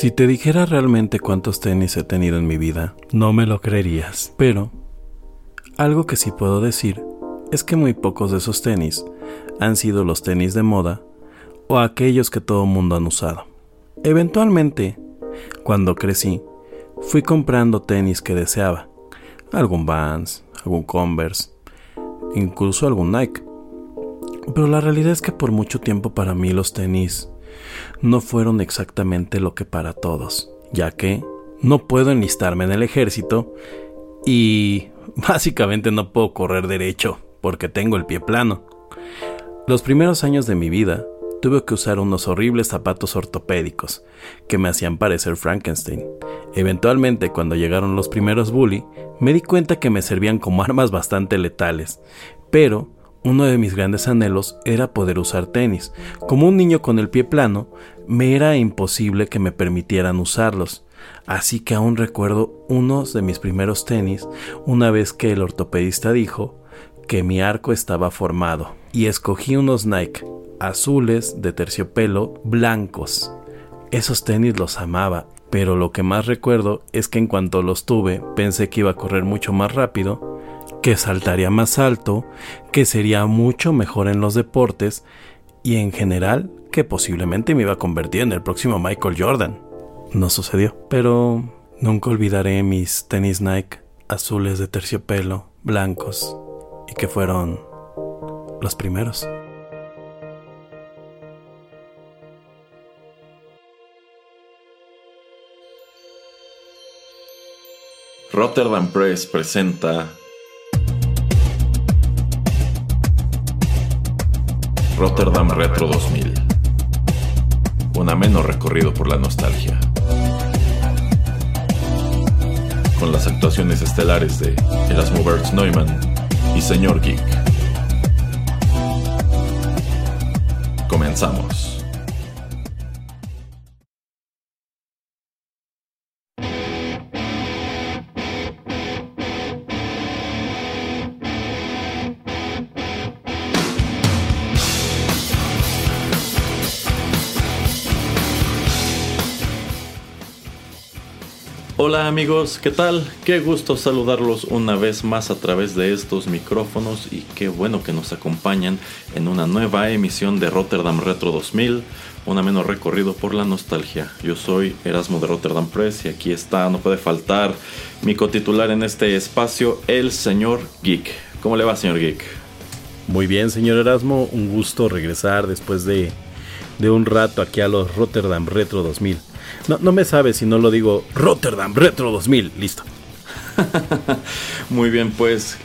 Si te dijera realmente cuántos tenis he tenido en mi vida, no me lo creerías. Pero, algo que sí puedo decir es que muy pocos de esos tenis han sido los tenis de moda o aquellos que todo mundo han usado. Eventualmente, cuando crecí, fui comprando tenis que deseaba. Algún Vans, algún Converse, incluso algún Nike. Pero la realidad es que por mucho tiempo para mí los tenis no fueron exactamente lo que para todos, ya que no puedo enlistarme en el ejército y básicamente no puedo correr derecho porque tengo el pie plano. Los primeros años de mi vida tuve que usar unos horribles zapatos ortopédicos que me hacían parecer Frankenstein. Eventualmente, cuando llegaron los primeros bully, me di cuenta que me servían como armas bastante letales, pero uno de mis grandes anhelos era poder usar tenis. Como un niño con el pie plano, me era imposible que me permitieran usarlos. Así que aún recuerdo unos de mis primeros tenis una vez que el ortopedista dijo que mi arco estaba formado y escogí unos Nike azules de terciopelo blancos. Esos tenis los amaba, pero lo que más recuerdo es que en cuanto los tuve pensé que iba a correr mucho más rápido que saltaría más alto, que sería mucho mejor en los deportes y en general que posiblemente me iba a convertir en el próximo Michael Jordan. No sucedió, pero nunca olvidaré mis tenis Nike azules de terciopelo, blancos, y que fueron los primeros. Rotterdam Press presenta Rotterdam Retro 2000. Un ameno recorrido por la nostalgia. Con las actuaciones estelares de Erasmo Bertz Neumann y Señor Geek. Comenzamos. Hola amigos, ¿qué tal? Qué gusto saludarlos una vez más a través de estos micrófonos y qué bueno que nos acompañan en una nueva emisión de Rotterdam Retro 2000, un ameno recorrido por la nostalgia. Yo soy Erasmo de Rotterdam Press y aquí está, no puede faltar, mi cotitular en este espacio, el señor Geek. ¿Cómo le va, señor Geek? Muy bien, señor Erasmo, un gusto regresar después de, de un rato aquí a los Rotterdam Retro 2000. No, no me sabe si no lo digo Rotterdam Retro 2000. Listo. Muy bien, pues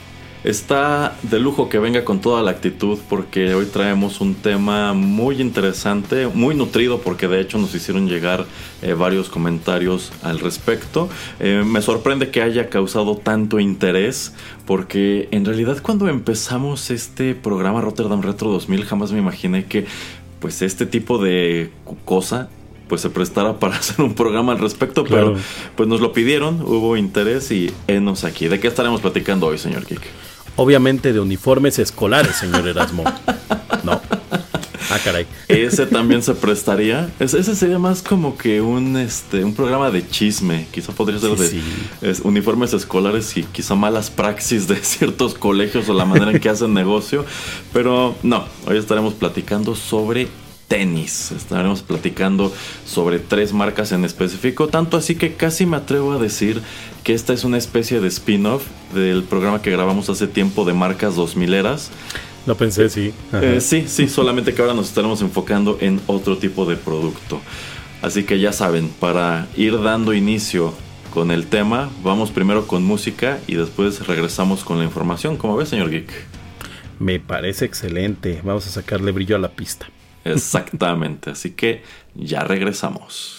está de lujo que venga con toda la actitud porque hoy traemos un tema muy interesante, muy nutrido porque de hecho nos hicieron llegar eh, varios comentarios al respecto. Eh, me sorprende que haya causado tanto interés porque en realidad cuando empezamos este programa Rotterdam Retro 2000 jamás me imaginé que pues este tipo de cosa pues se prestara para hacer un programa al respecto, pero pues nos lo pidieron, hubo interés y enos aquí. ¿De qué estaremos platicando hoy, señor Kik? Obviamente de uniformes escolares, señor Erasmo. no. Ah, caray. Ese también se prestaría. Ese sería más como que un este un programa de chisme. Quizá podría ser de uniformes escolares y quizá malas praxis de ciertos colegios o la manera en que hacen negocio. Pero no, hoy estaremos platicando sobre tenis. Estaremos platicando sobre tres marcas en específico, tanto así que casi me atrevo a decir que esta es una especie de spin-off del programa que grabamos hace tiempo de marcas 2000 eras. Lo pensé, sí. Eh, sí, sí, solamente que ahora nos estaremos enfocando en otro tipo de producto. Así que ya saben, para ir dando inicio con el tema, vamos primero con música y después regresamos con la información. ¿Cómo ves, señor Geek? Me parece excelente. Vamos a sacarle brillo a la pista. Exactamente, así que ya regresamos.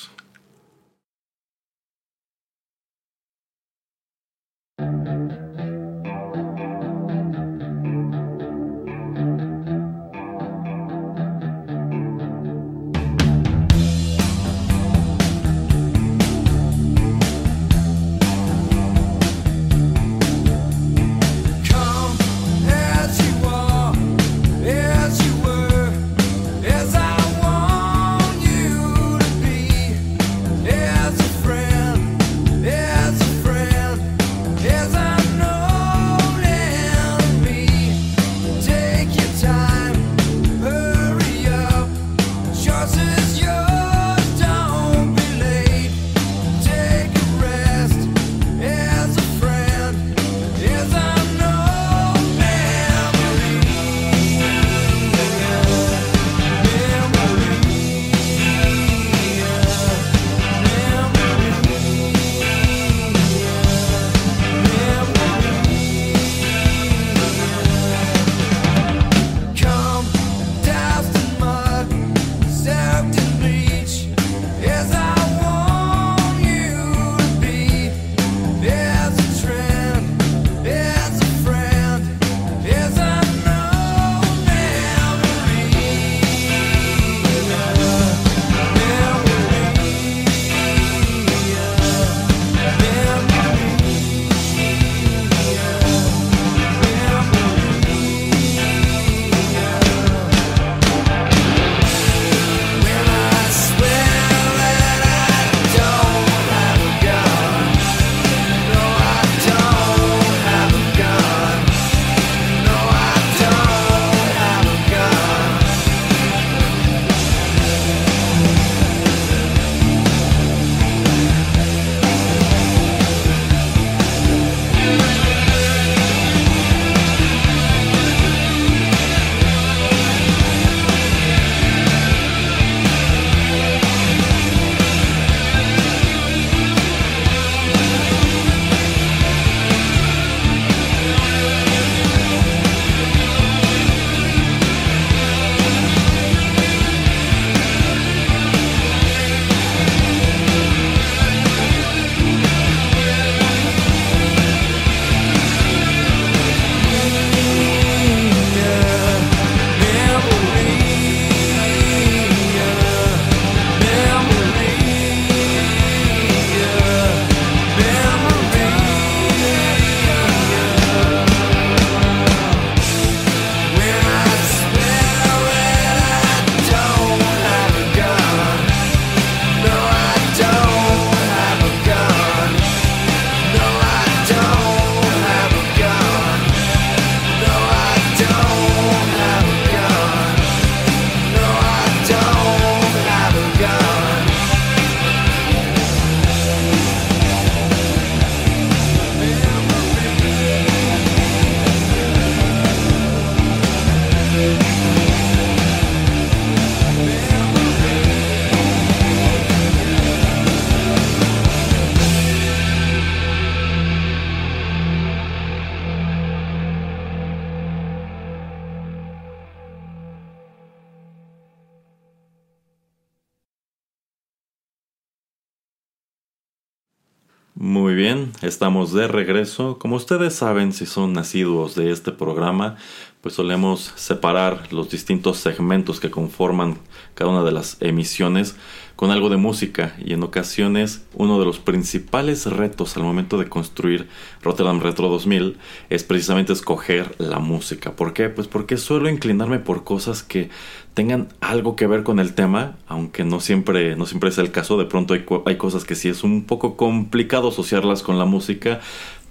Muy bien, estamos de regreso. Como ustedes saben, si son nacidos de este programa, pues solemos separar los distintos segmentos que conforman cada una de las emisiones con algo de música y en ocasiones uno de los principales retos al momento de construir Rotterdam Retro 2000 es precisamente escoger la música. ¿Por qué? Pues porque suelo inclinarme por cosas que tengan algo que ver con el tema, aunque no siempre, no siempre es el caso, de pronto hay, hay cosas que sí es un poco complicado asociarlas con la música,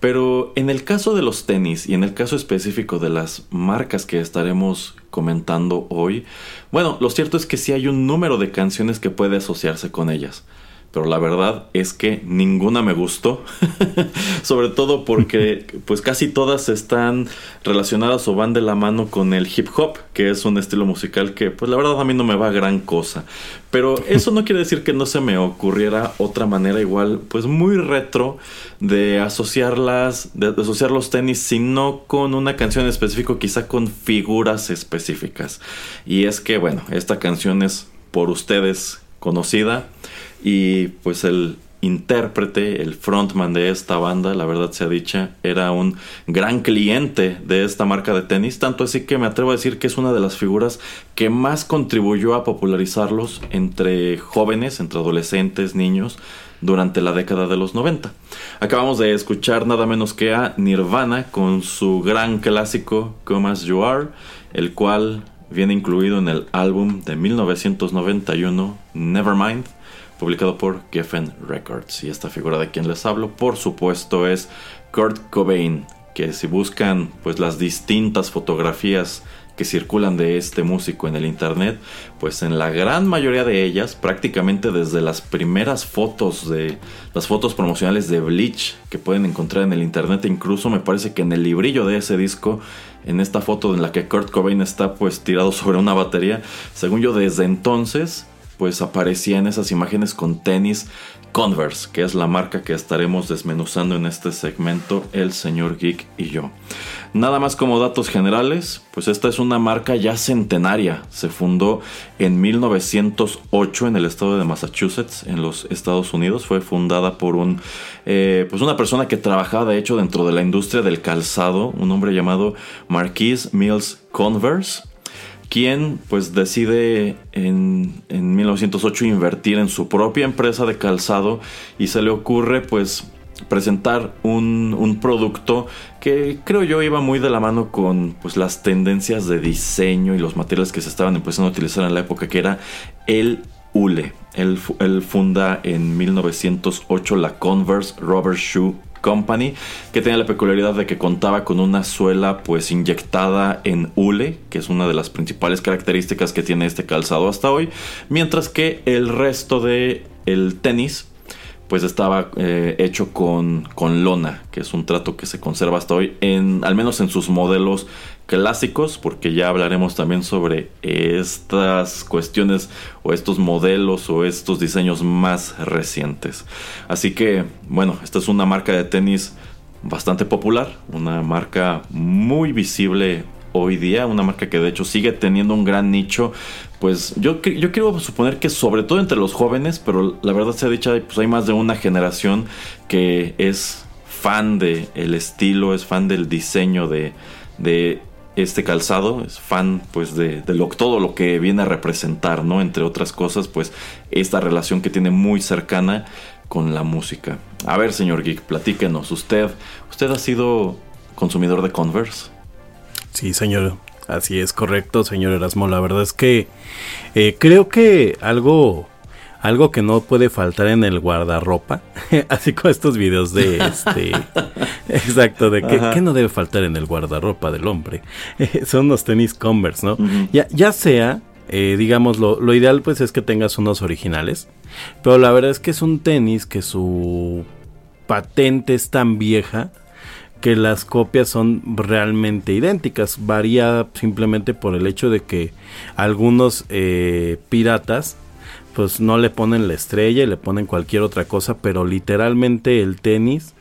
pero en el caso de los tenis y en el caso específico de las marcas que estaremos comentando hoy, bueno, lo cierto es que sí hay un número de canciones que puede asociarse con ellas pero la verdad es que ninguna me gustó, sobre todo porque pues casi todas están relacionadas o van de la mano con el hip hop, que es un estilo musical que pues la verdad a mí no me va gran cosa, pero eso no quiere decir que no se me ocurriera otra manera igual pues muy retro de asociarlas, de asociar los tenis, sino con una canción específica, quizá con figuras específicas. Y es que bueno, esta canción es por ustedes conocida y pues el intérprete, el frontman de esta banda, la verdad sea dicha, era un gran cliente de esta marca de tenis, tanto así que me atrevo a decir que es una de las figuras que más contribuyó a popularizarlos entre jóvenes, entre adolescentes, niños, durante la década de los 90. Acabamos de escuchar nada menos que a Nirvana con su gran clásico Come As You Are, el cual viene incluido en el álbum de 1991 Nevermind publicado por Geffen Records. Y esta figura de quien les hablo, por supuesto, es Kurt Cobain, que si buscan pues las distintas fotografías que circulan de este músico en el internet, pues en la gran mayoría de ellas, prácticamente desde las primeras fotos de las fotos promocionales de Bleach que pueden encontrar en el internet, incluso me parece que en el librillo de ese disco, en esta foto en la que Kurt Cobain está pues tirado sobre una batería, según yo desde entonces pues aparecían esas imágenes con tenis Converse, que es la marca que estaremos desmenuzando en este segmento el señor Geek y yo. Nada más como datos generales, pues esta es una marca ya centenaria. Se fundó en 1908 en el estado de Massachusetts, en los Estados Unidos. Fue fundada por un, eh, pues una persona que trabajaba de hecho dentro de la industria del calzado, un hombre llamado Marquis Mills Converse quien pues decide en, 1908 invertir en su propia empresa de calzado y se le ocurre pues presentar un, producto que creo yo iba muy de la mano con pues las tendencias de diseño y los materiales que se estaban empezando a utilizar en la época que era el hule. Él, él funda en 1908 la Converse Rubber Shoe Que tenía la peculiaridad de que contaba con una suela pues inyectada en hule, que es una de las principales características que tiene este calzado hasta hoy, mientras que el resto de el tenis pues estaba eh, hecho con, con, lona, que es un trato que se conserva hasta hoy, en, al menos en sus modelos clásicos, porque ya hablaremos también sobre estas cuestiones o estos modelos o estos diseños más recientes. Así que, bueno, esta es una marca de tenis bastante popular, una marca muy visible hoy día, una marca que de hecho sigue teniendo un gran nicho, pues yo, yo quiero suponer que sobre todo entre los jóvenes, pero la verdad se ha dicho, pues hay más de una generación que es fan de el estilo, es fan del diseño de este calzado, es fan pues de, todo lo que viene a representar, ¿no? Entre otras cosas, pues esta relación que tiene muy cercana con la música. A ver, señor Geek, platíquenos, usted, ¿usted ha sido consumidor de Converse? Sí, señor. Así es correcto, señor Erasmo. La verdad es que eh, creo que algo, algo que no puede faltar en el guardarropa, así como estos videos de este, exacto, de que, no debe faltar en el guardarropa del hombre, son los tenis Converse, ¿no? ya, ya sea, eh, digamos, lo, lo ideal pues es que tengas unos originales, pero la verdad es que es un tenis que su patente es tan vieja que las copias son realmente idénticas. Varía simplemente por el hecho de que algunos eh, piratas pues no le ponen la estrella y le ponen cualquier otra cosa, pero literalmente el tenis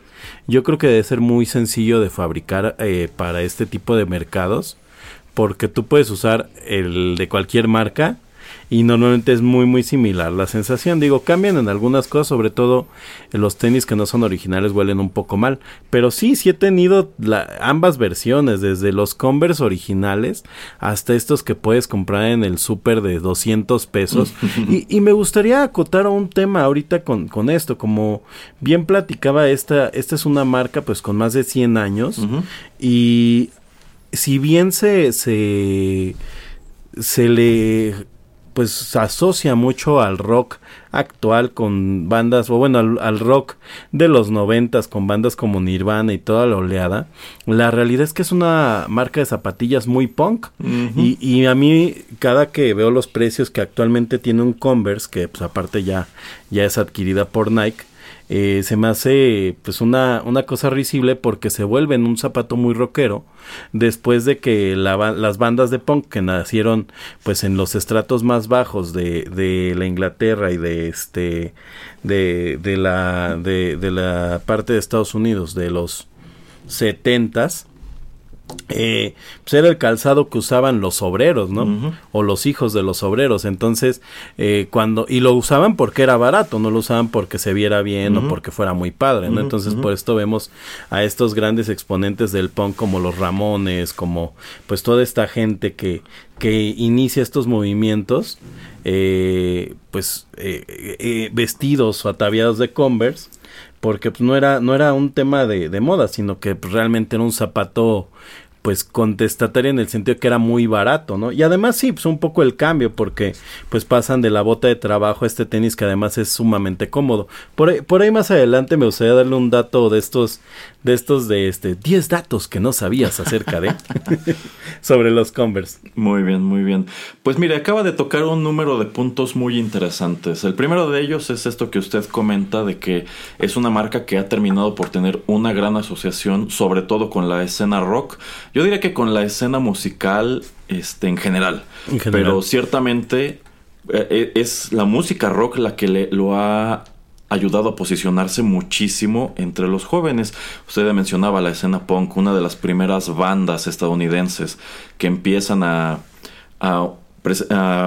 yo creo que debe ser muy sencillo de fabricar eh, para este tipo de mercados porque tú puedes usar el de cualquier marca y normalmente es muy muy similar la sensación. Digo, cambian en algunas cosas, sobre todo en los tenis que no son originales huelen un poco mal, pero sí, sí he tenido ambas versiones, desde los Converse originales hasta estos que puedes comprar en el super de 200 pesos. y, me gustaría acotar un tema ahorita con, con esto, como bien platicaba esta, esta es una marca pues con más de 100 años y si bien se, se, se le pues asocia mucho al rock actual con bandas, o bueno, al, rock de los noventas con bandas como Nirvana y toda la oleada. La realidad es que es una marca de zapatillas muy punk. y, y, a mí, cada que veo los precios que actualmente tiene un Converse, que pues aparte ya, ya es adquirida por Nike, eh, se me hace pues una, una cosa risible porque se vuelve en un zapato muy rockero después de que las bandas de punk que nacieron pues en los estratos más bajos de, de la Inglaterra y de este de, de la de la parte de Estados Unidos de los setentas eh, pues era el calzado que usaban los obreros, ¿no? O los hijos de los obreros. Entonces, eh, cuando, y lo usaban porque era barato, no lo usaban porque se viera bien o porque fuera muy padre, ¿no? Entonces, por esto vemos a estos grandes exponentes del punk como los Ramones, como pues toda esta gente que, que inicia estos movimientos, eh, pues eh, vestidos o ataviados de Converse porque pues, no era no era un tema de, de moda sino que pues, realmente era un zapato pues contestataria en el sentido que era muy barato, ¿no? Y además sí, pues un poco el cambio porque pues pasan de la bota de trabajo a este tenis que además es sumamente cómodo. Por ahí, por ahí más adelante me gustaría darle un dato de estos de estos de este 10 datos que no sabías acerca de sobre los Converse. Muy bien, muy bien. Pues mire, acaba de tocar un número de puntos muy interesantes. El primero de ellos es esto que usted comenta de que es una marca que ha terminado por tener una gran asociación, sobre todo con la escena rock. Yo diría que con la escena musical este en general. En general. Pero ciertamente eh, eh, es la música rock la que le, lo ha ayudado a posicionarse muchísimo entre los jóvenes. Usted mencionaba la escena punk, una de las primeras bandas estadounidenses que empiezan a, a,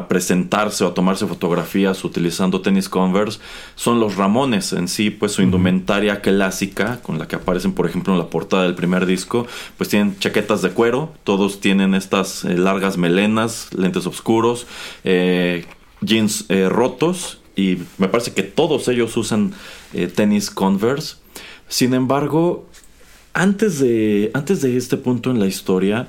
presentarse o a tomarse fotografías utilizando tenis Converse son los Ramones en sí, pues su indumentaria clásica con la que aparecen por ejemplo en la portada del primer disco, pues tienen chaquetas de cuero, todos tienen estas eh, largas melenas, lentes oscuros, eh, jeans eh, rotos y me parece que todos ellos usan eh, tenis Converse. Sin embargo, antes de, antes de este punto en la historia,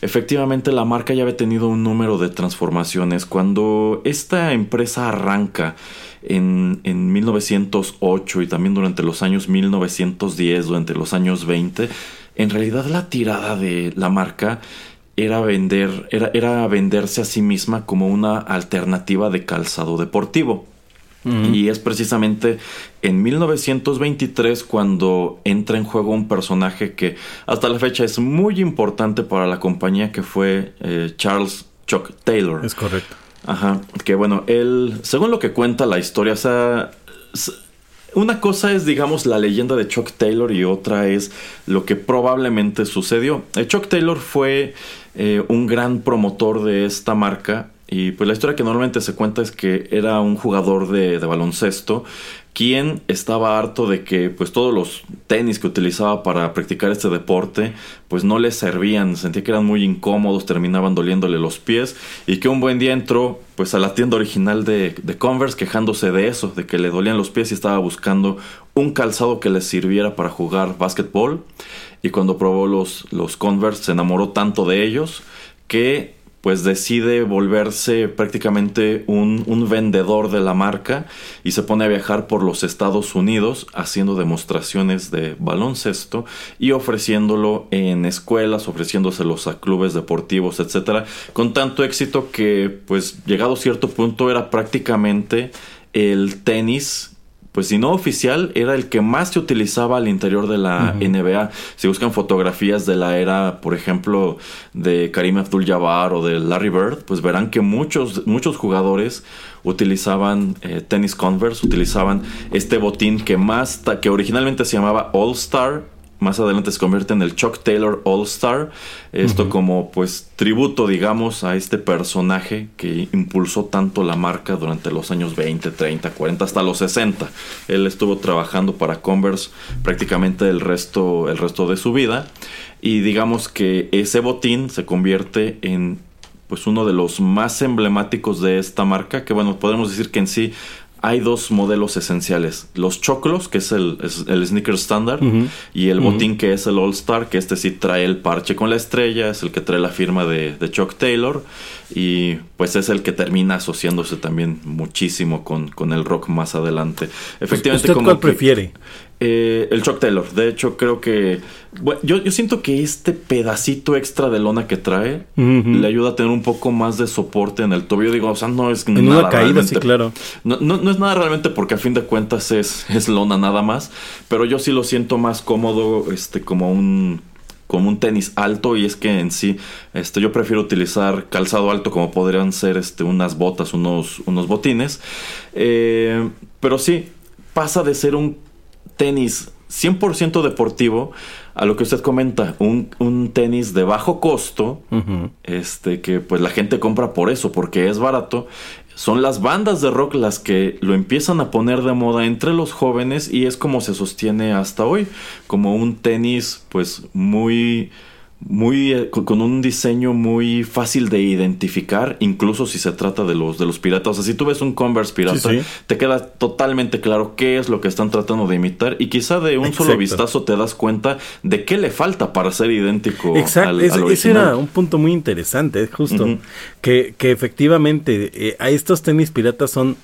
efectivamente la marca ya había tenido un número de transformaciones. Cuando esta empresa arranca en, en 1908 y también durante los años 1910, durante los años 20, en realidad la tirada de la marca era vender, era, era venderse a sí misma como una alternativa de calzado deportivo. Y es precisamente en 1923 cuando entra en juego un personaje que hasta la fecha es muy importante para la compañía que fue eh, Charles Chuck Taylor. Es correcto. Ajá, que bueno, él, según lo que cuenta la historia, o sea, una cosa es, digamos, la leyenda de Chuck Taylor y otra es lo que probablemente sucedió. Eh, Chuck Taylor fue eh, un gran promotor de esta marca y pues la historia que normalmente se cuenta es que era un jugador de, baloncesto quien estaba harto de que pues todos los tenis que utilizaba para practicar este deporte pues no le servían, sentía que eran muy incómodos, terminaban doliéndole los pies. Y que un buen día entró pues a la tienda original de, de Converse quejándose de eso, de que le dolían los pies y estaba buscando un calzado que le sirviera para jugar básquetbol. Y cuando probó los, los Converse se enamoró tanto de ellos que pues decide volverse prácticamente un, un, vendedor de la marca y se pone a viajar por los Estados Unidos haciendo demostraciones de baloncesto y ofreciéndolo en escuelas, ofreciéndoselos a clubes deportivos, etcétera, con tanto éxito que pues llegado a cierto punto era prácticamente el tenis pues si no oficial, era el que más se utilizaba al interior de la NBA. Si buscan fotografías de la era, por ejemplo, de Karim Abdul-Jabbar o de Larry Bird, pues verán que muchos, muchos jugadores utilizaban eh, tenis Converse, utilizaban este botín que más, que originalmente se llamaba All Star más adelante se convierte en el Chuck Taylor All Star. Esto como pues tributo, digamos, a este personaje que impulsó tanto la marca durante los años 20, 30, 40, hasta los 60. Él estuvo trabajando para Converse prácticamente el resto, el resto de su vida. Y digamos que ese botín se convierte en pues uno de los más emblemáticos de esta marca, que bueno, podemos decir que en sí hay dos modelos esenciales. Los choclos, que es el, el sneaker estándar, y el botín, que es el All Star, que este sí trae el parche con la estrella, es el que trae la firma de, de Chuck Taylor, y pues es el que termina asociándose también muchísimo con, con el rock más adelante. Efectivamente, ¿Usted cuál prefiere? Eh, el Chuck Taylor. De hecho, creo que. yo, yo, siento que este pedacito extra de lona que trae le ayuda a tener un poco más de soporte en el tobillo. Digo, o sea, no es en una caída, sí, claro. No, no, es nada realmente porque a fin de cuentas es, es lona nada más. Pero yo sí lo siento más cómodo, este, como un como un tenis alto y es que en sí este yo prefiero utilizar calzado alto como podrían ser este unas botas unos unos botines eh, pero sí pasa de ser un tenis 100% deportivo a lo que usted comenta, un, un tenis de bajo costo, este que pues la gente compra por eso, porque es barato. Son las bandas de rock las que lo empiezan a poner de moda entre los jóvenes y es como se sostiene hasta hoy, como un tenis pues muy muy eh, con un diseño muy fácil de identificar, incluso si se trata de los de los piratas. O sea, si tú ves un Converse pirata, te queda totalmente claro qué es lo que están tratando de imitar y quizá de un solo vistazo te das cuenta de qué le falta para ser idéntico. Exacto, ese era un punto muy interesante, justo que, que efectivamente eh, a estos tenis piratas son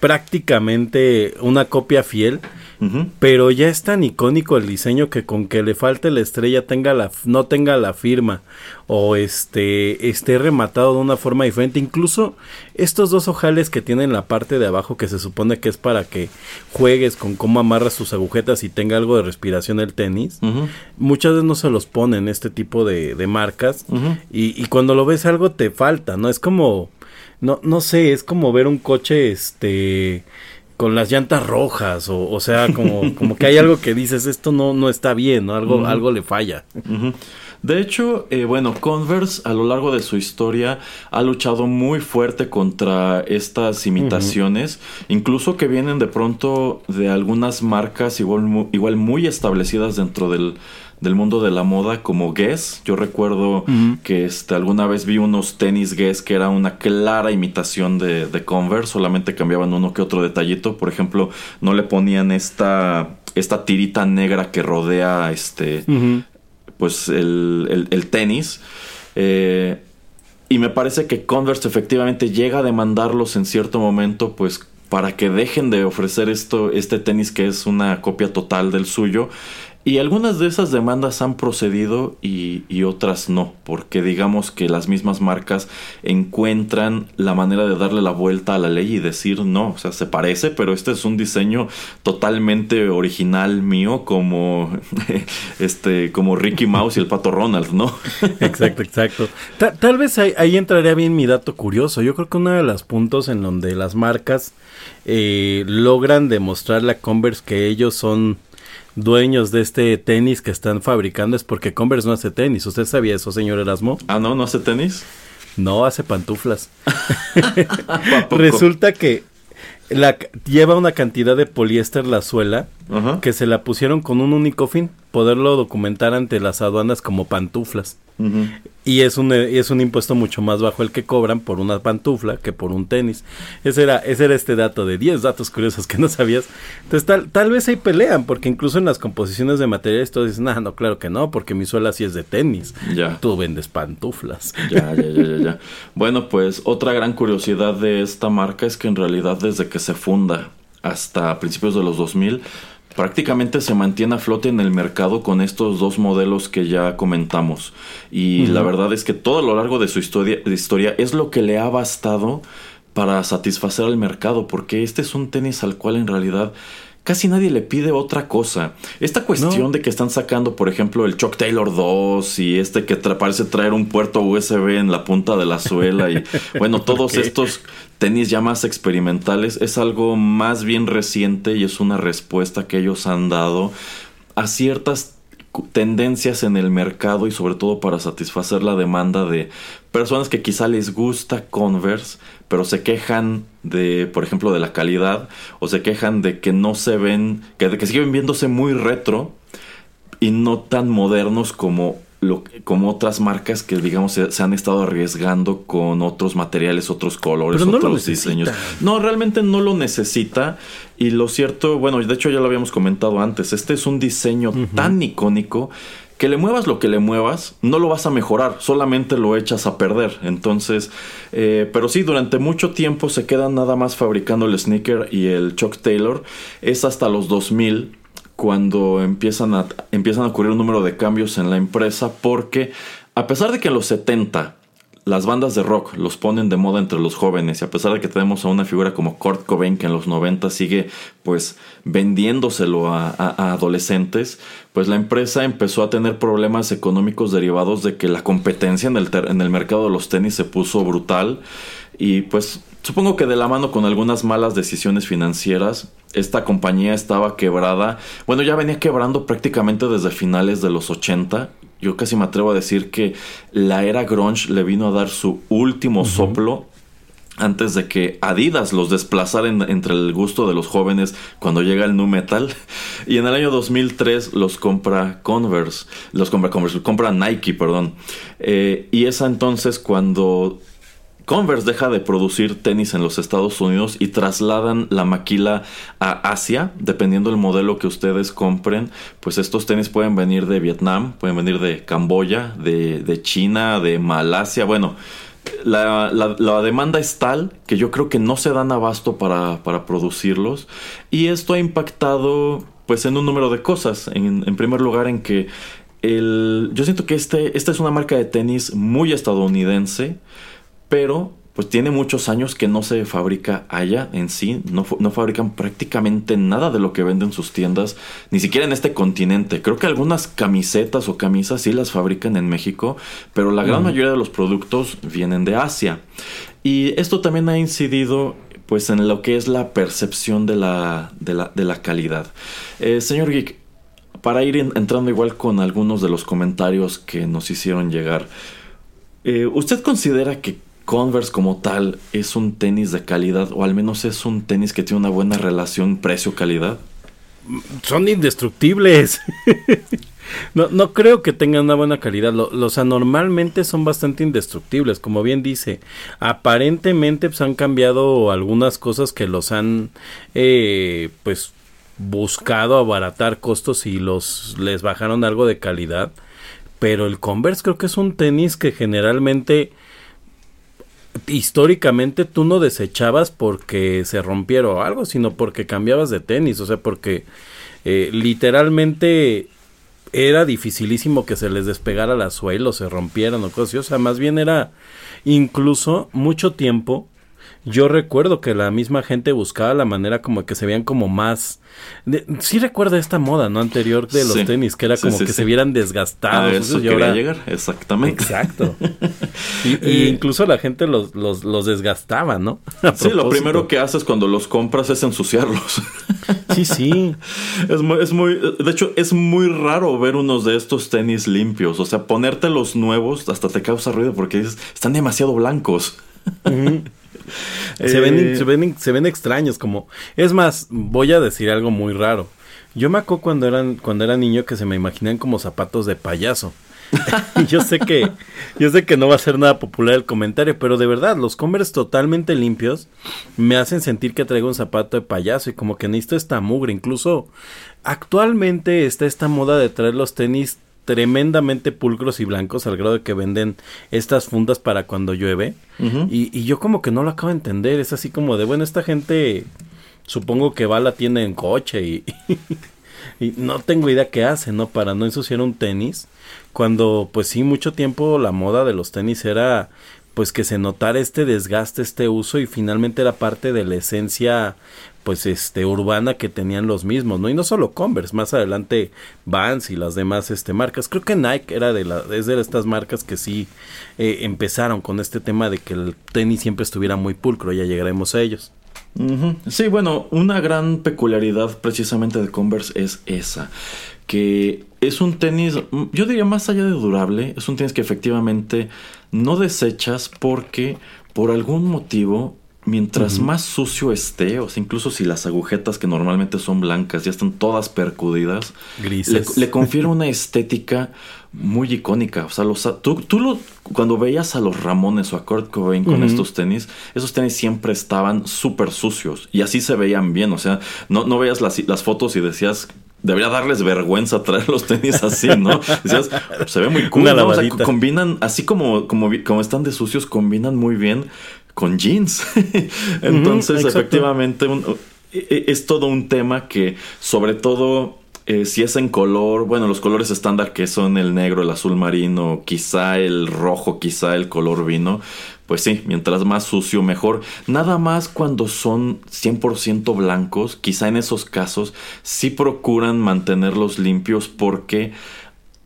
prácticamente una copia fiel, pero ya es tan icónico el diseño que con que le falte la estrella tenga la no tenga la firma o este esté rematado de una forma diferente, incluso estos dos ojales que tienen la parte de abajo que se supone que es para que juegues con cómo amarras tus agujetas y tenga algo de respiración el tenis, muchas veces no se los ponen este tipo de, de marcas y, y cuando lo ves algo te falta, ¿no? Es como no, no sé, es como ver un coche, este, con las llantas rojas, o, o sea, como, como que hay algo que dices, esto no, no está bien, ¿no? Algo, algo le falla. De hecho, eh, bueno, Converse a lo largo de su historia ha luchado muy fuerte contra estas imitaciones, incluso que vienen de pronto de algunas marcas igual, igual muy establecidas dentro del, del mundo de la moda como Guess. Yo recuerdo que este, alguna vez vi unos tenis Guess que era una clara imitación de, de, Converse, solamente cambiaban uno que otro detallito. Por ejemplo, no le ponían esta, esta tirita negra que rodea este, pues el, el, tenis. Eh, y me parece que Converse efectivamente llega a demandarlos en cierto momento, pues para que dejen de ofrecer esto, este tenis que es una copia total del suyo y algunas de esas demandas han procedido y, otras no, porque digamos que las mismas marcas encuentran la manera de darle la vuelta a la ley y decir no, o sea, se parece, pero este es un diseño totalmente original mío como este como Ricky Mouse y el Pato Ronald, ¿no? exacto, exacto. tal vez ahí, ahí, entraría bien mi dato curioso. Yo creo que uno de los puntos en donde las marcas eh, logran demostrar la Converse que ellos son dueños de este tenis que están fabricando es porque Converse no hace tenis. ¿Usted sabía eso, señor Erasmo? Ah, no, no hace tenis. No, hace pantuflas. Resulta que la, lleva una cantidad de poliéster la suela que se la pusieron con un único fin, poderlo documentar ante las aduanas como pantuflas. Y es un, es un impuesto mucho más bajo el que cobran por una pantufla que por un tenis. Ese era, ese era este dato de 10 datos curiosos que no sabías. Entonces tal, tal vez ahí pelean, porque incluso en las composiciones de materiales todos dicen, ah, no, claro que no, porque mi suela sí es de tenis. Ya. Tú vendes pantuflas. Ya, ya, ya, ya, ya. bueno, pues otra gran curiosidad de esta marca es que en realidad desde que se funda hasta principios de los 2000 prácticamente se mantiene a flote en el mercado con estos dos modelos que ya comentamos. Y la verdad es que todo a lo largo de su historia, de historia es lo que le ha bastado para satisfacer al mercado, porque este es un tenis al cual en realidad casi nadie le pide otra cosa. Esta cuestión de que están sacando, por ejemplo, el Chuck Taylor 2 y este que parece traer un puerto USB en la punta de la suela y bueno, todos estos tenis ya más experimentales es algo más bien reciente y es una respuesta que ellos han dado a ciertas tendencias en el mercado y sobre todo para satisfacer la demanda de personas que quizá les gusta Converse, pero se quejan de, por ejemplo, de la calidad o se quejan de que no se ven, que, de que siguen viéndose muy retro y no tan modernos como lo, como otras marcas que digamos se, han estado arriesgando con otros materiales, otros colores, otros diseños. No, realmente no lo necesita. Y lo cierto, bueno, de hecho ya lo habíamos comentado antes, este es un diseño tan icónico que le muevas lo que le muevas, no lo vas a mejorar, solamente lo echas a perder. Entonces, eh, pero sí, durante mucho tiempo se quedan nada más fabricando el sneaker y el Chuck Taylor. Es hasta los 2000 cuando empiezan a, empiezan a ocurrir un número de cambios en la empresa porque a pesar de que en los 70 las bandas de rock los ponen de moda entre los jóvenes y a pesar de que tenemos a una figura como Kurt Cobain que en los 90 sigue pues vendiéndoselo a, adolescentes, pues la empresa empezó a tener problemas económicos derivados de que la competencia en el, en el mercado de los tenis se puso brutal y pues supongo que de la mano con algunas malas decisiones financieras, esta compañía estaba quebrada. Bueno, ya venía quebrando prácticamente desde finales de los 80. Yo casi me atrevo a decir que la era grunge le vino a dar su último soplo antes de que Adidas los desplazara entre el gusto de los jóvenes cuando llega el nu metal. Y en el año 2003 los compra Converse, los compra Converse, compra Nike, perdón. Eh, y es entonces cuando Converse deja de producir tenis en los Estados Unidos y trasladan la maquila a Asia, dependiendo del modelo que ustedes compren. Pues estos tenis pueden venir de Vietnam, pueden venir de Camboya, de, China, de Malasia. Bueno, la, demanda es tal que yo creo que no se dan abasto para, para producirlos. Y esto ha impactado pues en un número de cosas. En, en primer lugar en que el, yo siento que este, esta es una marca de tenis muy estadounidense pero pues tiene muchos años que no se fabrica allá en sí, no, no, fabrican prácticamente nada de lo que venden sus tiendas, ni siquiera en este continente. Creo que algunas camisetas o camisas sí las fabrican en México, pero la gran mayoría de los productos vienen de Asia. Y esto también ha incidido pues en lo que es la percepción de la, de la, calidad. Eh, señor Geek, para ir entrando igual con algunos de los comentarios que nos hicieron llegar, eh, ¿usted considera que Converse como tal es un tenis de calidad o al menos es un tenis que tiene una buena relación precio-calidad? Son indestructibles. no, no creo que tengan una buena calidad. Los anormalmente son bastante indestructibles, como bien dice. Aparentemente pues, han cambiado algunas cosas que los han eh, pues buscado abaratar costos y los les bajaron algo de calidad. Pero el Converse creo que es un tenis que generalmente históricamente tú no desechabas porque se rompiera o algo, sino porque cambiabas de tenis, o sea, porque eh, literalmente era dificilísimo que se les despegara la suela o se rompieran o cosas o sea, más bien era incluso mucho tiempo yo recuerdo que la misma gente buscaba la manera como que se vean como más... sí recuerda esta moda, ¿no? Anterior de los tenis, que era como que se vieran desgastados. A eso quería llegar, exactamente. Exacto. y, incluso la gente los, los, los desgastaba, ¿no? sí, lo primero que haces cuando los compras es ensuciarlos. sí, sí. Es muy, es muy... De hecho, es muy raro ver unos de estos tenis limpios. O sea, ponerte los nuevos hasta te causa ruido porque están demasiado blancos. Se, ven, eh, se, ven, se ven extraños, como... Es más, voy a decir algo muy raro. Yo me acuerdo cuando, eran, cuando era niño que se me imaginan como zapatos de payaso. yo sé que yo sé que no va a ser nada popular el comentario, pero de verdad, los Converse totalmente limpios me hacen sentir que traigo un zapato de payaso y como que necesito esta mugre. Incluso actualmente está esta moda de traer los tenis tremendamente pulcros y blancos al grado de que venden estas fundas para cuando llueve. y, yo como que no lo acabo de entender. Es así como de, bueno, esta gente supongo que va a la tienda en coche y, y no tengo idea qué hace, ¿no? Para no ensuciar un tenis. Cuando pues sí, mucho tiempo la moda de los tenis era pues que se notara este desgaste, este uso y finalmente era parte de la esencia pues este urbana que tenían los mismos, ¿no? Y no solo Converse, más adelante Vans y las demás este marcas. Creo que Nike era de la es de estas marcas que sí eh, empezaron con este tema de que el tenis siempre estuviera muy pulcro, ya llegaremos a ellos. Sí, bueno, una gran peculiaridad precisamente de Converse es esa, que es un tenis, yo diría más allá de durable, es un tenis que efectivamente no desechas porque por algún motivo mientras más sucio esté, o sea, incluso si las agujetas que normalmente son blancas ya están todas percudidas, Grises. Le, confiere una estética muy icónica. O sea, los, tú, tú lo, cuando veías a los Ramones o a Kurt Cobain con estos tenis, esos tenis siempre estaban súper sucios y así se veían bien. O sea, no, no veías las, las fotos y decías, debería darles vergüenza traer los tenis así, ¿no? Decías, se ve muy cool, ¿no? o sea, combinan, así como, como, como están de sucios, combinan muy bien con jeans. Entonces, efectivamente, e, e, es todo un tema que, sobre todo, eh, si es en color, bueno, los colores estándar que son el negro, el azul marino, quizá el rojo, quizá el color vino, pues sí, mientras más sucio mejor. Nada más cuando son 100% blancos, quizá en esos casos sí procuran mantenerlos limpios porque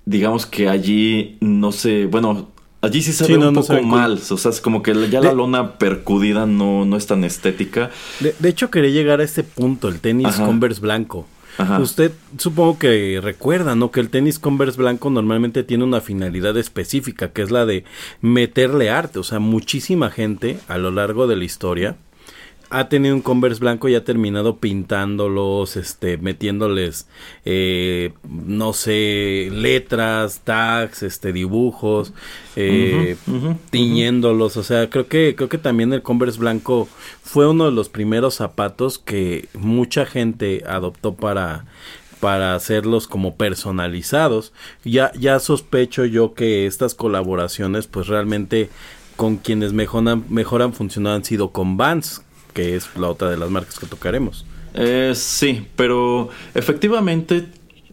digamos que allí no sé, bueno, Allí sí se ve un poco mal, o sea, es como que ya la lona percudida no, no es tan estética. De, hecho, quería llegar a este punto, el tenis Converse blanco. Usted supongo que recuerda, ¿no? Que el tenis Converse blanco normalmente tiene una finalidad específica, que es la de meterle arte. O sea, muchísima gente a lo largo de la historia ha tenido un Converse blanco y ha terminado pintándolos, este, metiéndoles, eh, no sé, letras, tags, este, dibujos, eh, tiñéndolos. O sea, creo que, creo que también el Converse blanco fue uno de los primeros zapatos que mucha gente adoptó para para hacerlos como personalizados. Ya, ya sospecho yo que estas colaboraciones, pues realmente con quienes mejoran, mejor han funcionado han sido con Vans, que es la otra de las marcas que tocaremos. Eh, sí, pero efectivamente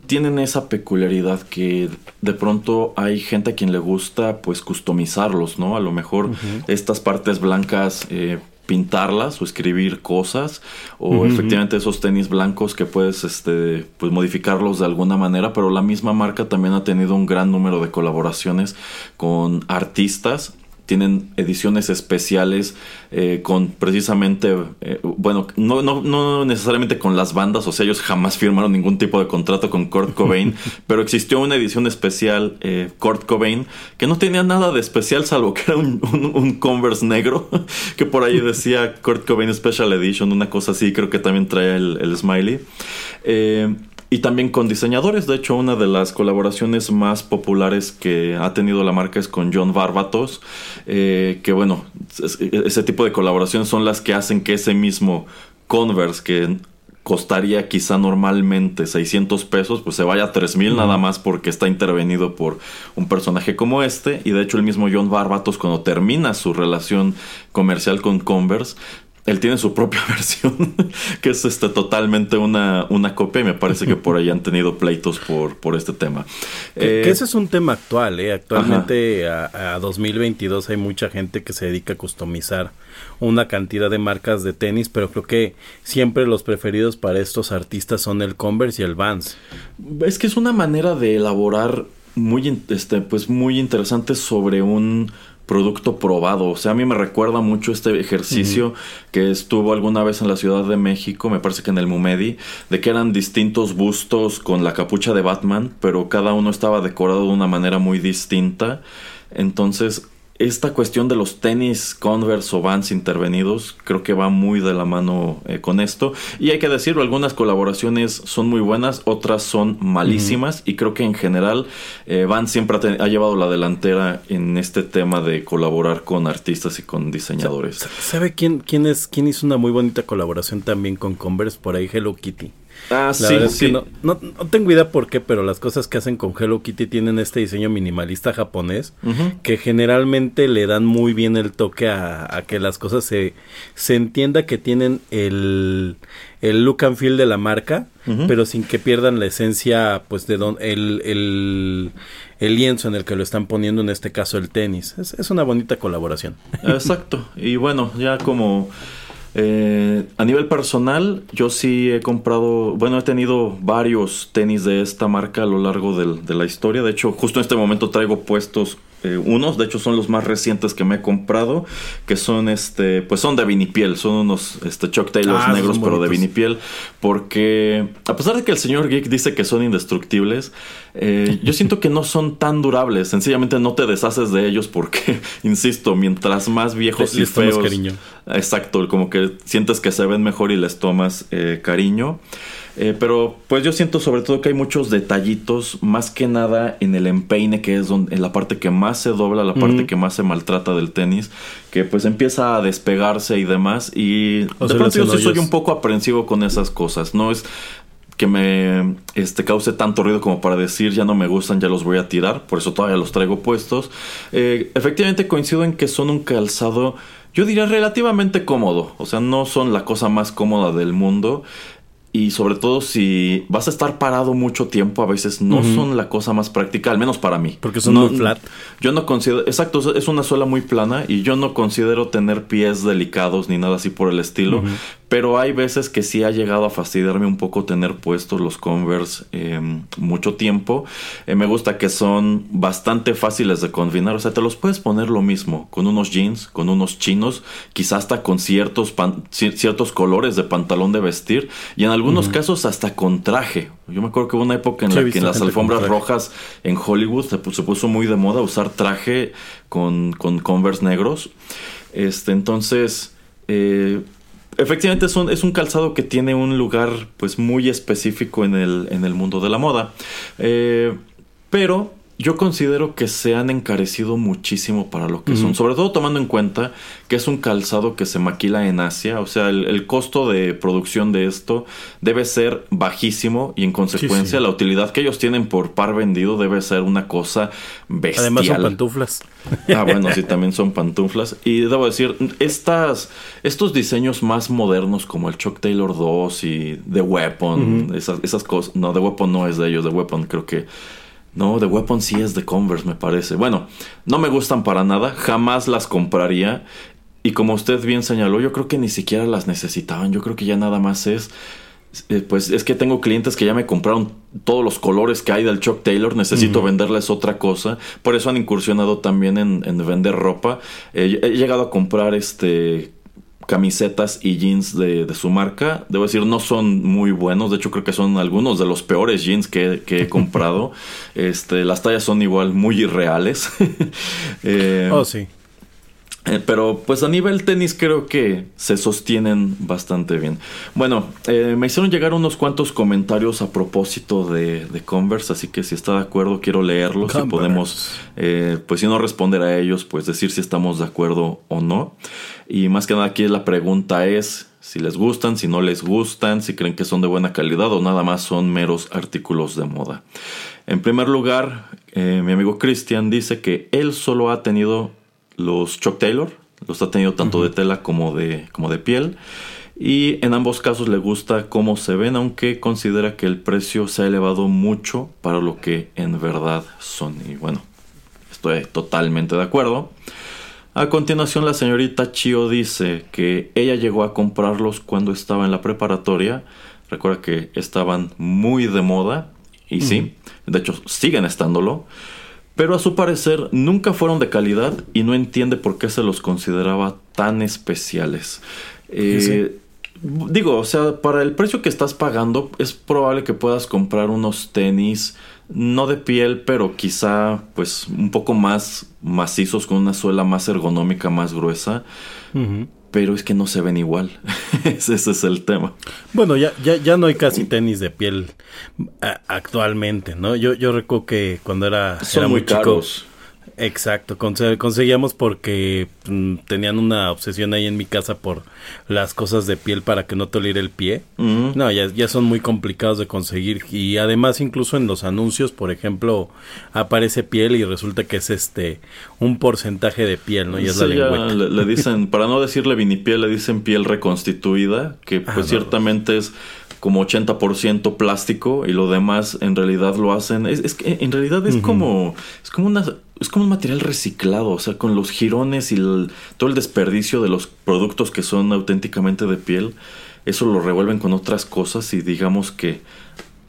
tienen esa peculiaridad que de pronto hay gente a quien le gusta pues customizarlos, ¿no? A lo mejor estas partes blancas eh, pintarlas o escribir cosas o efectivamente esos tenis blancos que puedes este pues modificarlos de alguna manera pero la misma marca también ha tenido un gran número de colaboraciones con artistas tienen ediciones especiales eh, con precisamente, eh, bueno, no, no, no, necesariamente con las bandas, o sea, ellos jamás firmaron ningún tipo de contrato con Kurt Cobain, pero existió una edición especial, eh, Kurt Cobain, que no tenía nada de especial salvo que era un, un, Converse negro, que por ahí decía Kurt Cobain Special Edition, una cosa así, creo que también trae el, el smiley. Eh, y también con diseñadores. De hecho, una de las colaboraciones más populares que ha tenido la marca es con John Barbatos. Eh, que bueno, ese tipo de colaboraciones son las que hacen que ese mismo Converse que costaría quizá normalmente 600 pesos, pues se vaya a 3000 nada más porque está intervenido por un personaje como este. Y de hecho el mismo John Barbatos cuando termina su relación comercial con Converse, él tiene su propia versión, que es este, totalmente una, una copia y me parece que por ahí han tenido pleitos por, por este tema. Que, ese es un tema actual, ¿eh? Actualmente a, 2022 hay mucha gente que se dedica a customizar una cantidad de marcas de tenis, pero creo que siempre los preferidos para estos artistas son el Converse y el Vans. Es que es una manera de elaborar muy, este, pues muy interesante sobre un producto probado. O sea, a mí me recuerda mucho este ejercicio que estuvo alguna vez en la Ciudad de México, me parece que en el Mumedi, de que eran distintos bustos con la capucha de Batman, pero cada uno estaba decorado de una manera muy distinta. Entonces, esta cuestión de los tenis Converse o Vans intervenidos creo que va muy de la mano eh, con esto. Y hay que decirlo algunas colaboraciones son muy buenas otras son malísimas y creo que en general eh, Vans siempre ha, llevado la delantera en este tema de colaborar con artistas y con diseñadores. ¿sabe quién, quién es quién hizo una muy bonita colaboración también con Converse por ahí Hello Kitty Ah, sí, no, no, tengo idea por qué, pero las cosas que hacen con Hello Kitty tienen este diseño minimalista japonés que generalmente le dan muy bien el toque a, que las cosas se, se entienda que tienen el, el look and feel de la marca, pero sin que pierdan la esencia, pues, de don, el, el, el, lienzo en el que lo están poniendo, en este caso el tenis. Es, es una bonita colaboración. Exacto. Y bueno, ya como eh, a nivel personal, yo sí he comprado, bueno, he tenido varios tenis de esta marca a lo largo de la historia. De hecho, justo en este momento traigo puestos eh, unos, de hecho son los más recientes que me he comprado, que son este, pues son de vinipiel, son unos este, Chuck Taylors Ah, negros, pero de vinipiel, porque a pesar de que el señor Geek dice que son indestructibles, eh, yo siento que no son tan durables, sencillamente no te deshaces de ellos porque, insisto, mientras más viejos y les tomas feos, cariño. exacto, como que sientes que se ven mejor y les tomas eh, cariño. Eh, pero pues yo siento sobre todo que hay muchos detallitos, más que nada en el empeine, que es donde, en la parte que más se dobla, la parte que más se maltrata del tenis, que pues empieza a despegarse y demás. Y O de pronto yo sí soy un poco aprensivo con esas cosas. No es que me este, cause tanto ruido como para decir ya no me gustan, ya los voy a tirar, por eso todavía los traigo puestos. Eh, efectivamente coincido en que son un calzado, yo diría relativamente cómodo, o sea, no son la cosa más cómoda del mundo. Y sobre todo si vas a estar parado mucho tiempo, a veces no son la cosa más práctica, al menos para mí. Porque son No- muy flat. Yo no considero, exacto, es una suela muy plana y yo no considero tener pies delicados ni nada así por el estilo. Pero hay veces que sí ha llegado a fastidiarme un poco tener puestos los Converse eh, mucho tiempo. Eh, me gusta que son bastante fáciles de combinar. O sea, te los puedes poner lo mismo con unos jeans, con unos chinos, quizás hasta con ciertos, ciertos colores de pantalón de vestir y en algunos casos hasta con traje. Yo me acuerdo que hubo una época en Sí, la que en las alfombras rojas en Hollywood se puso muy de moda usar traje con, con Converse negros. Este, entonces, eh, efectivamente es un, es un calzado que tiene un lugar pues muy específico en el, en el mundo de la moda. Eh, pero yo considero que se han encarecido muchísimo para lo que son, sobre todo tomando en cuenta que es un calzado que se maquila en Asia, o sea, el, el costo de producción de esto debe ser bajísimo y en consecuencia sí. la utilidad que ellos tienen por par vendido debe ser una cosa bestial. Además son pantuflas. Ah, bueno, sí, también son pantuflas. Y debo decir, estas, estos diseños más modernos como el Chuck Taylor 2 y The Weapon, esas, esas cosas. No, The Weapon no es de ellos, The Weapon creo que. No, The Weapon sí es de Converse, me parece. Bueno, no me gustan para nada, jamás las compraría. Y como usted bien señaló, yo creo que ni siquiera las necesitaban. Yo creo que ya nada más es. eh, Pues es que tengo clientes que ya me compraron todos los colores que hay del Chuck Taylor. Necesito venderles otra cosa. Por eso han incursionado también en, en vender ropa. Eh, he llegado a comprar este camisetas y jeans de, de su marca. Debo decir, no son muy buenos. De hecho, creo que son algunos de los peores jeans que, que he comprado. este, las tallas son igual muy irreales. Eh, Oh, sí. Eh, pero pues a nivel tenis creo que se sostienen bastante bien. Bueno, eh, me hicieron llegar unos cuantos comentarios a propósito de, de Converse, así que si está de acuerdo quiero leerlos y Converse. podemos, eh, pues si no responder a ellos, pues decir si estamos de acuerdo o no. Y más que nada aquí la pregunta es si les gustan, si no les gustan, si creen que son de buena calidad o nada más son meros artículos de moda. En primer lugar, mi amigo Christian dice que él solo ha tenido los Chuck Taylor, los ha tenido tanto de tela como de, como de piel. Y en ambos casos le gusta cómo se ven, aunque considera que el precio se ha elevado mucho para lo que en verdad son. Y bueno, estoy totalmente de acuerdo. A continuación, la señorita Chio dice que ella llegó a comprarlos cuando estaba en la preparatoria. Recuerda que estaban muy de moda. Y sí, de hecho, siguen estándolo. Pero a su parecer nunca fueron de calidad y no entiende por qué se los consideraba tan especiales. Eh, Digo, o sea, para el precio que estás pagando es probable que puedas comprar unos tenis no de piel, pero quizá pues un poco más macizos con una suela más ergonómica, más gruesa. Pero es que no se ven igual. ese, ese es el tema. Bueno, ya, ya, ya no hay casi tenis de piel a- actualmente, ¿no? Yo, yo recuerdo que cuando era, Son era muy muy chico. Exacto, conse- conseguíamos porque mm, tenían una obsesión ahí en mi casa por las cosas de piel para que no te oliera el pie. No, ya, ya son muy complicados de conseguir y además incluso en los anuncios, por ejemplo, aparece piel y resulta que es este un porcentaje de piel, ¿no? Y es Sí, la lengüeta. le, le dicen, para no decirle vinipiel, le dicen piel reconstituida, que pues Ah, no. ciertamente es como 80% plástico y lo demás en realidad lo hacen. Es, es que en realidad es como. Es como una. Es como un material reciclado, o sea, con los jirones y el- todo el desperdicio de los productos que son auténticamente de piel, eso lo revuelven con otras cosas y digamos que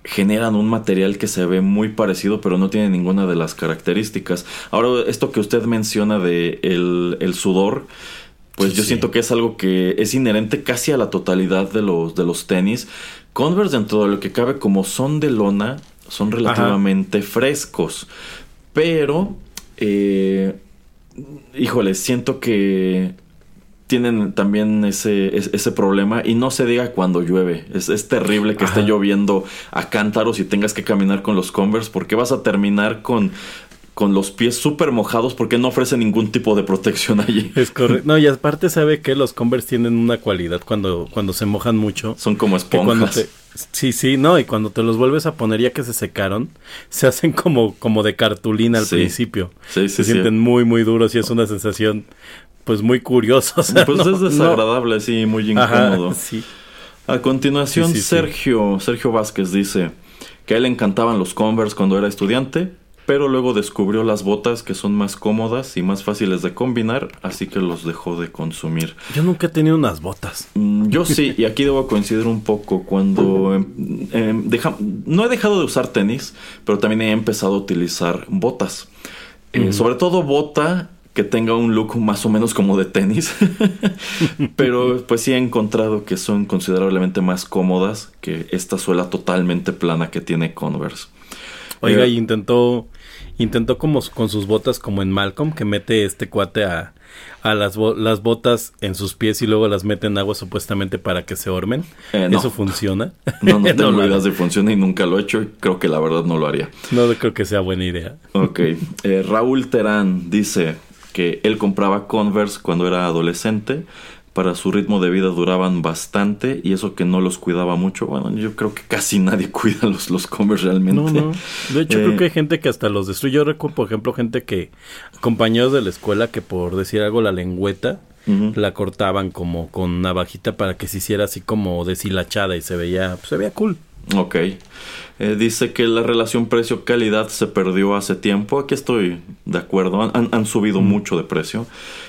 generan un material que se ve muy parecido pero no tiene ninguna de las características. Ahora, esto que usted menciona de el, sudor, pues yo siento que es algo que es inherente casi a la totalidad de los, de los tenis. Converse dentro de lo que cabe como son de lona, son relativamente frescos. Pero, eh, híjole, siento que tienen también ese, ese problema y no se diga cuando llueve. Es, terrible que esté lloviendo a cántaros y tengas que caminar con los Converse porque vas a terminar con con los pies súper mojados porque no ofrece ningún tipo de protección allí. Es correcto. No, y aparte sabe que los Converse tienen una cualidad cuando, cuando se mojan mucho. Son como esponjas. Sí, sí, no, y cuando te los vuelves a poner ya que se secaron, se hacen como, como de cartulina al principio. Sí, sí, se sienten muy, muy duros y es una sensación pues muy curioso. pues es desagradable, sí, muy incómodo. A continuación, Sergio, Sergio Vázquez dice que a él le encantaban los Converse cuando era estudiante, pero luego descubrió las botas que son más cómodas y más fáciles de combinar, así que los dejó de consumir. Yo nunca he tenido unas botas. Mm, yo sí, y aquí debo coincidir un poco cuando em, em, no he dejado de usar tenis, pero también he empezado a utilizar botas. Eh, sobre todo bota que tenga un look más o menos como de tenis. Pero pues sí he encontrado que son considerablemente más cómodas que esta suela totalmente plana que tiene Converse. Oiga, eh, y intentó intentó como con sus botas como en Malcolm que mete este cuate a, a las, las botas en sus pies y luego las mete en agua supuestamente para que se ormen. Eh, ¿Eso funciona? No, no tengo ideas de funciona y nunca lo he hecho y creo que la verdad no lo haría. No creo que sea buena idea. Ok. Eh, Raúl Terán dice, que él compraba Converse cuando era adolescente. Para su ritmo de vida duraban bastante y eso que no los cuidaba mucho. Bueno, yo creo que casi nadie cuida los, los Converse realmente. No, no. De hecho, creo que hay eh, gente que hasta los destruye. Yo recuerdo, por ejemplo, gente que, compañeros de la escuela, que por decir algo, la lengüeta, la cortaban como con navajita para que se hiciera así como deshilachada y se veía, pues, se veía cool. Ok. Eh, dice que la relación precio-calidad se perdió hace tiempo. Aquí estoy de acuerdo. Han, subido mucho de precio.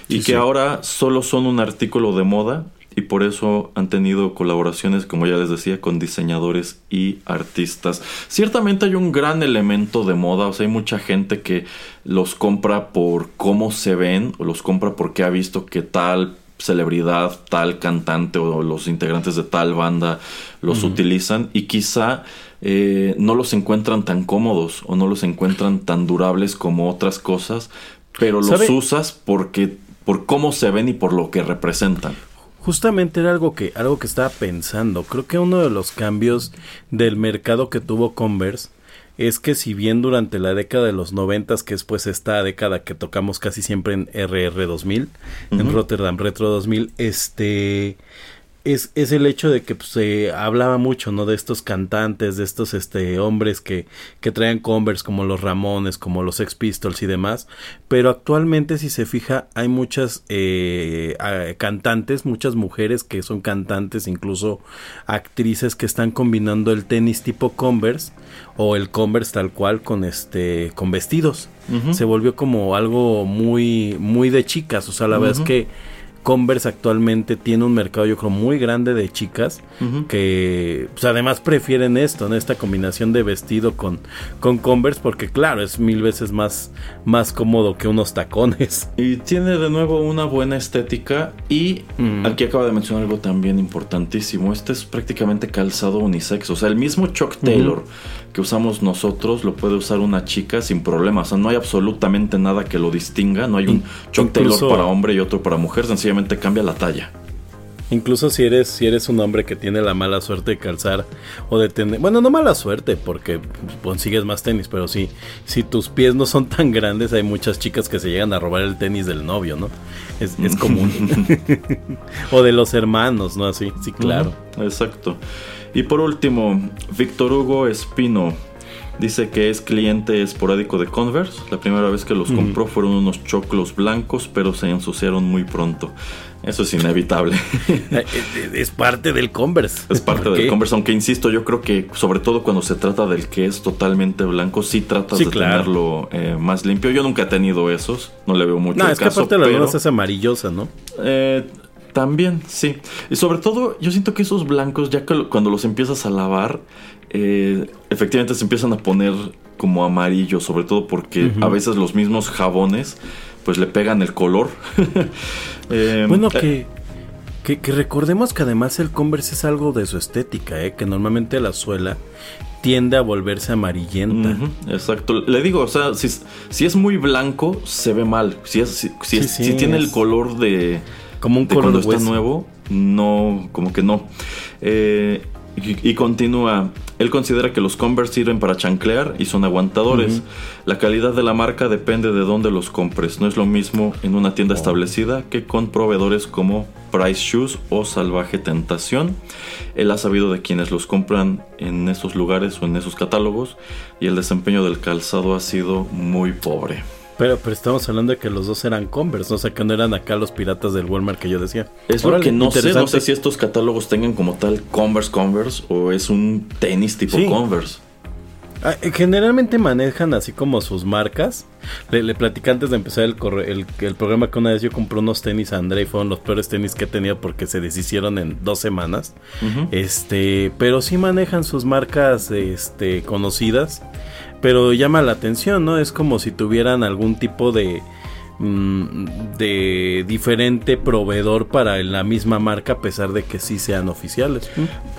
Y que ahora solo son un artículo de moda. Y por eso han tenido colaboraciones, como ya les decía, con diseñadores y artistas. Ciertamente hay un gran elemento de moda. O sea, hay mucha gente que los compra por cómo se ven. O los compra porque ha visto que tal celebridad, tal cantante o los integrantes de tal banda los utilizan y quizá eh, no los encuentran tan cómodos o no los encuentran tan durables como otras cosas, pero los usas porque por cómo se ven y por lo que representan. Justamente era algo que algo que estaba pensando. Creo que uno de los cambios del mercado que tuvo Converse es que si bien durante la década de los noventas, que es pues esta década que tocamos casi siempre en RR 2000, en Rotterdam Retro 2000, este es, es el hecho de que pues, se hablaba mucho, ¿no? De estos cantantes, de estos este, hombres que, que traían Converse como los Ramones, como los Ex Pistols y demás. Pero actualmente, si se fija, hay muchas eh, cantantes, muchas mujeres que son cantantes, incluso actrices que están combinando el tenis tipo Converse o el Converse tal cual con este con vestidos. Se volvió como algo muy muy de chicas, o sea, la verdad es que Converse actualmente tiene un mercado, yo creo, muy grande de chicas que pues, además prefieren esto, ¿no? esta combinación de vestido con, con Converse, porque claro, es mil veces más, más cómodo que unos tacones. Y tiene de nuevo una buena estética y aquí acaba de mencionar algo también importantísimo, este es prácticamente calzado unisex, o sea, el mismo Chuck Taylor que usamos nosotros lo puede usar una chica sin problema. O sea, no hay absolutamente nada que lo distinga. No hay un Chuck Taylor para hombre y otro para mujer. Sencillamente cambia la talla. Incluso si eres, si eres un hombre que tiene la mala suerte de calzar o de tener. Bueno, no mala suerte, porque consigues más tenis, pero sí, si tus pies no son tan grandes, hay muchas chicas que se llegan a robar el tenis del novio, ¿no? Es, es común. o de los hermanos, ¿no? Así, sí, claro. exacto. Y por último, Víctor Hugo Espino dice que es cliente esporádico de Converse. La primera vez que los compró fueron unos choclos blancos, pero se ensuciaron muy pronto. Eso es inevitable. Eh, eh, es parte del Converse. Es parte del Converse, aunque insisto, yo creo que sobre todo cuando se trata del que es totalmente blanco, sí tratas de tenerlo eh, más limpio. Yo nunca he tenido esos, no le veo mucho. No, es que aparte la es amarillosa, ¿no? Eh, también, sí. Y sobre todo, yo siento que esos blancos, ya que cuando los empiezas a lavar, eh, efectivamente se empiezan a poner como amarillo, sobre todo porque a veces los mismos jabones pues le pegan el color. Em, bueno, que, que, recordemos que además el Converse es algo de su estética, ¿eh? que normalmente la suela tiende a volverse amarillenta. exacto. Le digo, o sea, si, es muy blanco, se ve mal. Si, es, si, tiene el color de... Como un color cuando está nuevo, no, como que no. Eh, y, continúa, él considera que los Converse sirven para chanclear y son aguantadores. La calidad de la marca depende de dónde los compres. No es lo mismo en una tienda oh. establecida que con proveedores como Price Shoes o Salvaje Tentación. Él ha sabido de quienes los compran en esos lugares o en esos catálogos y el desempeño del calzado ha sido muy pobre. Pero, pero estamos hablando de que los dos eran Converse, ¿no? o sea, que no eran acá los piratas del Walmart que yo decía. Es lo que no sé, no sé si estos catálogos tengan como tal Converse Converse o es un tenis tipo Converse. Ah, eh, generalmente manejan así como sus marcas. Le, le platicé antes de empezar el, el, el, programa que una vez yo compré unos tenis a André y fueron los peores tenis que he tenido porque se deshicieron en dos semanas. Este, pero sí manejan sus marcas este, conocidas pero llama la atención, ¿no? Es como si tuvieran algún tipo de mm, de diferente proveedor para la misma marca a pesar de que sí sean oficiales.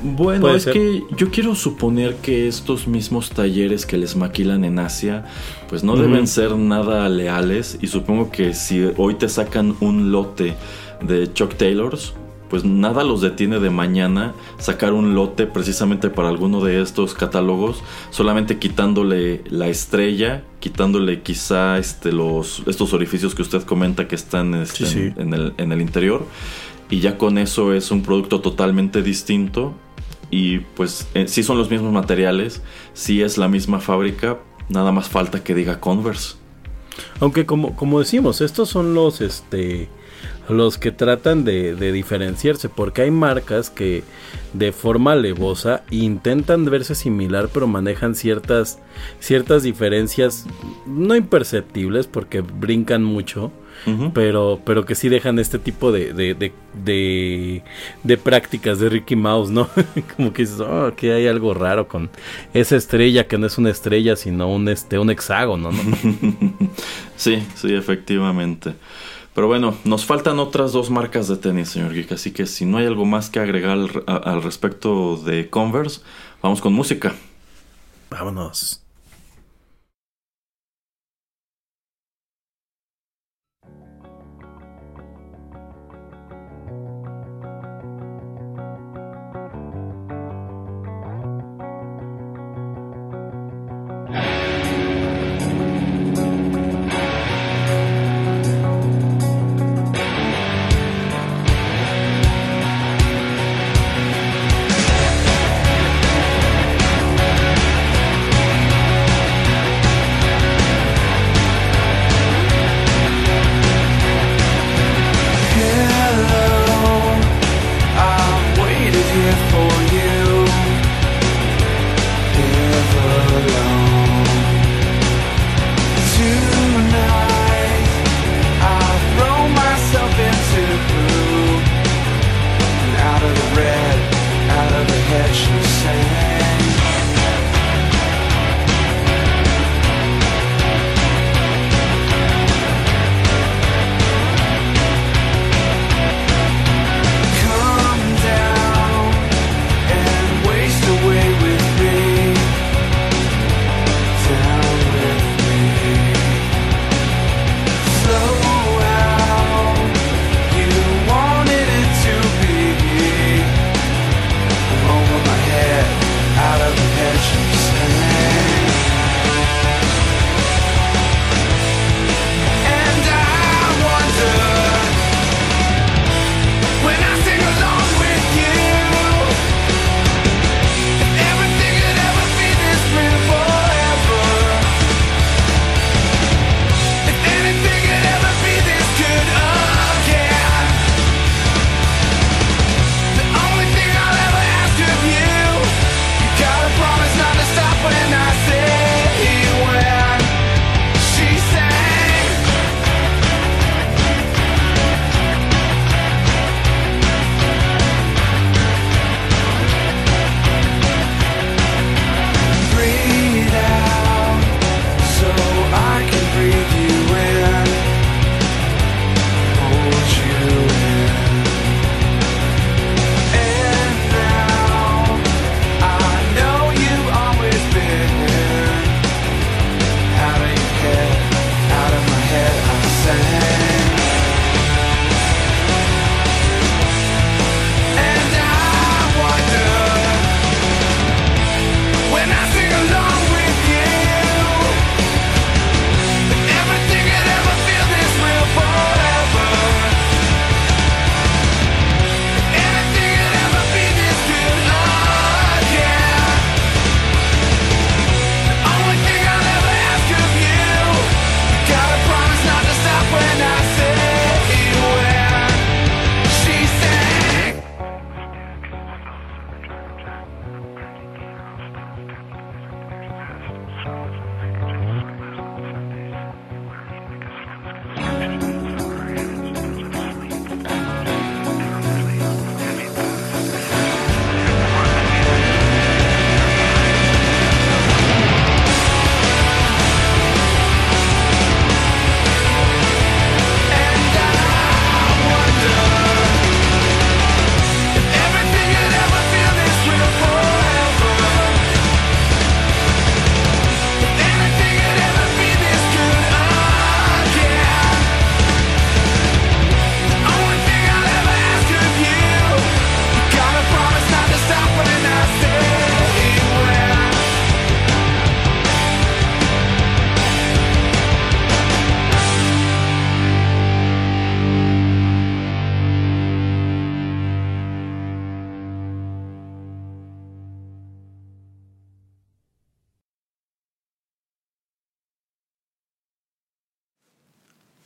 Bueno, es que yo quiero suponer que estos mismos talleres que les maquilan en Asia, pues no deben ser nada leales y supongo que si hoy te sacan un lote de Chuck Taylors, pues nada los detiene de mañana sacar un lote precisamente para alguno de estos catálogos, solamente quitándole la estrella, quitándole quizá este, los, estos orificios que usted comenta que están este, En, el, en el interior, y ya con eso es un producto totalmente distinto. Y pues si eh, sí son los mismos materiales, sí es la misma fábrica, nada más falta que diga Converse. Aunque como, como decimos, estos son los este los que tratan de, diferenciarse, porque hay marcas que de forma alevosa intentan verse similar, pero manejan ciertas, ciertas diferencias no imperceptibles, porque brincan mucho, pero, pero que sí dejan este tipo de, de, de, prácticas de Ricky Mouse, ¿no? Como que dices, oh, que hay algo raro con esa estrella que no es una estrella, sino un, este, un hexágono, ¿no? sí, sí, efectivamente. Pero bueno, nos faltan otras dos marcas de tenis, señor Geek. Así que si no hay algo más que agregar al, respecto de Converse, vamos con música. Vámonos.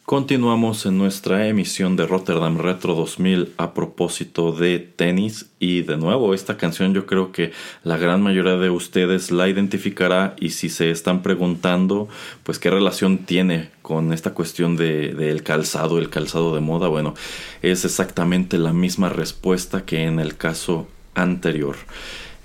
Continuamos en nuestra emisión de Rotterdam Retro 2000 a propósito de tenis y de nuevo esta canción yo creo que la gran mayoría de ustedes la identificará y si se están preguntando pues qué relación tiene con esta cuestión del de, calzado, el calzado de moda, bueno es exactamente la misma respuesta que en el caso anterior.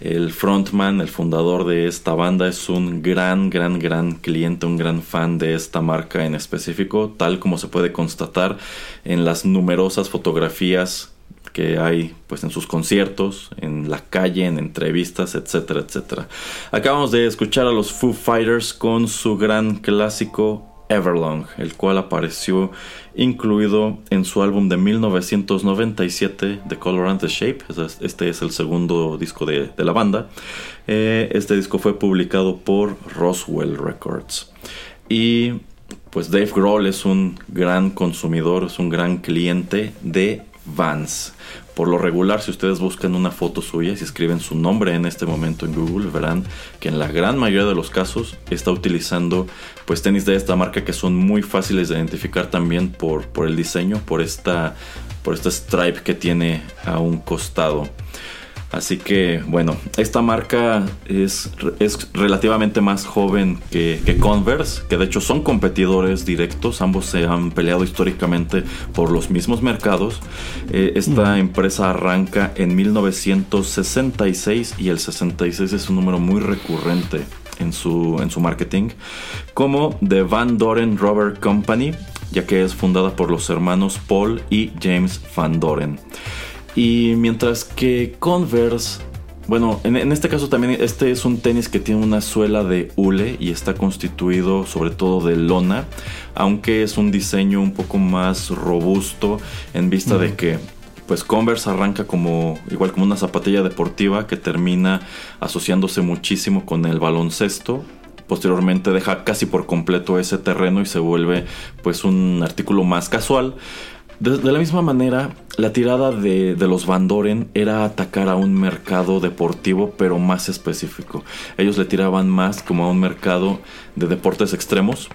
El frontman, el fundador de esta banda, es un gran, gran, gran cliente, un gran fan de esta marca en específico, tal como se puede constatar en las numerosas fotografías que hay pues en sus conciertos, en la calle, en entrevistas, etcétera, etcétera. Acabamos de escuchar a los Foo Fighters con su gran clásico Everlong, el cual apareció incluido en su álbum de 1997, The Color and the Shape. Este es el segundo disco de, la banda. Eh, este disco fue publicado por Roswell Records. Y pues Dave Grohl es un gran consumidor, es un gran cliente de Vans. Por lo regular, si ustedes buscan una foto suya, si escriben su nombre en este momento en Google, verán que en la gran mayoría de los casos está utilizando pues tenis de esta marca que son muy fáciles de identificar también por, por el diseño, por esta, por esta stripe que tiene a un costado. Así que bueno, esta marca es, es relativamente más joven que, Converse, que de hecho son competidores directos, ambos se han peleado históricamente por los mismos mercados. Eh, esta empresa arranca en 1966 y el 66 es un número muy recurrente en su, en su marketing, como The Van Doren Rubber Company, ya que es fundada por los hermanos Paul y James Van Doren. Y mientras que Converse, bueno, en, este caso también este es un tenis que tiene una suela de hule y está constituido sobre todo de lona, aunque es un diseño un poco más robusto en vista de que pues Converse arranca como igual como una zapatilla deportiva que termina asociándose muchísimo con el baloncesto. Posteriormente deja casi por completo ese terreno y se vuelve pues un artículo más casual de, la misma manera, la tirada de, los Van Doren era atacar a un mercado deportivo, pero más específico. Ellos le tiraban más como a un mercado de deportes extremos.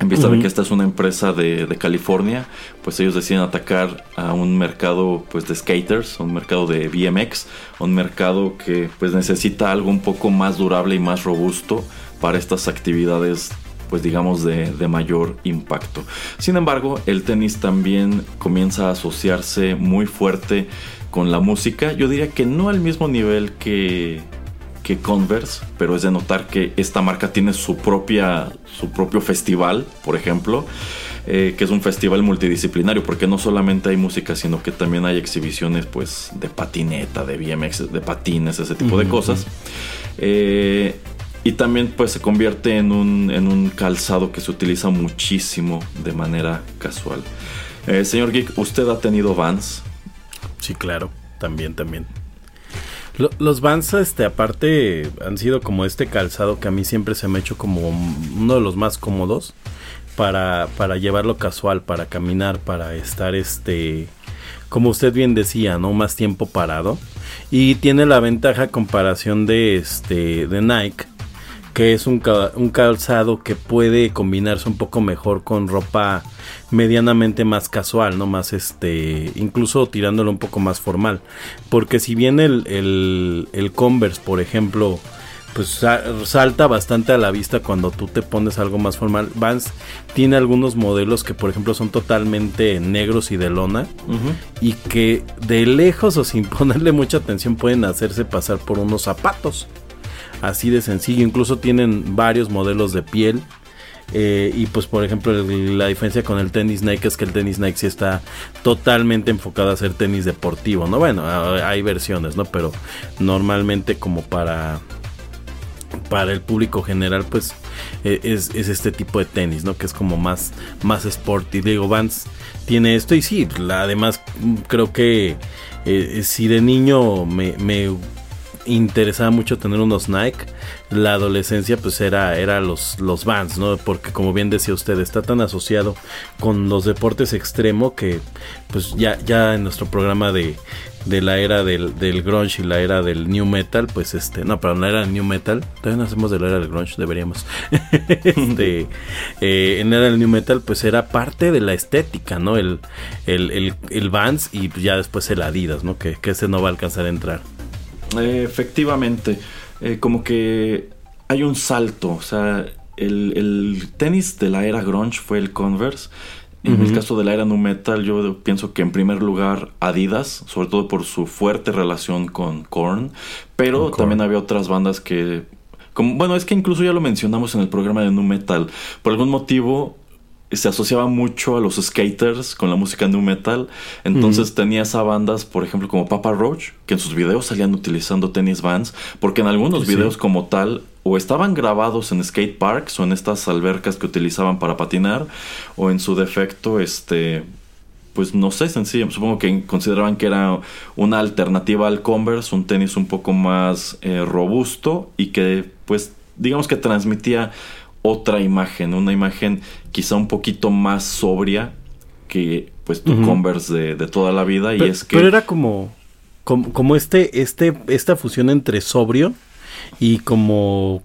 En vista de que esta es una empresa de, California, pues ellos deciden atacar a un mercado pues, de skaters, un mercado de BMX, un mercado que pues, necesita algo un poco más durable y más robusto para estas actividades pues digamos de, mayor impacto. Sin embargo, el tenis también comienza a asociarse muy fuerte con la música. Yo diría que no al mismo nivel que, que Converse, pero es de notar que esta marca tiene su, propia, su propio festival, por ejemplo. Eh, que es un festival multidisciplinario, porque no solamente hay música, sino que también hay exhibiciones pues, de patineta, de BMX, de patines, ese tipo de cosas. Eh, y también pues se convierte en un, en un calzado que se utiliza muchísimo de manera casual. Eh, señor Geek, ¿usted ha tenido Vans? Sí, claro, también, también. los Vans, este, aparte, han sido como este calzado que a mí siempre se me ha hecho como uno de los más cómodos para, para llevarlo casual, para caminar, para estar, este, como usted bien decía, ¿no? Más tiempo parado. Y tiene la ventaja comparación de, este, de Nike que es un, calzado que puede combinarse un poco mejor con ropa medianamente más casual, no más este, incluso tirándolo un poco más formal. Porque si bien el, el, Converse, por ejemplo, pues salta bastante a la vista cuando tú te pones algo más formal. Vans tiene algunos modelos que, por ejemplo, son totalmente negros y de lona y que de lejos o sin ponerle mucha atención pueden hacerse pasar por unos zapatos así de sencillo. Incluso tienen varios modelos de piel. Eh, y pues por ejemplo la diferencia con el tenis Nike es que el tenis Nike sí está totalmente enfocado a ser tenis deportivo, ¿no? Bueno, hay versiones, ¿no? Pero normalmente como para para el público general pues e, es, este tipo de tenis, ¿no? Que es como más, más sport. Y digo, Vans tiene esto y sí, además creo que eh, si de niño me interesaba mucho tener unos Nike. La adolescencia pues era, era los, los Vans, ¿no? Porque como bien decía usted, está tan asociado con los deportes extremo que pues ya, ya en nuestro programa de, de la era del, del, grunge y la era del new metal, pues este, no, pero la era del new metal, todavía no hacemos de la era del grunge, deberíamos. este, eh, en la era del new metal, pues era parte de la estética, ¿no? El, el, el, el Vans y ya después el Adidas, ¿no? Que, que ese no va a alcanzar a entrar. Eh, efectivamente, eh, como que hay un salto, o sea, el, el tenis de la era grunge fue el Converse en el caso de la era nu metal, yo pienso que en primer lugar Adidas, sobre todo por su fuerte relación con Korn, pero también había otras bandas que como, bueno, es que incluso ya lo mencionamos en el programa de nu metal. Por algún motivo se asociaba mucho a los skaters con la música nu metal. Entonces tenía tenías a bandas, por ejemplo, como Papa Roach, que en sus videos salían utilizando tenis vans, porque en algunos videos como tal o estaban grabados en skate parks o en estas albercas que utilizaban para patinar o en su defecto este pues no sé, sencillo, supongo que consideraban que era una alternativa al Converse, un tenis un poco más eh, robusto y que pues digamos que transmitía otra imagen, una imagen quizá un poquito más sobria que pues tu Converse de, toda la vida y es que pero era como, como como este este esta fusión entre sobrio y como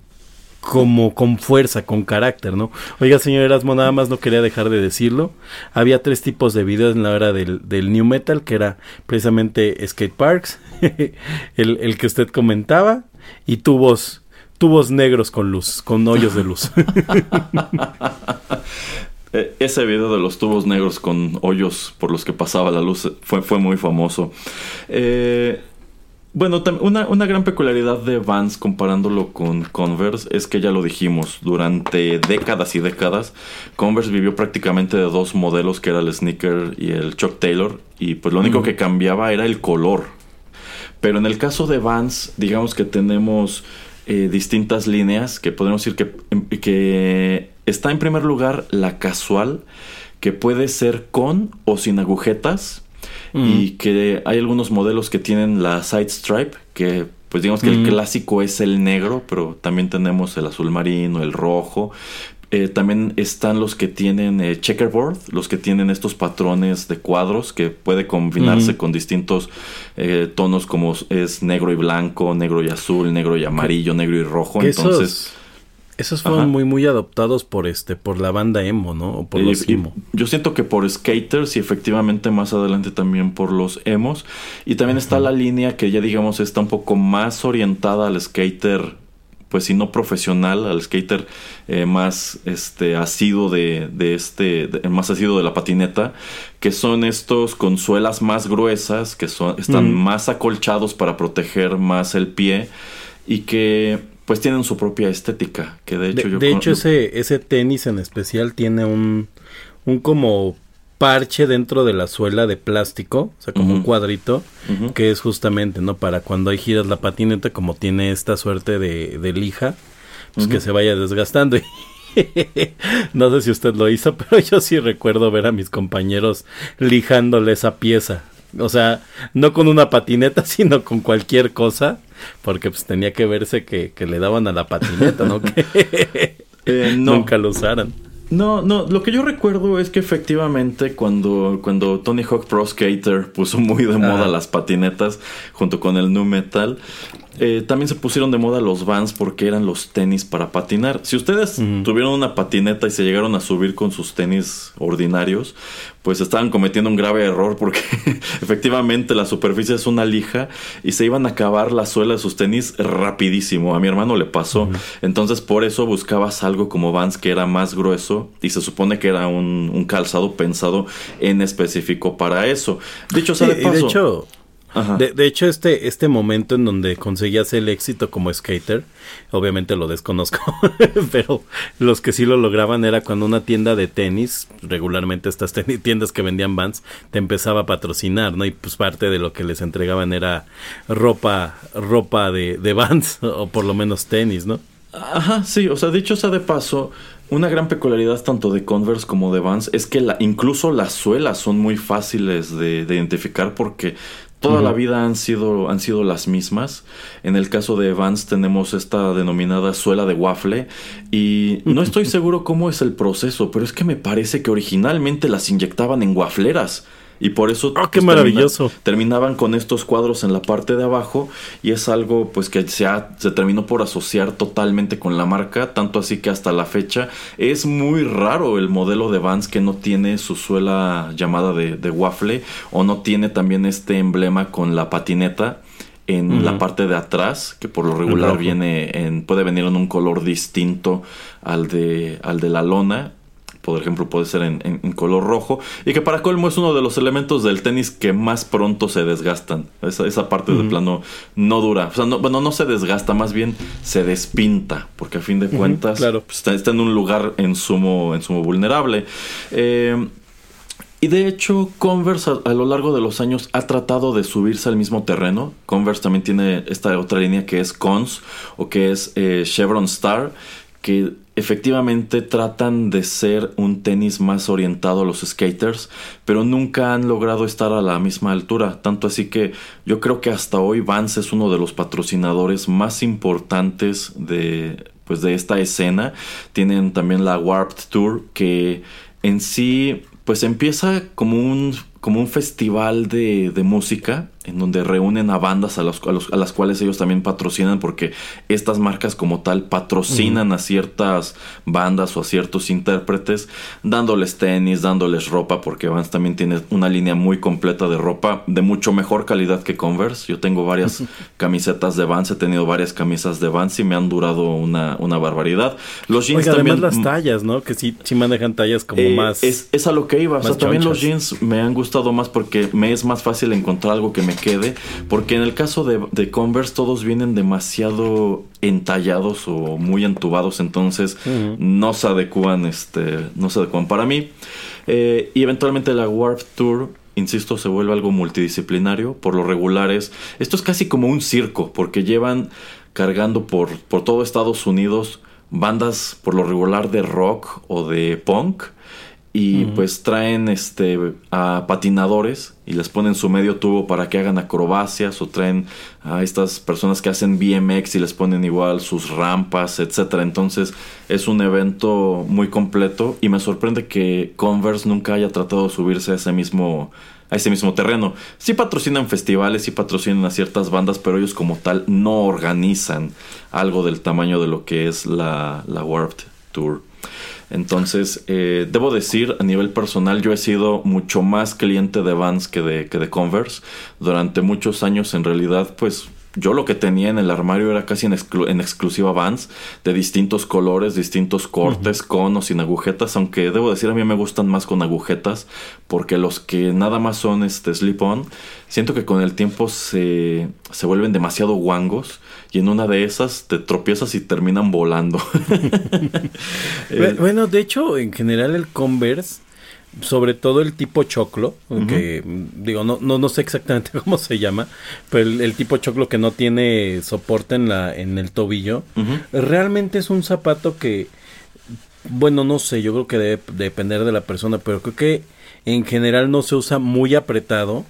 como con fuerza, con carácter, ¿no? Oiga, señor Erasmo, nada más no quería dejar de decirlo. Había tres tipos de videos en la hora del, del New Metal, que era precisamente Skate Parks, el, el, que usted comentaba, y tubos, tubos negros con luz, con hoyos de luz. E, ese video de los tubos negros con hoyos por los que pasaba la luz fue, fue muy famoso. Eh, bueno, una, una, gran peculiaridad de Vans comparándolo con Converse es que ya lo dijimos, durante décadas y décadas, Converse vivió prácticamente de dos modelos que era el sneaker y el Chuck Taylor y pues lo único que cambiaba era el color. Pero en el caso de Vans, digamos que tenemos eh, distintas líneas que podemos decir que, em, que está en primer lugar la casual, que puede ser con o sin agujetas y que hay algunos modelos que tienen la side stripe, que pues digamos que el clásico es el negro, pero también tenemos el azul marino, el rojo. Eh, también están los que tienen eh, checkerboard, los que tienen estos patrones de cuadros que puede combinarse con distintos eh, tonos como es negro y blanco, negro y azul, negro y amarillo, negro y rojo. Entonces... Esos fueron muy muy adoptados por este por la banda emo, ¿no? O por los emo. yo siento que por skaters y efectivamente más adelante también por los emos y también está la línea que ya digamos está un poco más orientada al skater pues si no profesional, al skater eh, más este asido de, de este más asido de la patineta, que son estos con suelas más gruesas, que son están más acolchados para proteger más el pie y que pues tienen su propia estética, que de hecho de, De hecho ese, ese tenis en especial tiene un, un como parche dentro de la suela de plástico, o sea, como un cuadrito, que es justamente, ¿no? Para cuando hay giras la patineta, como tiene esta suerte de, de lija, pues que se vaya desgastando. no sé si usted lo hizo, pero yo sí recuerdo ver a mis compañeros lijándole esa pieza. O sea, no con una patineta, sino con cualquier cosa porque pues tenía que verse que, le daban a la patineta, ¿no? que eh, nunca lo usaran. No, no, lo que yo recuerdo es que efectivamente cuando, cuando Tony Hawk Pro Skater puso muy de moda las patinetas junto con el nu metal, eh, también se pusieron de moda los Vans porque eran los tenis para patinar. Si ustedes tuvieron una patineta y se llegaron a subir con sus tenis ordinarios, pues estaban cometiendo un grave error porque efectivamente la superficie es una lija y se iban a acabar la suela de sus tenis rapidísimo. A mi hermano le pasó. Entonces por eso buscabas algo como Vans que era más grueso y se supone que era un, calzado pensado en específico para eso. Dicho sea de paso. De hecho, de, hecho, este, este momento en donde conseguías el éxito como skater, obviamente lo desconozco, pero los que sí lo lograban era cuando una tienda de tenis, regularmente estas tiendas que vendían vans, te empezaba a patrocinar, ¿no? Y pues parte de lo que les entregaban era ropa, ropa de, de vans, o por lo menos tenis, ¿no? Ajá, sí, o sea, dicho sea de paso, una gran peculiaridad tanto de Converse como de Vans es que la, incluso las suelas son muy fáciles de, de identificar porque toda la vida han sido, han sido las mismas. En el caso de Vans tenemos esta denominada suela de waffle y no estoy seguro cómo es el proceso, pero es que me parece que originalmente las inyectaban en wafleras. Y por eso ¡Oh, qué maravilloso! terminaban con estos cuadros en la parte de abajo y es algo pues que se, se terminó por asociar totalmente con la marca, tanto así que hasta la fecha es muy raro el modelo de Vans que no tiene su suela llamada de, de waffle o no tiene también este emblema con la patineta en la parte de atrás, que por lo regular viene en, puede venir en un color distinto al de, al de la lona por ejemplo, puede ser en, color rojo. Y que para colmo es uno de los elementos del tenis que más pronto se desgastan. Esa, esa parte del plano no dura. O sea, no, bueno, no se desgasta, más bien se despinta. Porque a fin de cuentas pues, está, en un lugar en sumo, en sumo vulnerable. Eh, y de hecho, Converse a, lo largo de los años ha tratado de subirse al mismo terreno. Converse también tiene esta otra línea que es Cons o que es eh, Chevron Star, que efectivamente tratan de ser un tenis más orientado a los skaters, pero nunca han logrado estar a la misma altura. Tanto así que yo creo que hasta hoy Vance es uno de los patrocinadores más importantes de, pues, de esta escena. Tienen también la Warped Tour que en sí pues empieza como un, como un festival de, de música en donde reúnen a bandas a, los, a, las cuales ellos también patrocinan porque estas marcas como tal patrocinan a ciertas bandas o a ciertos intérpretes dándoles tenis, dándoles ropa porque Vans también tiene una línea muy completa de ropa de mucho mejor calidad que Converse. Yo tengo varias camisetas de Vans, he tenido varias camisas de Vans y me han durado una, una barbaridad. Los jeans también... Además las tallas, ¿no? Que sí, sí manejan tallas como eh, más... Es, es, a lo que iba. O sea, también los jeans me han gustado más porque me es más fácil encontrar algo que me quede, porque en el caso de, Converse todos vienen demasiado entallados o muy entubados, entonces no se adecuan, este, no se adecuan para mí. Eh, y eventualmente la Warp Tour insisto, se vuelve algo multidisciplinario. Por lo regular es, esto es casi como un circo, porque llevan cargando por, por todo Estados Unidos bandas por lo regular de rock o de punk y pues traen este a patinadores y les ponen su medio tubo para que hagan acrobacias o traen a estas personas que hacen BMX y les ponen igual sus rampas, etcétera. Entonces es un evento muy completo y me sorprende que Converse nunca haya tratado de subirse a ese mismo a ese mismo terreno. Sí patrocinan festivales, sí patrocinan a ciertas bandas, pero ellos como tal no organizan algo del tamaño de lo que es la, la Warped Tour. Entonces, eh, debo decir, a nivel personal, yo he sido mucho más cliente de Vans que de, que de Converse. Durante muchos años, en realidad, pues yo lo que tenía en el armario era casi en, exclusiva Vans, de distintos colores, distintos cortes, con o sin agujetas, aunque debo decir a mí me gustan más con agujetas, porque los que nada más son este slip-on, siento que con el tiempo se, se vuelven demasiado guangos y en una de esas te tropiezas y terminan volando. bueno, de hecho, en general el Converse sobre todo el tipo choclo, que digo, no, no, no sé exactamente cómo se llama, pero el, tipo choclo que no tiene soporte en, la, en el tobillo, realmente es un zapato que, bueno, no sé, yo creo que debe depender de la persona, pero creo que en general no se usa muy apretado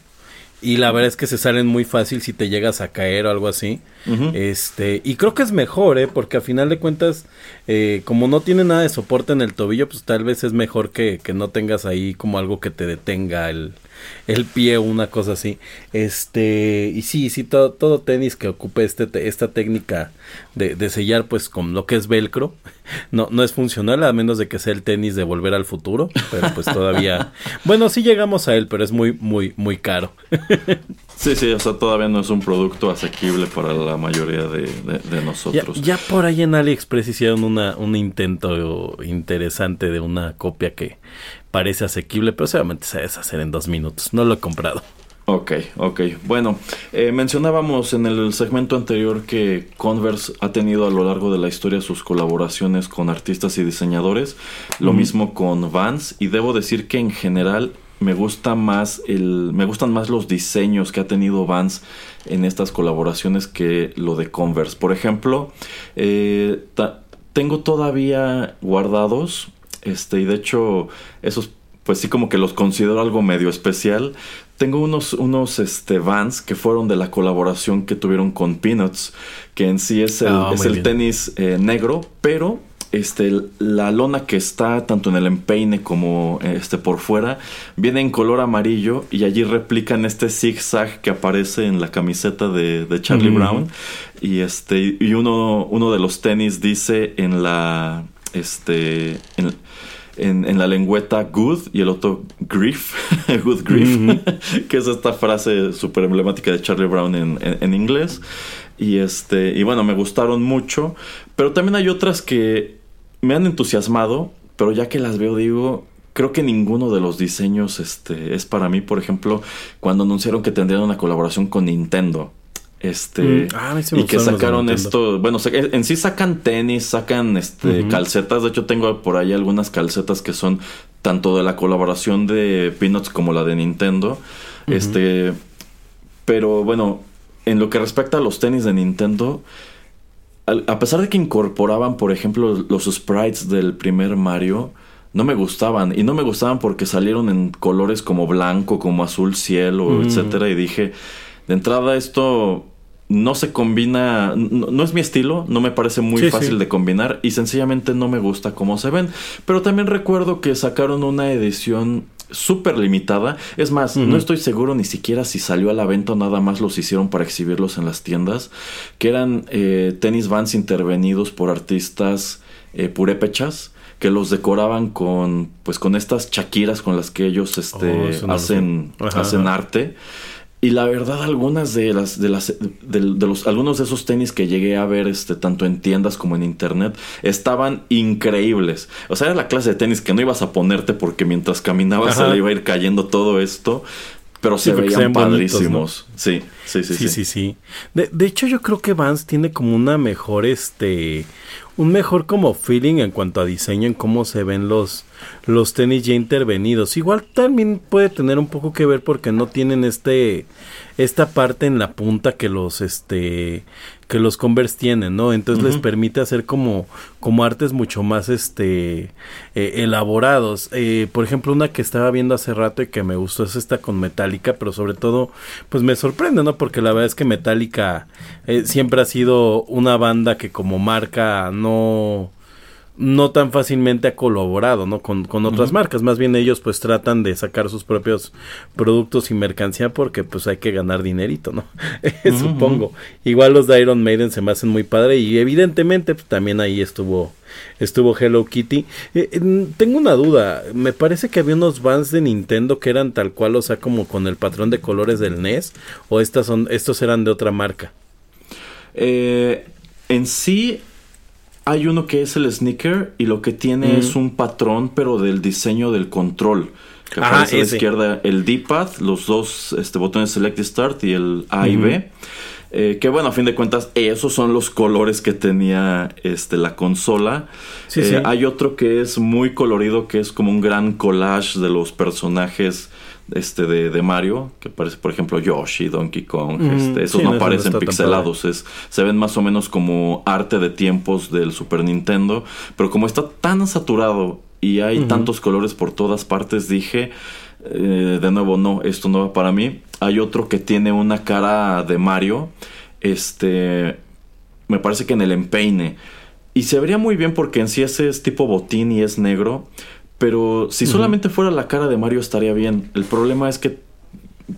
y la verdad es que se salen muy fácil si te llegas a caer o algo así. Este, y creo que es mejor, ¿eh? Porque a final de cuentas, eh, como no tiene nada de soporte en el tobillo, pues tal vez es mejor que, que no tengas ahí como algo que te detenga el, el pie o una cosa así. Este, y sí, sí, todo, todo tenis que ocupe este, esta técnica de, de, sellar, pues con lo que es velcro, no, no es funcional, a menos de que sea el tenis de volver al futuro, pero pues todavía, bueno, sí llegamos a él, pero es muy, muy, muy caro. Sí, sí, o sea, todavía no es un producto asequible para la mayoría de, nosotros. Ya, por ahí en AliExpress hicieron una, un intento interesante de una copia que parece asequible, pero seguramente se deshacer en dos minutos. No lo he comprado. Ok, ok. Bueno, eh, mencionábamos en el segmento anterior que Converse ha tenido a lo largo de la historia sus colaboraciones con artistas y diseñadores, lo mismo con Vans, y debo decir que en general me gusta más el me gustan más los diseños que ha tenido Vans en estas colaboraciones que lo de Converse. Por ejemplo eh, tengo todavía guardados este y de hecho esos pues sí como que los considero algo medio especial. Tengo unos, unos este, Vans que fueron de la colaboración que tuvieron con Peanuts, que en sí es el, Ah, es el tenis eh, negro, pero este, la lona que está tanto en el empeine como este, por fuera viene en color amarillo y allí replican este zigzag que aparece en la camiseta de, de Charlie. Brown. Y, este, y uno, uno de los tenis dice en la... Este, en, en, en la lengüeta good y el otro grief, good grief, que es esta frase súper emblemática de Charlie Brown en, en- en inglés. Y este, y bueno, me gustaron mucho. Pero también hay otras que me han entusiasmado, pero ya que las veo, digo, creo que ninguno de los diseños este, es para mí. Por ejemplo, cuando anunciaron que tendrían una colaboración con Nintendo. Este, Mm, ah, sí y que sacaron esto, bueno, en sí sacan tenis, sacan este calcetas, de hecho tengo por ahí algunas calcetas que son tanto de la colaboración de Peanuts como la de Nintendo. Este, pero bueno, en lo que respecta a los tenis de Nintendo, a pesar de que incorporaban, por ejemplo, los sprites del primer Mario, no me gustaban. Y no me gustaban porque salieron en colores como blanco, como azul cielo, Mm. etcétera. Y dije, de entrada esto no se combina, no, no es mi estilo, no me parece muy Sí, fácil sí. de combinar y sencillamente no me gusta cómo se ven. Pero también recuerdo que sacaron una edición súper limitada. Es más, no estoy seguro ni siquiera si salió a la venta o nada más los hicieron para exhibirlos en las tiendas. Que eran eh, tenis vans intervenidos por artistas eh, purépechas que los decoraban con pues con estas chaquiras con las que ellos este, Oh, hacen, hacen arte. Y la verdad, algunas de las, de las, de, de los, algunos de esos tenis que llegué a ver, este, tanto en tiendas como en internet, estaban increíbles. O sea, era la clase de tenis que no ibas a ponerte porque mientras caminabas Ajá. se le iba a ir cayendo todo esto, pero Sí, se veían bonitos, padrísimos. Sí, sí, sí, Sí, sí, sí. De, de hecho, yo creo que Vans tiene como una mejor, este, un mejor como feeling en cuanto a diseño, en cómo se ven los, los tenis ya intervenidos. Igual también puede tener un poco que ver porque no tienen este, esta parte en la punta que los, este, que los Converse tienen, ¿no? Entonces les permite hacer como, como artes mucho más, este, eh, elaborados. Eh, por ejemplo, una que estaba viendo hace rato y que me gustó es esta con Metallica, pero sobre todo, pues me sorprende, ¿no? Porque la verdad es que Metallica eh, siempre ha sido una banda que como marca no no tan fácilmente ha colaborado, ¿no? Con, con otras marcas. Más bien ellos pues tratan de sacar sus propios productos y mercancía porque pues hay que ganar dinerito, ¿no? Ujú, Supongo. Igual los de Iron Maiden se me hacen muy padre y evidentemente pues, también ahí estuvo estuvo Hello Kitty. Eh, eh, tengo una duda, me parece que había unos Vans de Nintendo que eran tal cual, o sea, como con el patrón de colores del NES o estas son estos eran de otra marca. Eh, en sí hay uno que es el sneaker y lo que tiene Mm. es un patrón pero del diseño del control. Que Ah, aparece a la izquierda el D-pad, los dos este, botones Select y Start y el A y B. Eh, que bueno, a fin de cuentas, esos son los colores que tenía este, la consola. Sí, Eh, sí. Hay otro que es muy colorido, que es como un gran collage de los personajes este, de, de Mario, que parece, por ejemplo, Yoshi, Donkey Kong. Mm, este, esos sí, no no, eso no parecen tan pixelados, es- se ven más o menos como arte de tiempos del Super Nintendo, pero como está tan saturado y hay tantos colores por todas partes, dije, eh, de nuevo, no, esto no va para mí. Hay otro que tiene una cara de Mario, este, me parece que en el empeine. Y se vería muy bien porque en sí ese es tipo botín y es negro. Pero si solamente fuera la cara de Mario estaría bien. El problema es que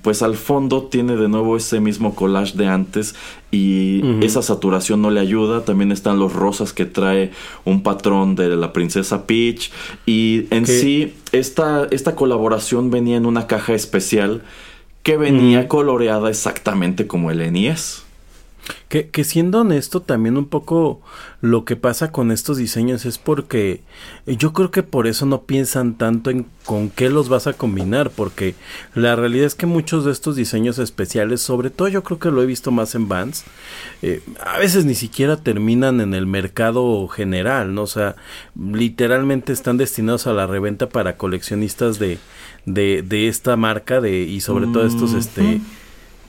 pues al fondo tiene de nuevo ese mismo collage de antes y esa saturación no le ayuda. También están los rosas que trae un patrón de la princesa Peach y en sí esta, esta colaboración venía en una caja especial que venía coloreada exactamente como el NES. Que, que siendo honesto, también un poco lo que pasa con estos diseños es porque yo creo que por eso no piensan tanto en con qué los vas a combinar, porque la realidad es que muchos de estos diseños especiales, sobre todo yo creo que lo he visto más en Vans, eh, a veces ni siquiera terminan en el mercado general, ¿no? O sea, literalmente están destinados a la reventa para coleccionistas de, de, de esta marca de, y sobre todo estos, este.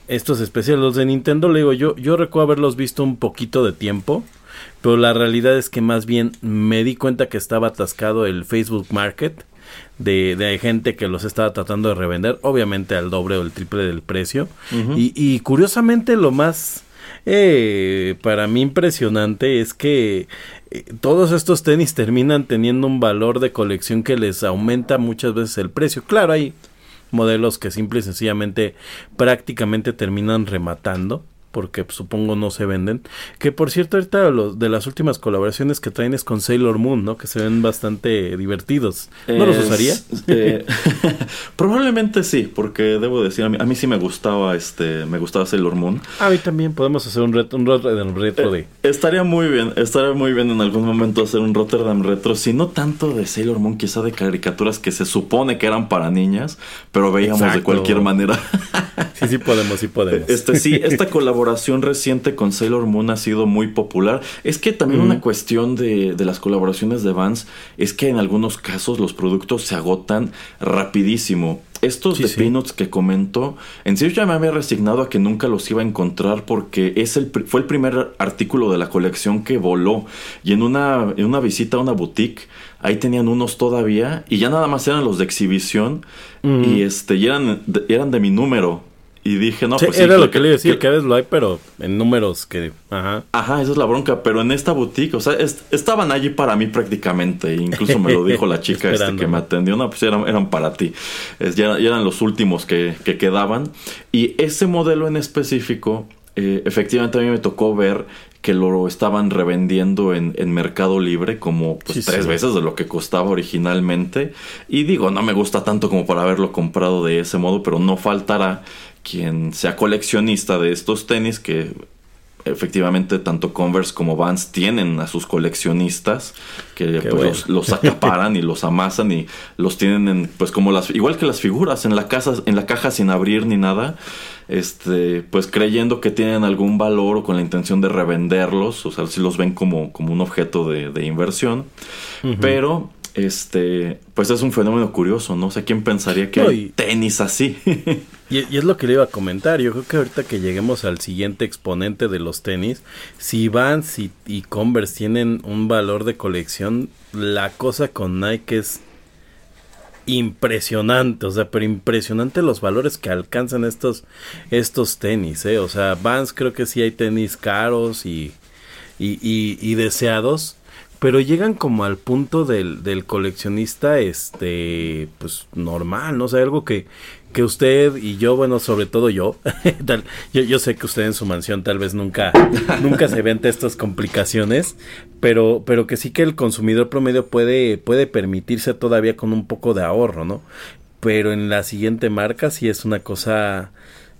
Estos especiales, los de Nintendo, le digo, yo, yo recuerdo haberlos visto un poquito de tiempo, pero la realidad es que más bien me di cuenta que estaba atascado el Facebook Market de, de, gente que los estaba tratando de revender, obviamente al doble o el triple del precio. y, y, curiosamente lo más eh, para mí impresionante es que eh, todos estos tenis terminan teniendo un valor de colección que les aumenta muchas veces el precio. Claro, hay modelos que simple y sencillamente prácticamente terminan rematando porque supongo no se venden. Que por cierto, ahorita los, de las últimas colaboraciones que traen es con Sailor Moon, ¿no? Que se ven bastante divertidos. ¿No los usaría? Eh, probablemente sí, porque debo decir, a mí, sí me gustaba este, me gustaba Sailor Moon. A mí también podemos hacer un, un Rotterdam retro de... estaría muy bien, estaría muy bien en algún momento hacer un Rotterdam retro, si no tanto de Sailor Moon, quizá de caricaturas que se supone que eran para niñas, pero veíamos de cualquier manera. sí, sí podemos, sí podemos. Este, sí, esta colaboración colaboración reciente con Sailor Moon ha sido muy popular. Es que también una cuestión de, de, las colaboraciones de Vans es que en algunos casos los productos se agotan rapidísimo. Estos de Peanuts que comento, en serio ya me había resignado a que nunca los iba a encontrar porque es el, fue el primer artículo de la colección que voló. Y en una, en una visita a una boutique, ahí tenían unos todavía y ya nada más eran los de exhibición y este y eran, eran de mi número y dije, no, pues. Era lo que, le iba a decir, que, a veces lo hay, pero en números que. Ajá. Ajá, esa es la bronca. Pero en esta boutique, o sea, estaban allí para mí prácticamente. Incluso me lo dijo la chica este que me atendió. No, pues eran, eran para ti. ya, eran los últimos que, que, quedaban. Y ese modelo en específico, eh, efectivamente a mí me tocó ver que lo estaban revendiendo en, en Mercado Libre como pues, tres veces de lo que costaba originalmente. Y digo, no me gusta tanto como para haberlo comprado de ese modo, pero no faltará quien sea coleccionista de estos tenis que efectivamente tanto Converse como Vans tienen a sus coleccionistas que pues, los, acaparan y los amasan y los tienen en, pues como las igual que las figuras en la casa en la caja sin abrir ni nada este pues creyendo que tienen algún valor o con la intención de revenderlos o sea si los ven como, como un objeto de, inversión pero este, pues es un fenómeno curioso, ¿no? sé quién pensaría que hay tenis así. y, es lo que le iba a comentar. Yo creo que ahorita que lleguemos al siguiente exponente de los tenis, si Vans y, Converse tienen un valor de colección, la cosa con Nike es impresionante, o sea, pero impresionante los valores que alcanzan estos, estos tenis, ¿eh? O sea, Vans creo que sí hay tenis caros y, y, y deseados, pero llegan como al punto del, del coleccionista, este, pues normal, ¿no? O sea, algo que, que usted y yo, bueno, sobre todo yo, tal, yo, yo sé que usted en su mansión tal vez nunca, nunca se vente estas complicaciones, pero, pero que sí que el consumidor promedio puede, puede permitirse todavía con un poco de ahorro, ¿no? Pero en la siguiente marca sí es una cosa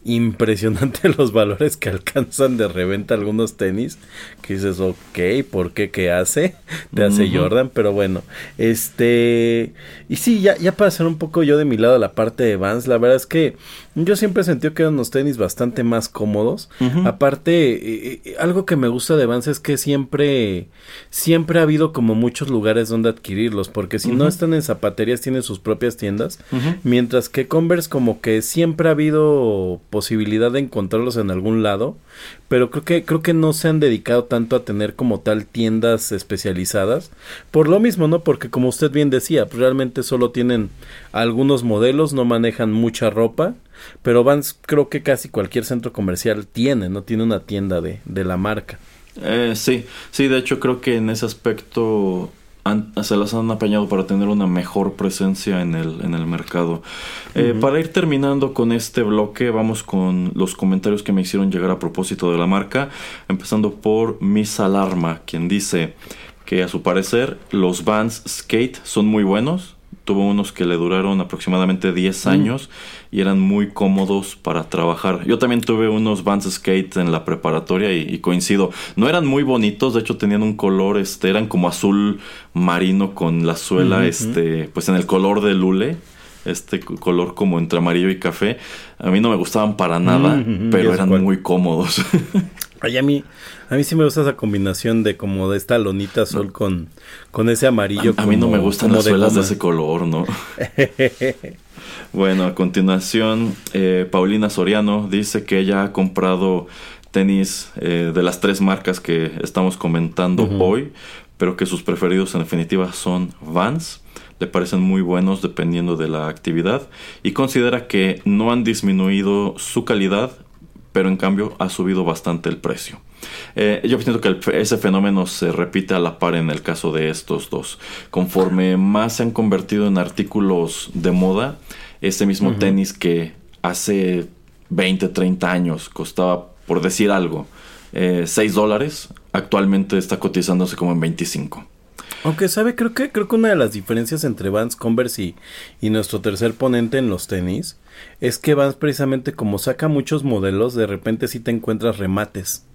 impresionante los valores que alcanzan de reventa algunos tenis que dices ok ¿por qué qué hace? te hace Jordan pero bueno este y sí ya, ya para hacer un poco yo de mi lado la parte de Vans la verdad es que yo siempre sentí que eran unos tenis bastante más cómodos. Aparte eh, eh, algo que me gusta de Vans es que siempre siempre ha habido como muchos lugares donde adquirirlos porque si no están en zapaterías tienen sus propias tiendas. Mientras que Converse como que siempre ha habido posibilidad de encontrarlos en algún lado, pero creo que creo que no se han dedicado tanto a tener como tal tiendas especializadas. Por lo mismo, ¿no? Porque como usted bien decía, realmente solo tienen algunos modelos, no manejan mucha ropa, pero Vans creo que casi cualquier centro comercial tiene, no tiene una tienda de, de la marca. Eh, sí, sí, de hecho creo que en ese aspecto se las han apañado para tener una mejor presencia en el, en el mercado. Eh, para ir terminando con este bloque, vamos con los comentarios que me hicieron llegar a propósito de la marca, empezando por Miss Alarma, quien dice que a su parecer los Vans Skate son muy buenos, tuvo unos que le duraron aproximadamente 10 mm. años y eran muy cómodos para trabajar. Yo también tuve unos Vans Skate en la preparatoria y, coincido. No eran muy bonitos, de hecho tenían un color, este, eran como azul marino con la suela, este, pues en el color de lule este color como entre amarillo y café. A mí no me gustaban para nada, pero eran muy cómodos. Ay, a mí, a mí sí me gusta esa combinación de como de esta lonita azul con, con ese amarillo. A, mí no me gustan las suelas de, ese color, ¿no? bueno, a continuación, eh, Paulina Soriano dice que ella ha comprado tenis eh, de las tres marcas que estamos comentando hoy, pero que sus preferidos en definitiva son Vans. le parecen muy buenos dependiendo de la actividad y considera que no han disminuido su calidad, pero en cambio ha subido bastante el precio. Eh, yo pienso que ese fenómeno se repite a la par en el caso de estos dos. Conforme más se han convertido en artículos de moda, este mismo tenis que hace 20, 30 años costaba, por decir algo, 6 eh, dólares, actualmente está cotizándose como en 25. Aunque sabe, creo que creo que una de las diferencias entre Vans, Converse y, y, nuestro tercer ponente en los tenis es que Vans precisamente como saca muchos modelos, de repente sí te encuentras remates.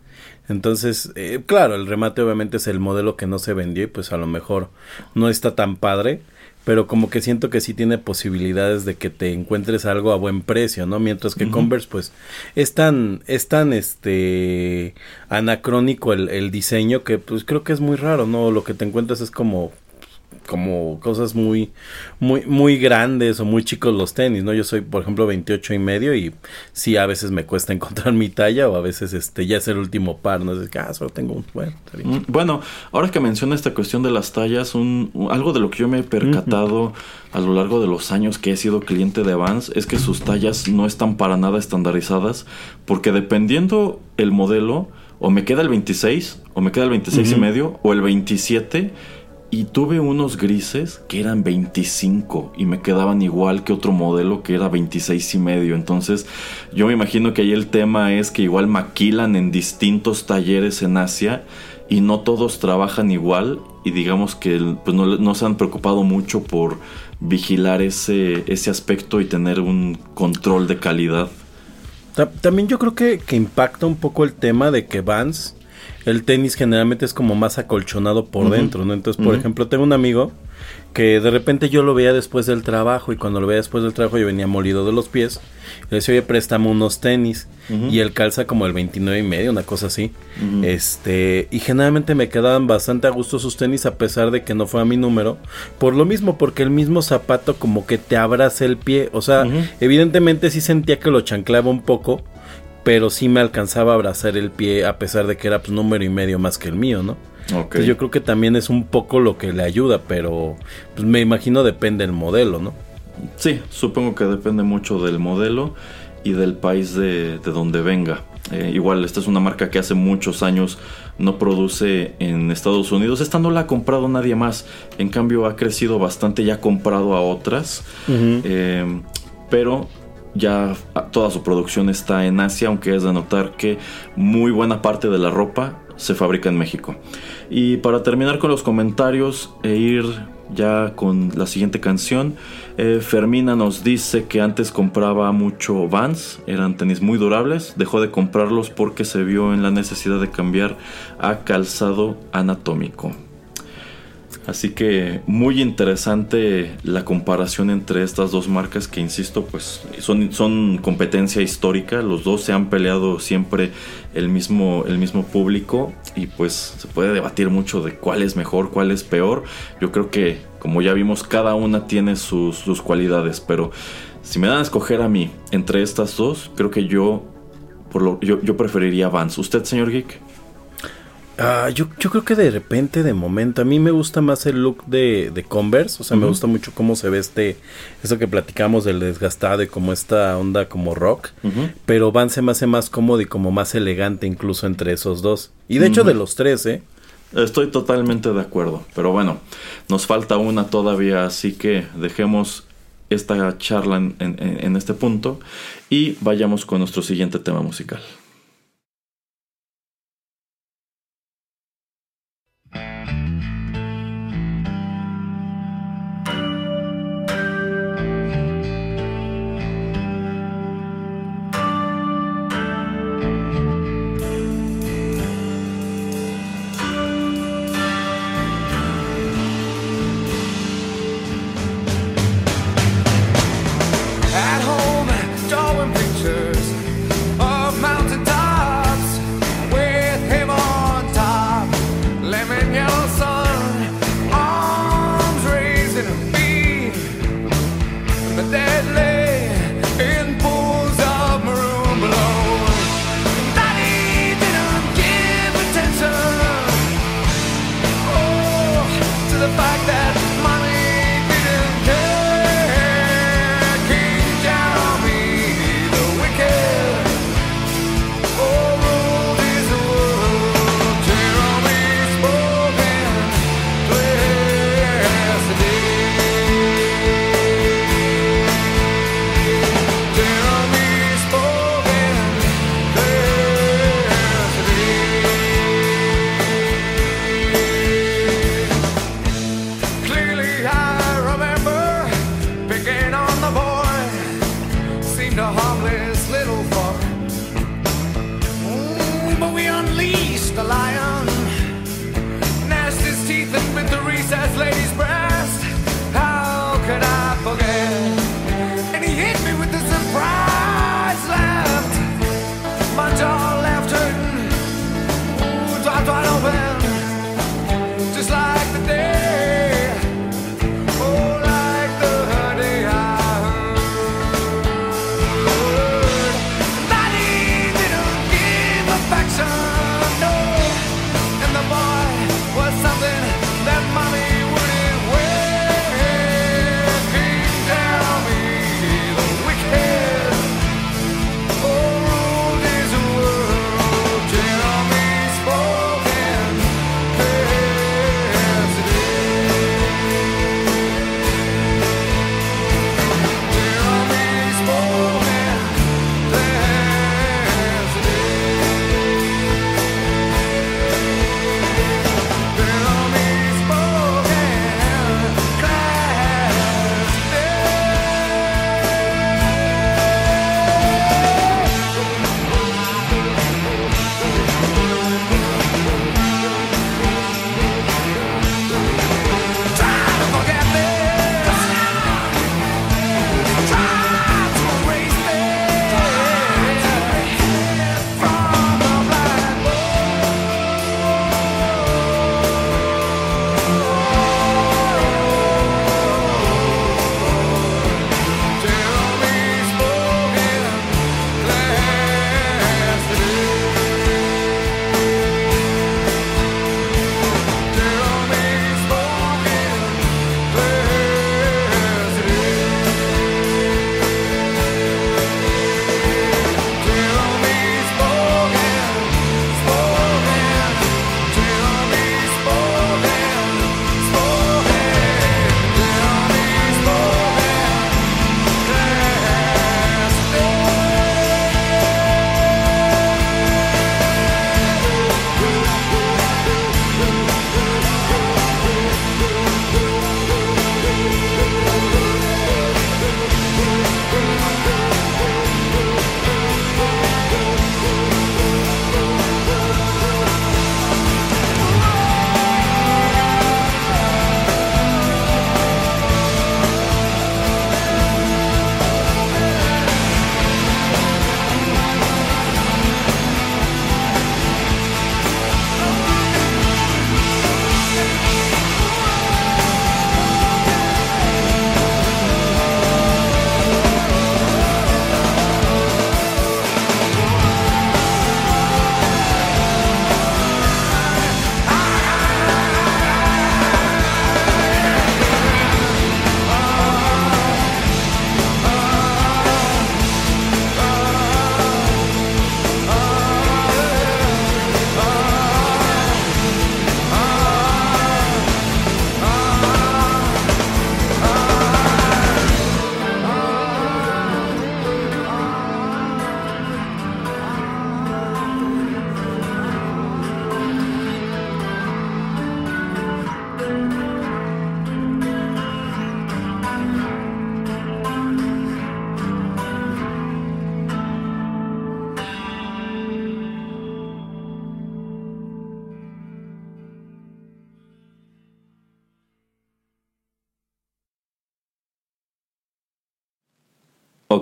Entonces, eh, claro, el remate obviamente es el modelo que no se vendió y pues a lo mejor no está tan padre, pero como que siento que sí tiene posibilidades de que te encuentres algo a buen precio, ¿no? Mientras que Converse, pues, es tan, es tan, este, anacrónico el, el diseño que, pues, creo que es muy raro, ¿no? Lo que te encuentras es como como cosas muy, muy, muy grandes o muy chicos los tenis, ¿no? Yo soy, por ejemplo, 28 y medio y sí, a veces me cuesta encontrar mi talla o a veces este ya es el último par, ¿no? Es que, ah, solo tengo un, bueno, mm, bueno, ahora que menciona esta cuestión de las tallas, un, algo de lo que yo me he percatado a lo largo de los años que he sido cliente de Vans es que sus tallas no están para nada estandarizadas porque dependiendo el modelo, o me queda el 26, o me queda el 26 y medio, o el 27 y tuve unos grises que eran 25 y me quedaban igual que otro modelo que era 26 y medio. Entonces yo me imagino que ahí el tema es que igual maquilan en distintos talleres en Asia y no todos trabajan igual y digamos que pues no, se han preocupado mucho por vigilar ese, ese aspecto y tener un control de calidad. También yo creo que, que impacta un poco el tema de que Vans el tenis generalmente es como más acolchonado por dentro, ¿no? Entonces, por ejemplo, tengo un amigo que de repente yo lo veía después del trabajo y cuando lo veía después del trabajo yo venía molido de los pies. Le decía, oye, préstame unos tenis. Y él calza como el 29 y medio, una cosa así. Este, y generalmente me quedaban bastante a gusto sus tenis a pesar de que no fue a mi número. Por lo mismo, porque el mismo zapato como que te abraza el pie. O sea, evidentemente sí sentía que lo chanclaba un poco pero sí me alcanzaba a abrazar el pie a pesar de que era pues número y medio más que el mío, ¿no? Entonces yo creo que también es un poco lo que le ayuda, pero pues me imagino depende del modelo, ¿no? Sí, supongo que depende mucho del modelo y del país de, donde venga. Eh, igual, esta es una marca que hace muchos años no produce en Estados Unidos. Esta no la ha comprado nadie más. En cambio, ha crecido bastante y ha comprado a otras. Eh, pero ya toda su producción está en Asia, aunque es de notar que muy buena parte de la ropa se fabrica en México. Y para terminar con los comentarios e ir ya con la siguiente canción, eh, Fermina nos dice que antes compraba mucho Vans, eran tenis muy durables, dejó de comprarlos porque se vio en la necesidad de cambiar a calzado anatómico. Así que muy interesante la comparación entre estas dos marcas que, insisto, pues son, son competencia histórica. Los dos se han peleado siempre el mismo, el mismo público y pues se puede debatir mucho de cuál es mejor, cuál es peor. Yo creo que, como ya vimos, cada una tiene sus, sus cualidades, pero si me dan a escoger a mí entre estas dos, creo que yo, por lo, yo, yo preferiría Vans. ¿Usted, señor Geek? Ah, yo, yo creo que de repente, de momento, a mí me gusta más el look de, de Converse, o sea, me gusta mucho cómo se ve este, eso que platicamos del desgastado y como esta onda como rock, pero Van se me hace más cómodo y como más elegante incluso entre esos dos. Y de hecho de los tres, ¿eh? Estoy totalmente de acuerdo, pero bueno, nos falta una todavía, así que dejemos esta charla en este punto y vayamos con nuestro siguiente tema musical.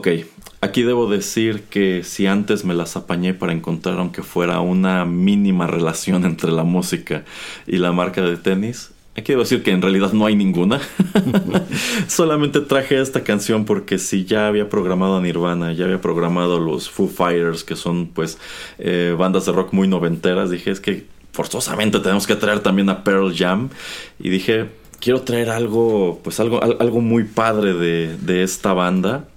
Ok, aquí debo decir que si antes me las apañé para encontrar aunque fuera una mínima relación entre la música y la marca de tenis, aquí debo decir que en realidad no hay ninguna. Solamente traje esta canción porque si ya había programado a Nirvana, ya había programado los Foo Fighters, que son pues eh, bandas de rock muy noventeras, dije es que forzosamente tenemos que traer también a Pearl Jam y dije quiero traer algo pues algo, algo muy padre de, de esta banda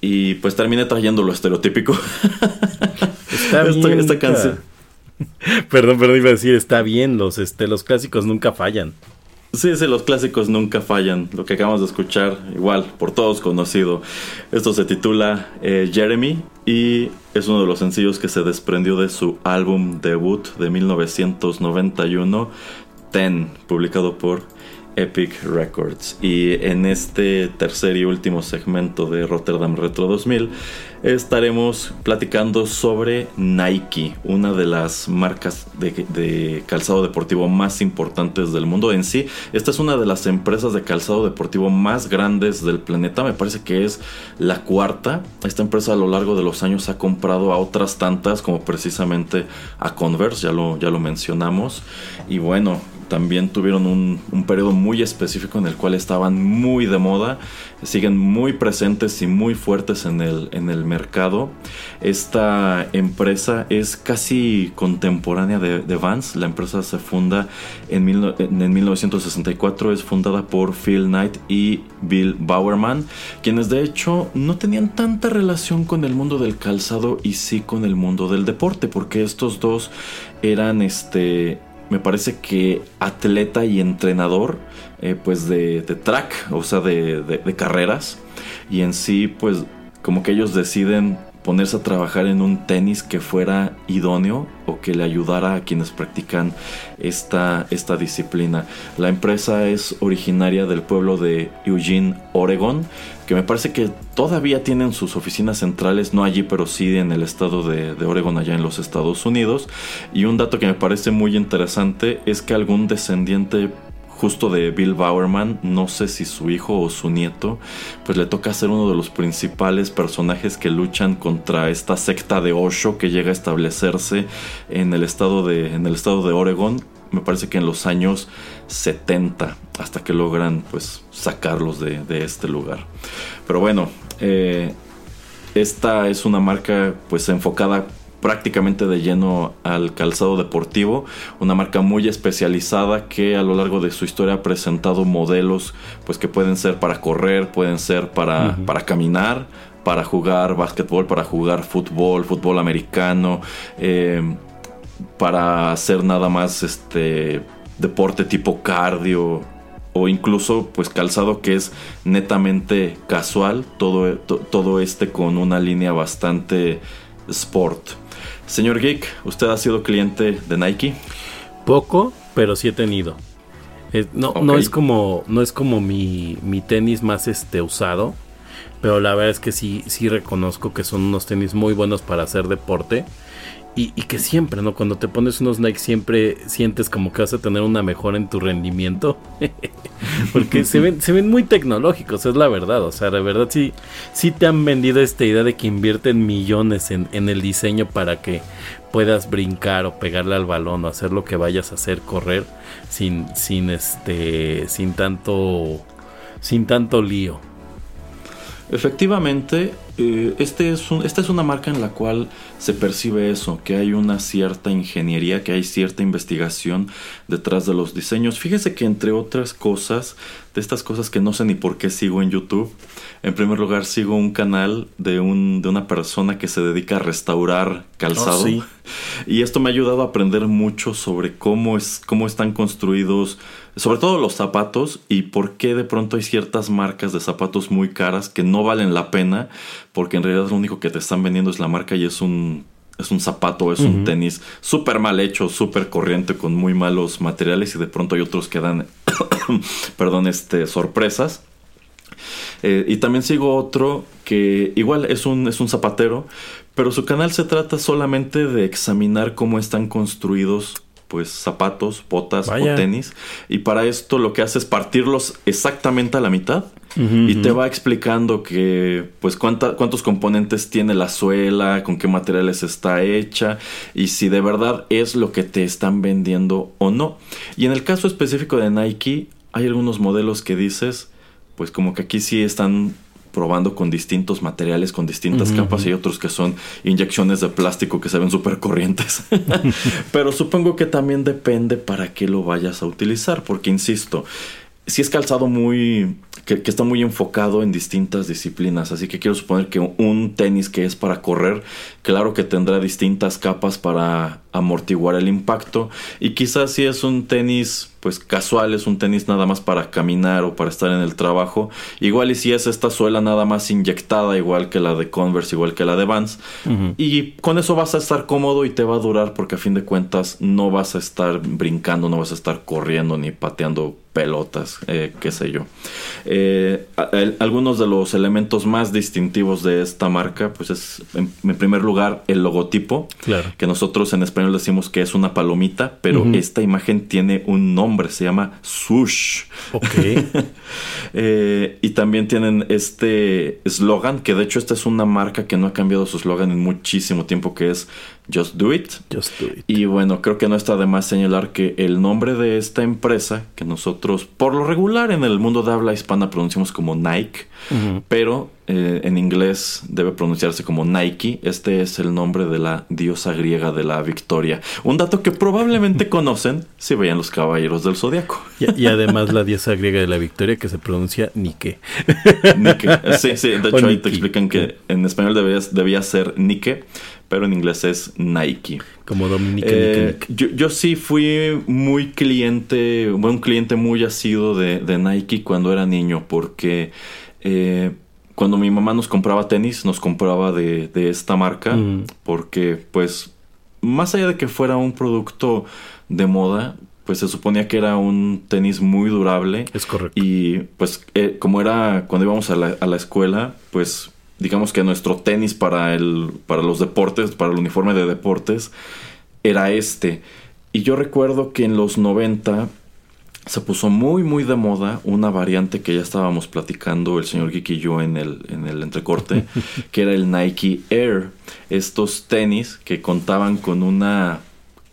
y pues terminé trayendo lo estereotípico. Está bien, esta, canción. Perdón, perdón, iba a decir, está bien, los, este, los clásicos nunca fallan. Sí, sí, los clásicos nunca fallan. Lo que acabamos de escuchar, igual, por todos conocido. Esto se titula eh, Jeremy y es uno de los sencillos que se desprendió de su álbum debut de 1991, Ten, publicado por Epic Records. Y en este tercer y último segmento de Rotterdam Retro 2000 estaremos platicando sobre Nike, una de las marcas de, calzado deportivo más importantes del mundo en sí. Esta es una de las empresas de calzado deportivo más grandes del planeta, me parece que es la cuarta. Esta empresa a lo largo de los años ha comprado a otras tantas, como precisamente a Converse, ya lo, ya lo mencionamos. Y bueno, también tuvieron un, un, periodo muy específico en el cual estaban muy de moda, siguen muy presentes y muy fuertes en el, en el mercado. Esta empresa es casi contemporánea de, de Vans, la empresa se funda en, en, 1964, es fundada por Phil Knight y Bill Bowerman, quienes de hecho no tenían tanta relación con el mundo del calzado y sí con el mundo del deporte, porque estos dos eran este me parece que atleta y entrenador eh, pues de, track, o sea, de, de, carreras. Y en sí, pues como que ellos deciden ponerse a trabajar en un tenis que fuera idóneo o que le ayudara a quienes practican esta, esta disciplina. La empresa es originaria del pueblo de Eugene, Oregon, que me parece que todavía tienen sus oficinas centrales, no allí, pero sí en el estado de, de Oregon, allá en los Estados Unidos. Y un dato que me parece muy interesante es que algún descendiente justo de Bill Bowerman, no sé si su hijo o su nieto, pues le toca ser uno de los principales personajes que luchan contra esta secta de Osho que llega a establecerse en el estado de, en el estado de Oregon, me parece que en los años 70, hasta que logran pues sacarlos de, este lugar. Pero bueno, eh, esta es una marca pues enfocada prácticamente de lleno al calzado deportivo, una marca muy especializada que a lo largo de su historia ha presentado modelos pues que pueden ser para correr, pueden ser para, para caminar, para jugar básquetbol, para jugar fútbol, fútbol americano, eh, para hacer nada más este deporte tipo cardio o incluso pues calzado que es netamente casual, todo, todo este con una línea bastante sport. Señor Geek, ¿usted ha sido cliente de Nike? Poco, pero sí he tenido. no, no es como, no es como mi, mi tenis más este usado. Pero la verdad es que sí, sí reconozco que son unos tenis muy buenos para hacer deporte. Y, que siempre, ¿no? Cuando te pones unos Nike siempre sientes como que vas a tener una mejora en tu rendimiento. Porque se ven, se ven muy tecnológicos, es la verdad. O sea, de verdad sí, sí te han vendido esta idea de que invierten millones en, el diseño para que puedas brincar o pegarle al balón o hacer lo que vayas a hacer, correr, sin, sin este, sin tanto, sin tanto lío. Efectivamente, eh, este es esta es una marca en la cual se percibe eso, que hay una cierta ingeniería, que hay cierta investigación detrás de los diseños. Fíjese que entre otras cosas, de estas cosas que no sé ni por qué sigo en YouTube, en primer lugar sigo un canal de, un, de una persona que se dedica a restaurar calzado. Oh, y esto me ha ayudado a aprender mucho sobre cómo, es, cómo están construidos sobre todo los zapatos y por qué de pronto hay ciertas marcas de zapatos muy caras que no valen la pena porque en realidad lo único que te están vendiendo es la marca y es un es un zapato, es un tenis súper mal hecho, súper corriente con muy malos materiales y de pronto hay otros que dan, perdón, este, sorpresas. Eh, y también sigo otro que igual es un, es un zapatero, pero su canal se trata solamente de examinar cómo están construidos pues zapatos, botas o tenis. Y para esto lo que hace es partirlos exactamente a la mitad. y te va explicando que, pues, cuántos componentes tiene la suela, con qué materiales está hecha y si de verdad es lo que te están vendiendo o no. Y en el caso específico de Nike, hay algunos modelos que dices, pues, como que aquí sí están probando con distintos materiales, con distintas capas y otros que son inyecciones de plástico que se ven súper corrientes. Pero supongo que también depende para qué lo vayas a utilizar, porque insisto, si es calzado muy que, está muy enfocado en distintas disciplinas. Así que quiero suponer que un tenis que es para correr, claro que tendrá distintas capas para amortiguar el impacto. Y quizás si es un tenis pues casual, es un tenis nada más para caminar o para estar en el trabajo. Igual y si es esta suela nada más inyectada, igual que la de Converse, igual que la de Vans. Y con eso vas a estar cómodo y te va a durar porque a fin de cuentas no vas a estar brincando, no vas a estar corriendo ni pateando pelotas, eh, qué sé yo. Eh, algunos de los elementos más distintivos de esta marca, pues es en, primer lugar el logotipo, claro. que nosotros en español decimos que es una palomita, pero esta imagen tiene un nombre, se llama Swoosh. Ok. Eh, y también tienen este eslogan, que de hecho esta es una marca que no ha cambiado su eslogan en muchísimo tiempo, que es Just Do It. Just Do It. Y bueno, creo que no está de más señalar que el nombre de esta empresa, que nosotros por lo regular en el mundo de habla hispana pronunciamos como Nike, pero eh, en inglés debe pronunciarse como Nike. Este es el nombre de la diosa griega de la victoria. Un dato que probablemente conocen si veían los caballeros del zodiaco. Y, además la diosa griega de la victoria que se pronuncia Nike. Nike. Sí, sí. De hecho, ahí te explican que en español debía, debía ser Nike pero en inglés es Nike. Como Dominique. Eh, yo, sí fui muy cliente, un cliente muy asido de, de Nike cuando era niño, porque eh, cuando mi mamá nos compraba tenis, nos compraba de, esta marca, mm. porque pues más allá de que fuera un producto de moda, pues se suponía que era un tenis muy durable. Es correcto. Y pues eh, como era cuando íbamos a la, a la escuela, pues digamos que nuestro tenis para, el, para los deportes, para el uniforme de deportes, era este. Y yo recuerdo que en los 90 se puso muy muy de moda una variante que ya estábamos platicando el señor Geek y yo en el, en el entrecorte, que era el Nike Air. Estos tenis que contaban con una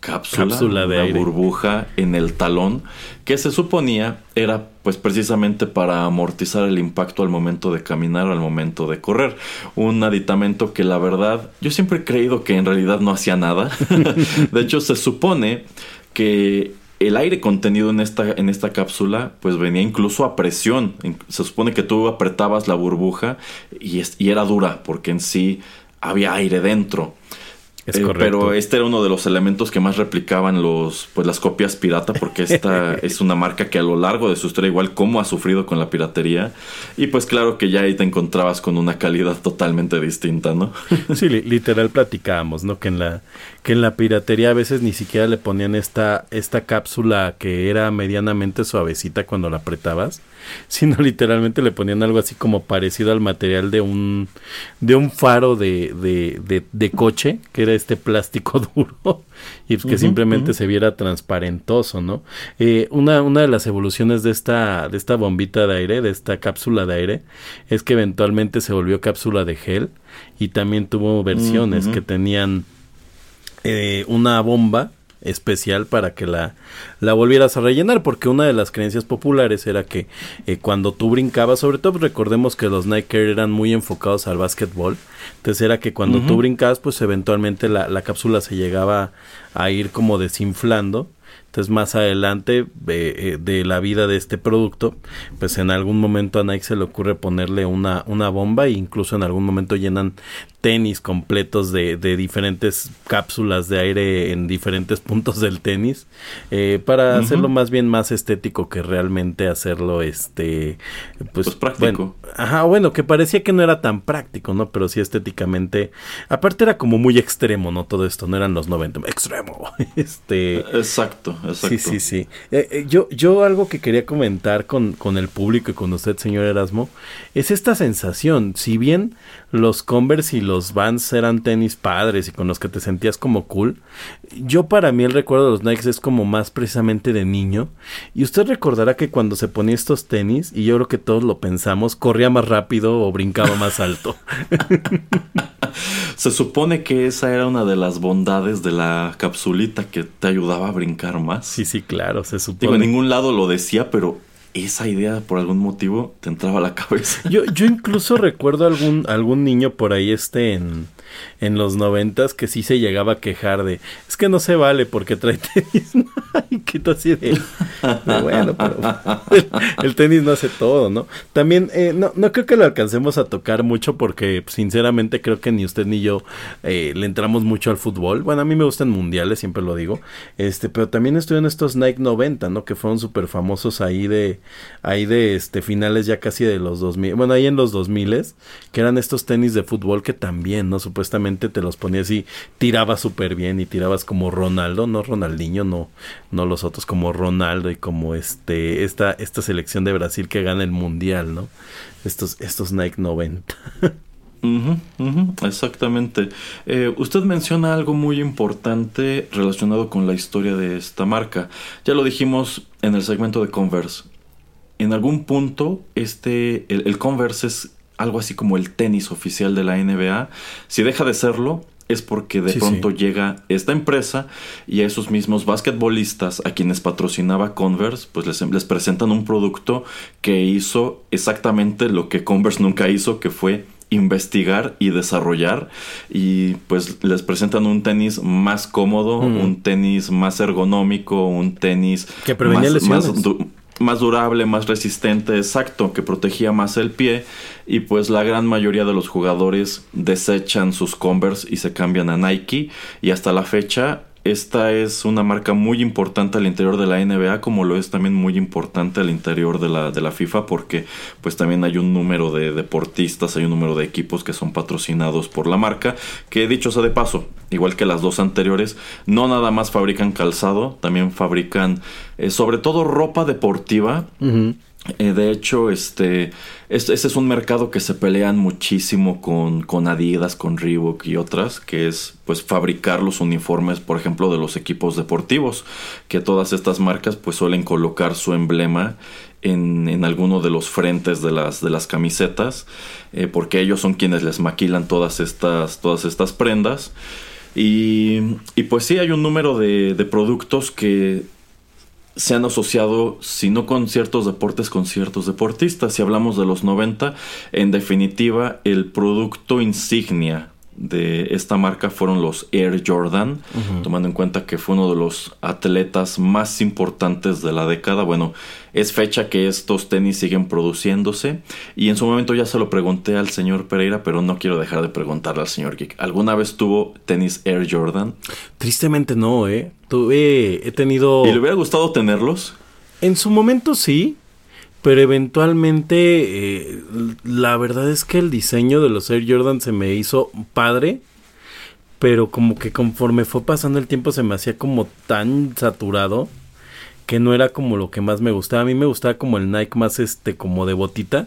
cápsula, de una burbuja en el talón que se suponía era pues precisamente para amortizar el impacto al momento de caminar o al momento de correr. Un aditamento que la verdad yo siempre he creído que en realidad no hacía nada. de hecho se supone que el aire contenido en esta, en esta cápsula pues venía incluso a presión. Se supone que tú apretabas la burbuja y, y era dura porque en sí había aire dentro. Eh, pero este era uno de los elementos que más replicaban los, pues, las copias pirata, porque esta es una marca que a lo largo de su historia, igual como ha sufrido con la piratería, y pues claro que ya ahí te encontrabas con una calidad totalmente distinta, ¿no? sí, literal platicábamos, ¿no? Que en la, que en la piratería a veces ni siquiera le ponían esta, esta cápsula que era medianamente suavecita cuando la apretabas sino literalmente le ponían algo así como parecido al material de un de un faro de, de, de, coche, que era este plástico duro, y que simplemente se viera transparentoso, ¿no? Eh, una, una de las evoluciones de esta, de esta bombita de aire, de esta cápsula de aire, es que eventualmente se volvió cápsula de gel y también tuvo versiones que tenían eh, una bomba especial para que la, la volvieras a rellenar, porque una de las creencias populares era que eh, cuando tú brincabas, sobre todo recordemos que los Nike eran muy enfocados al básquetbol, entonces era que cuando tú brincabas, pues eventualmente la, la cápsula se llegaba a ir como desinflando entonces más adelante eh, de la vida de este producto, pues en algún momento a Nike se le ocurre ponerle una, una bomba e incluso en algún momento llenan tenis completos de, de diferentes cápsulas de aire en diferentes puntos del tenis eh, para hacerlo más bien más estético que realmente hacerlo este pues, pues práctico. ajá, bueno, que parecía que no era tan práctico, ¿no? Pero sí estéticamente, aparte era como muy extremo, ¿no? Todo esto, no eran los 90, extremo. este Exacto Sí, sí, sí. Eh, eh, yo, yo algo que quería comentar con, con el público y con usted, señor Erasmo, es esta sensación. Si bien los Converse y los Vans eran tenis padres y con los que te sentías como cool, yo para mí el recuerdo de los Nikes es como más precisamente de niño. Y usted recordará que cuando se ponía estos tenis, y yo creo que todos lo pensamos, corría más rápido o brincaba más alto. Se supone que esa era una de las bondades de la capsulita que te ayudaba a brincar más. Sí, sí, claro, se supone. Digo, en ningún lado lo decía, pero esa idea por algún motivo te entraba a la cabeza. Yo, yo incluso recuerdo algún, algún niño por ahí este en en los noventas que sí se llegaba a quejar de es que no se vale porque trae tenis Nike así de, bueno pero el, tenis no hace todo no también eh, no, no creo que lo alcancemos a tocar mucho porque sinceramente creo que ni usted ni yo eh, le entramos mucho al fútbol. Bueno a mí me gustan mundiales siempre lo digo. Este pero también estoy en estos Nike 90 no que fueron súper famosos ahí de ahí de este finales ya casi de los 2000 bueno ahí en los 2000 que eran estos tenis de fútbol que también no supuestamente supuestamente te los ponías y tirabas súper bien y tirabas como Ronaldo, no Ronaldinho, no, no los otros como Ronaldo y como este, esta, esta selección de Brasil que gana el mundial, ¿no? Estos, estos Nike 90. exactamente. Eh, usted menciona algo muy importante relacionado con la historia de esta marca. Ya lo dijimos en el segmento de Converse. En algún punto, este, el Converse es algo así como el tenis oficial de la NBA. Si deja de serlo, es porque de pronto llega esta empresa y a esos mismos basquetbolistas a quienes patrocinaba Converse, pues les, les, presentan un producto que hizo exactamente lo que Converse nunca hizo, que fue investigar y desarrollar y pues les presentan un tenis más cómodo, un tenis más ergonómico, un tenis que prevenía más, más durable, más resistente, exacto, que protegía más el pie y pues la gran mayoría de los jugadores desechan sus Converse y se cambian a Nike y hasta la fecha esta es una marca muy importante al interior de la NBA, como lo es también muy importante al interior de la, de la FIFA, porque pues también hay un número de deportistas, hay un número de equipos que son patrocinados por la marca, que dicho sea de paso, igual que las dos anteriores, no nada más fabrican calzado, también fabrican eh, sobre todo ropa deportiva. Eh, de hecho, este, este, es un mercado que se pelean muchísimo con, con Adidas, con Reebok y otras, que es pues fabricar los uniformes, por ejemplo, de los equipos deportivos, que todas estas marcas pues suelen colocar su emblema en, en alguno de los frentes de las, de las camisetas, eh, porque ellos son quienes les maquilan todas estas, todas estas prendas. Y, y pues sí, hay un número de, de productos que se han asociado, si no con ciertos deportes, con ciertos deportistas. Si hablamos de los 90, en definitiva, el producto insignia de esta marca fueron los Air Jordan, tomando en cuenta que fue uno de los atletas más importantes de la década. Bueno, es fecha que estos tenis siguen produciéndose y en su momento ya se lo pregunté al señor Pereira, pero no quiero dejar de preguntarle al señor Geek. ¿Alguna vez tuvo tenis Air Jordan? Tristemente no, eh. Tuve, he tenido... ¿Y le hubiera gustado tenerlos? En su momento sí, pero eventualmente eh, la verdad es que el diseño de los Air Jordan se me hizo padre, pero como que conforme fue pasando el tiempo se me hacía como tan saturado que no era como lo que más me gustaba. A mí me gustaba como el Nike más este como de botita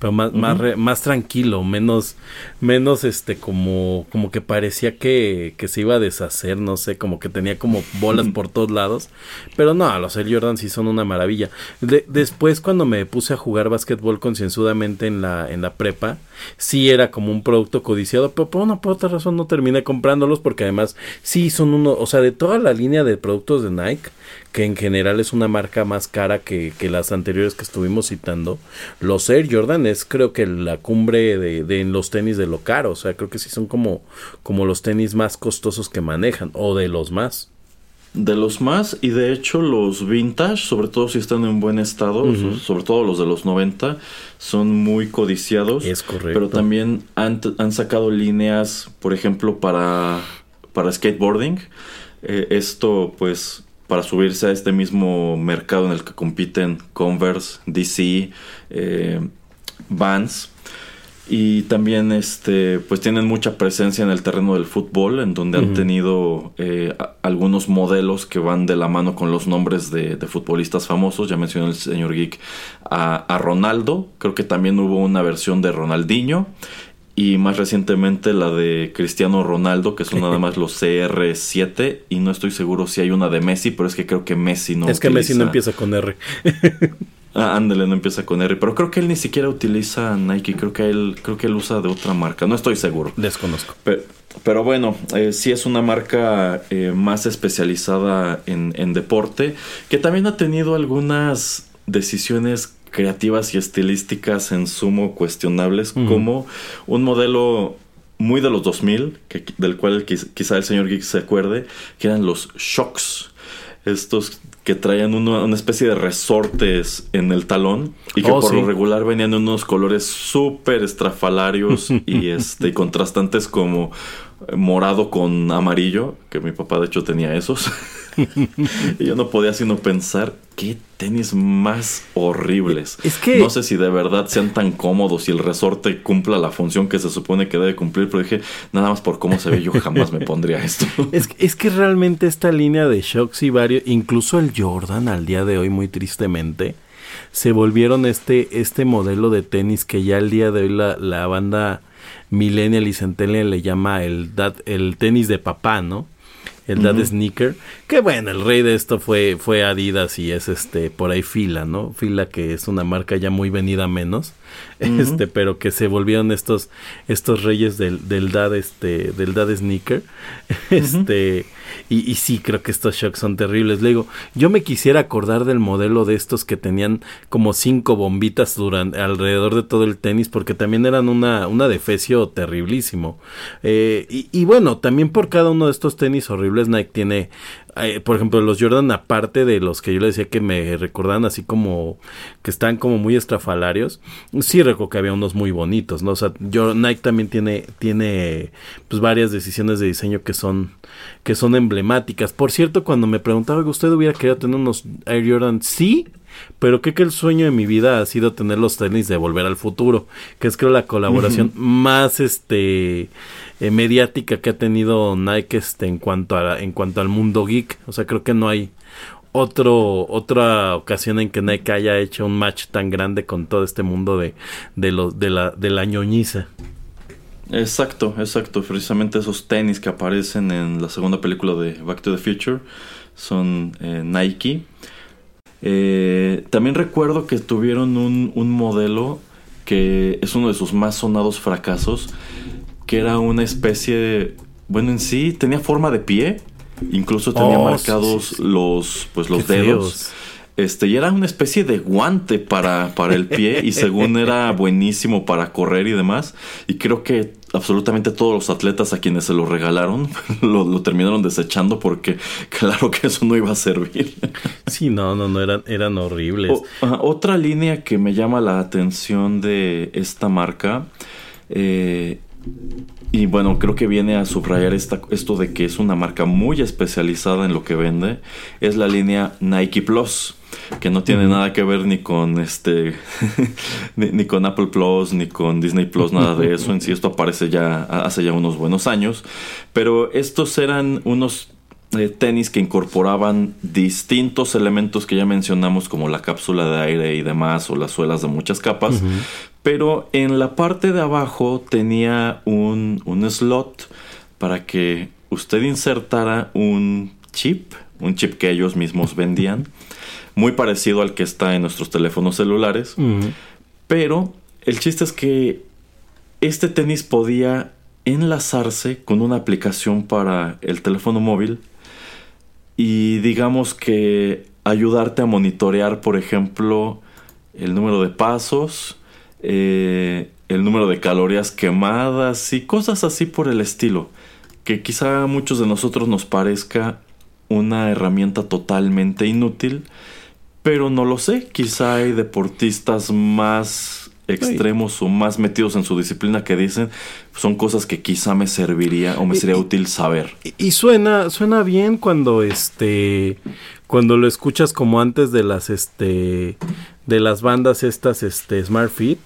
pero más, más, más, tranquilo, menos, menos este, como, como que parecía que, que, se iba a deshacer, no sé, como que tenía como bolas por todos lados, pero no, los Air Jordan sí son una maravilla. después cuando me puse a jugar básquetbol concienzudamente en la, en la prepa, sí era como un producto codiciado, pero por una por otra razón no terminé comprándolos porque además sí son uno, o sea, de toda la línea de productos de Nike, que en general es una marca más cara que, que las anteriores que estuvimos citando, los Air Jordan es creo que la cumbre de, de en los tenis de lo caro, o sea, creo que sí son como, como los tenis más costosos que manejan, o de los más. De los más, y de hecho los vintage, sobre todo si están en buen estado, sobre todo los de los 90, son muy codiciados. Es correcto. Pero también han, han sacado líneas, por ejemplo, para, para skateboarding. Eh, esto, pues, para subirse a este mismo mercado en el que compiten Converse, DC, eh, Vans. y también este pues tienen mucha presencia en el terreno del fútbol en donde han tenido eh, algunos modelos que van de la mano con los nombres de, futbolistas famosos. Ya mencionó el señor Geek a, a, Ronaldo. Creo que también hubo una versión de Ronaldinho y más recientemente la de Cristiano Ronaldo que son nada más los CR7 y no estoy seguro si hay una de Messi pero es que creo que Messi no es que Messi no empieza con R Ah, ándale, no empieza con R. Pero creo que él ni siquiera utiliza Nike. Creo que él, creo que él usa de otra marca. No estoy seguro. Desconozco. Pero, bueno, eh, sí es una marca eh, más especializada en, deporte. Que también ha tenido algunas decisiones creativas y estilísticas en sumo cuestionables. Como un modelo muy de los 2000, que, del cual quizá el señor Geek se acuerde, que eran los Shocks. Estos que traían una especie de resortes en el talón y que oh, por lo regular venían en unos colores súper estrafalarios y este contrastantes como morado con amarillo, que mi papá de hecho tenía esos. y yo no podía sino pensar qué tenis más horribles. Es que no sé si de verdad sean tan cómodos y el resorte cumpla la función que se supone que debe cumplir, pero dije, nada más por cómo se ve, yo jamás me pondría esto. es, es que realmente esta línea de shocks y varios, incluso el Jordan al día de hoy, muy tristemente, se volvieron este, este modelo de tenis que ya al día de hoy la, la banda Millennial y Centennial le llama el, el tenis de papá, ¿no? el Dad Sneaker, que bueno, el rey de esto fue, fue Adidas y es este por ahí Fila, ¿no? Fila que es una marca ya muy venida menos, este, pero que se volvieron estos, estos reyes del, del Dad, este, del Dad Sneaker, este, y, y, sí, creo que estos shocks son terribles. Le digo, yo me quisiera acordar del modelo de estos que tenían como cinco bombitas alrededor de todo el tenis, porque también eran una, una defecio terriblísimo. Eh, y, y bueno, también por cada uno de estos tenis horribles, Nike tiene eh, por ejemplo, los Jordan, aparte de los que yo le decía que me recordaban así como que están como muy estrafalarios, sí recuerdo que había unos muy bonitos, ¿no? O sea, yo, Nike también tiene, tiene pues varias decisiones de diseño que son, que son emblemáticas. Por cierto, cuando me preguntaba que usted hubiera querido tener unos Air Jordan, sí, pero creo que el sueño de mi vida ha sido tener los tenis de Volver al Futuro, que es creo la colaboración más este eh, mediática que ha tenido Nike este, en cuanto a en cuanto al mundo geek, o sea, creo que no hay otro otra ocasión en que Nike haya hecho un match tan grande con todo este mundo de de los de la de la ñoñiza. Exacto, exacto, precisamente esos tenis que aparecen en la segunda película de Back to the Future son eh, Nike. Eh, también recuerdo que tuvieron un, un, modelo que es uno de sus más sonados fracasos, que era una especie de... Bueno, en sí tenía forma de pie, incluso tenía oh, marcados los, pues, los dedos. Este, y era una especie de guante para, para el pie y según era buenísimo para correr y demás. Y creo que absolutamente todos los atletas a quienes se lo regalaron lo, terminaron desechando porque claro que eso no iba a servir. Sí, no, no, no, eran, eran horribles. otra línea que me llama la atención de esta marca, eh, y bueno, creo que viene a subrayar esta, esto de que es una marca muy especializada en lo que vende, es la línea Nike Plus que no tiene nada que ver ni con este ni, con Apple Plus ni con Disney Plus nada de eso. En sí esto aparece ya hace ya unos buenos años. Pero estos eran unos eh, tenis que incorporaban distintos elementos que ya mencionamos como la cápsula de aire y demás o las suelas de muchas capas pero en la parte de abajo tenía un, un slot para que usted insertara un chip un chip que ellos mismos vendían muy parecido al que está en nuestros teléfonos celulares. Pero el chiste es que este tenis podía enlazarse con una aplicación para el teléfono móvil y digamos que ayudarte a monitorear, por ejemplo, el número de pasos, eh, el número de calorías quemadas y cosas así por el estilo, que quizá a muchos de nosotros nos parezca una herramienta totalmente inútil, pero no lo sé, quizá hay deportistas más extremos o más metidos en su disciplina que dicen son cosas que quizá me serviría o me sería útil saber. Y, suena suena bien cuando este cuando lo escuchas como antes de las este de las bandas estas este Smart Fit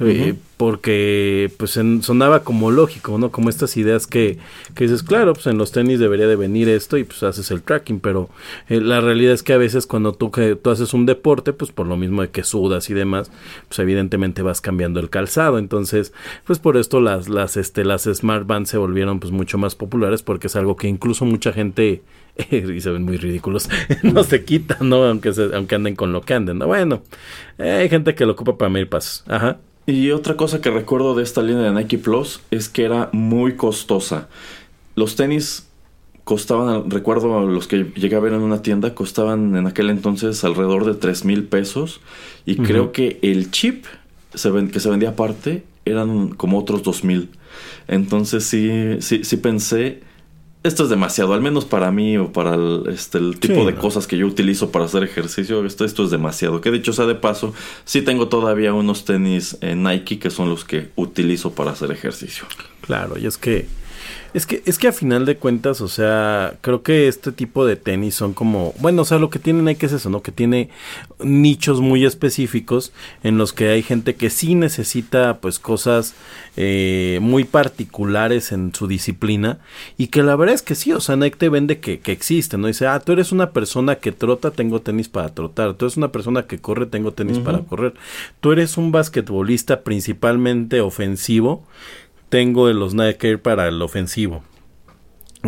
eh, porque pues sonaba como lógico, ¿no? Como estas ideas que, que dices, claro, pues en los tenis debería de venir esto y pues haces el tracking, pero eh, la realidad es que a veces cuando tú, que, tú haces un deporte, pues por lo mismo de que sudas y demás, pues evidentemente vas cambiando el calzado, entonces pues por esto las, las, este, las Smart Bands se volvieron pues mucho más populares porque es algo que incluso mucha gente y se ven muy ridículos, no se quitan, ¿no? Aunque, aunque anden con lo que anden, ¿no? Bueno, hay gente que lo ocupa para medir pasos, ajá. Y otra cosa que recuerdo de esta línea de Nike Plus es que era muy costosa. Los tenis costaban, recuerdo los que llegué a ver en una tienda, costaban en aquel entonces alrededor de 3 mil pesos. Y creo que el chip que se vendía aparte eran como otros 2 mil. Entonces sí, sí, sí pensé esto es demasiado, al menos para mí o para el, este, el tipo de cosas que yo utilizo para hacer ejercicio, esto, esto es demasiado. Que dicho sea de paso, sí tengo todavía unos tenis Nike que son los que utilizo para hacer ejercicio. Claro, y es que es que, es que a final de cuentas, o sea, creo que este tipo de tenis son como, bueno, o sea, lo que tienen hay que es eso, ¿no? Que tiene nichos muy específicos en los que hay gente que sí necesita, pues, cosas eh, muy particulares en su disciplina y que la verdad es que sí, o sea, Nike te vende que, que existe, ¿no? Dice, ah, tú eres una persona que trota, tengo tenis para trotar, tú eres una persona que corre, tengo tenis para correr, tú eres un basquetbolista principalmente ofensivo, tengo los Nike para el ofensivo.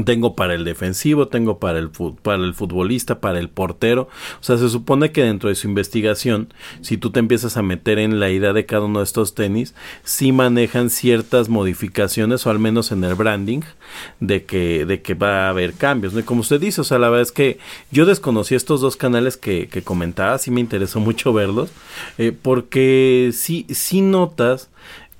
Tengo para el defensivo, tengo para el, para el futbolista, para el portero. O sea, se supone que dentro de su investigación, si tú te empiezas a meter en la idea de cada uno de estos tenis, sí manejan ciertas modificaciones, o al menos en el branding, de que, de que va a haber cambios. ¿no? como usted dice, o sea, la verdad es que yo desconocí estos dos canales que, que comentaba, sí me interesó mucho verlos, eh, porque sí, sí notas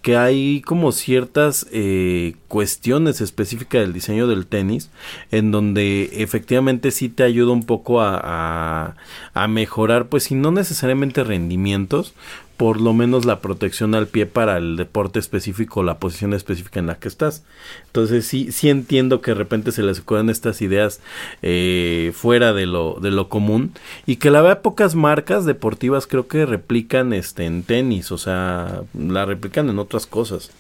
que hay como ciertas eh, cuestiones específicas del diseño del tenis en donde efectivamente sí te ayuda un poco a, a, mejorar pues si no necesariamente rendimientos por lo menos la protección al pie para el deporte específico, la posición específica en la que estás. Entonces sí, sí entiendo que de repente se les ocurran estas ideas eh, fuera de lo, de lo común y que la verdad pocas marcas deportivas creo que replican este en tenis, o sea, la replican en otras cosas.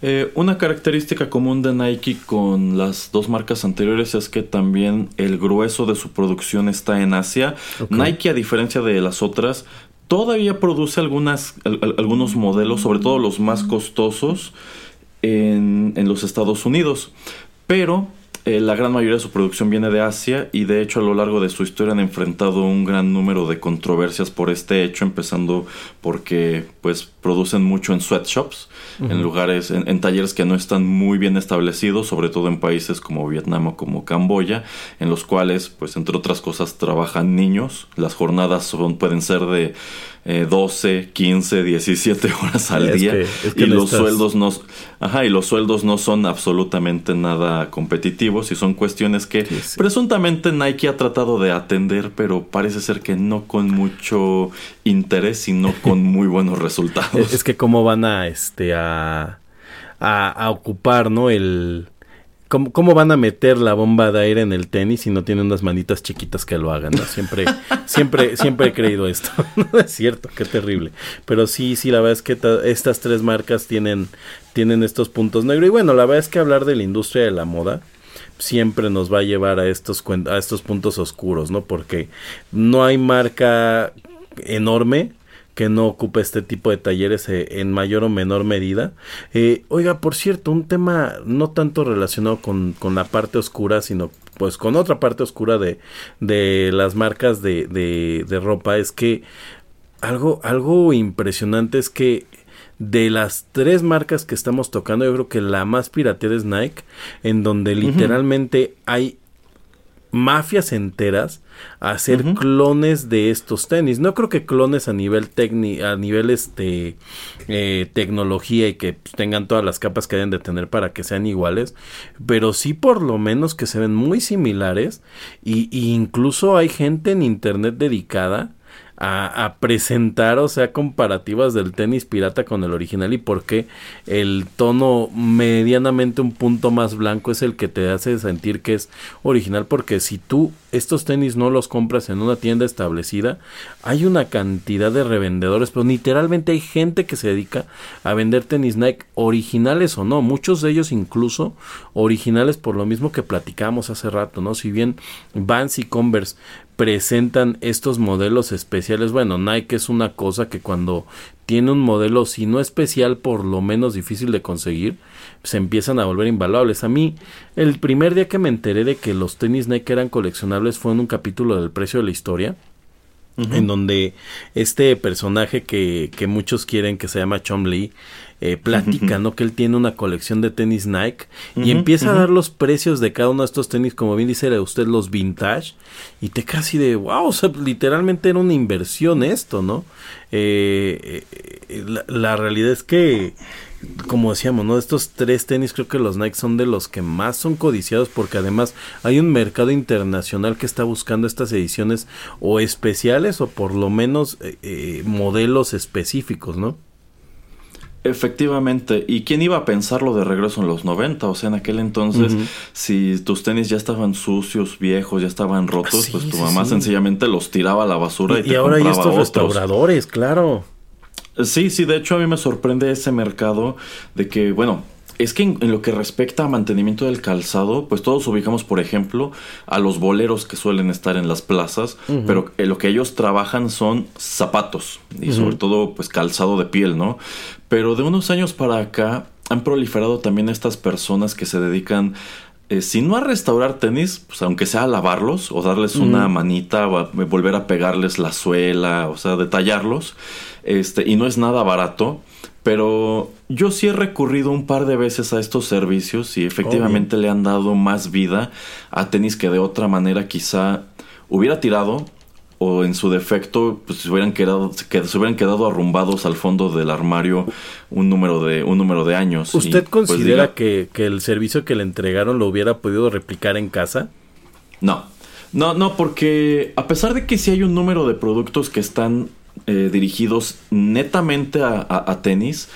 Eh, una característica común de Nike con las dos marcas anteriores es que también el grueso de su producción está en Asia. Nike, a diferencia de las otras, todavía produce algunos modelos, sobre todo los más costosos, en, en los Estados Unidos. Pero eh, la gran mayoría de su producción viene de Asia y de hecho a lo largo de su historia han enfrentado un gran número de controversias por este hecho, empezando porque pues producen mucho en sweatshops, en lugares, en, talleres que no están muy bien establecidos, sobre todo en países como Vietnam o como Camboya, en los cuales pues entre otras cosas trabajan niños, las jornadas son, pueden ser de 12, 15, 17 horas al día y los sueldos no ajá, y los sueldos no son absolutamente nada competitivos y son cuestiones que presuntamente Nike ha tratado de atender, pero parece ser que no con mucho interés sino con muy buenos resultados. Es que cómo van a este a a, a ocupar, ¿no? el ¿Cómo, van a meter la bomba de aire en el tenis si no tienen unas manitas chiquitas que lo hagan? Siempre, siempre, siempre he creído esto. no es cierto, qué terrible. Pero sí, sí, la verdad es que estas tres marcas tienen, tienen estos puntos negros. Y bueno, la verdad es que hablar de la industria de la moda siempre nos va a llevar a estos, a estos puntos oscuros, ¿no? Porque no hay marca enorme que no ocupe este tipo de talleres eh, en mayor o menor medida. Eh, oiga, por cierto, un tema no tanto relacionado con, con, la parte oscura, sino pues con otra parte oscura de, de las marcas de, de, de ropa, es que algo, algo impresionante es que de las tres marcas que estamos tocando, yo creo que la más pirateada es Nike, en donde literalmente hay mafias enteras a hacer clones de estos tenis. No creo que clones a nivel a nivel este eh, tecnología y que tengan todas las capas que deben de tener para que sean iguales, pero sí por lo menos que se ven muy similares y, y incluso hay gente en internet dedicada a, presentar, o sea, comparativas del tenis pirata con el original y por qué el tono medianamente un punto más blanco es el que te hace sentir que es original, porque si tú estos tenis no los compras en una tienda establecida, hay una cantidad de revendedores, pero literalmente hay gente que se dedica a vender tenis Nike originales o no, muchos de ellos incluso originales por lo mismo que platicamos hace rato, ¿no? Si bien Vans y Converse presentan estos modelos especiales, bueno, Nike es una cosa que cuando tiene un modelo, si no especial, por lo menos difícil de conseguir, se empiezan a volver invaluables. A mí, el primer día que me enteré de que los tenis Nike eran coleccionables fue en un capítulo del precio de la historia. En donde este personaje que, que muchos quieren que se llama Chom Lee eh, platica, ¿no? Que él tiene una colección de tenis Nike y empieza a dar los precios de cada uno de estos tenis, como bien dice usted, los vintage, y te casi de, wow, o sea, literalmente era una inversión esto, ¿no? Eh, eh, la, la, realidad es que como decíamos, ¿no? Estos tres tenis creo que los Nike son de los que más son codiciados porque además hay un mercado internacional que está buscando estas ediciones o especiales o por lo menos eh, eh, modelos específicos, ¿no? Efectivamente, ¿y quién iba a pensarlo de regreso en los 90? O sea, en aquel entonces, si tus tenis ya estaban sucios, viejos, ya estaban rotos, pues tu mamá sencillamente los tiraba a la basura y, y, y ahora hay estos restauradores, claro. Sí, sí, de hecho a mí me sorprende ese mercado de que, bueno, es que en, lo que respecta a mantenimiento del calzado, pues todos ubicamos, por ejemplo, a los boleros que suelen estar en las plazas, pero eh, lo que ellos trabajan son zapatos y sobre todo pues calzado de piel, ¿no? Pero de unos años para acá han proliferado también estas personas que se dedican eh, si no a restaurar tenis, pues aunque sea a lavarlos o darles una manita o volver a pegarles la suela, o sea, detallarlos, este, y no es nada barato, pero yo sí he recurrido un par de veces a estos servicios y efectivamente le han dado más vida a tenis que de otra manera quizá hubiera tirado o en su defecto pues se hubieran quedado que se hubieran quedado arrumbados al fondo del armario un número de un número de años. ¿Usted pues, considera que, que, el servicio que le entregaron lo hubiera podido replicar en casa? No. No, no, porque a pesar de que sí hay un número de productos que están eh, dirigidos netamente a, tenis,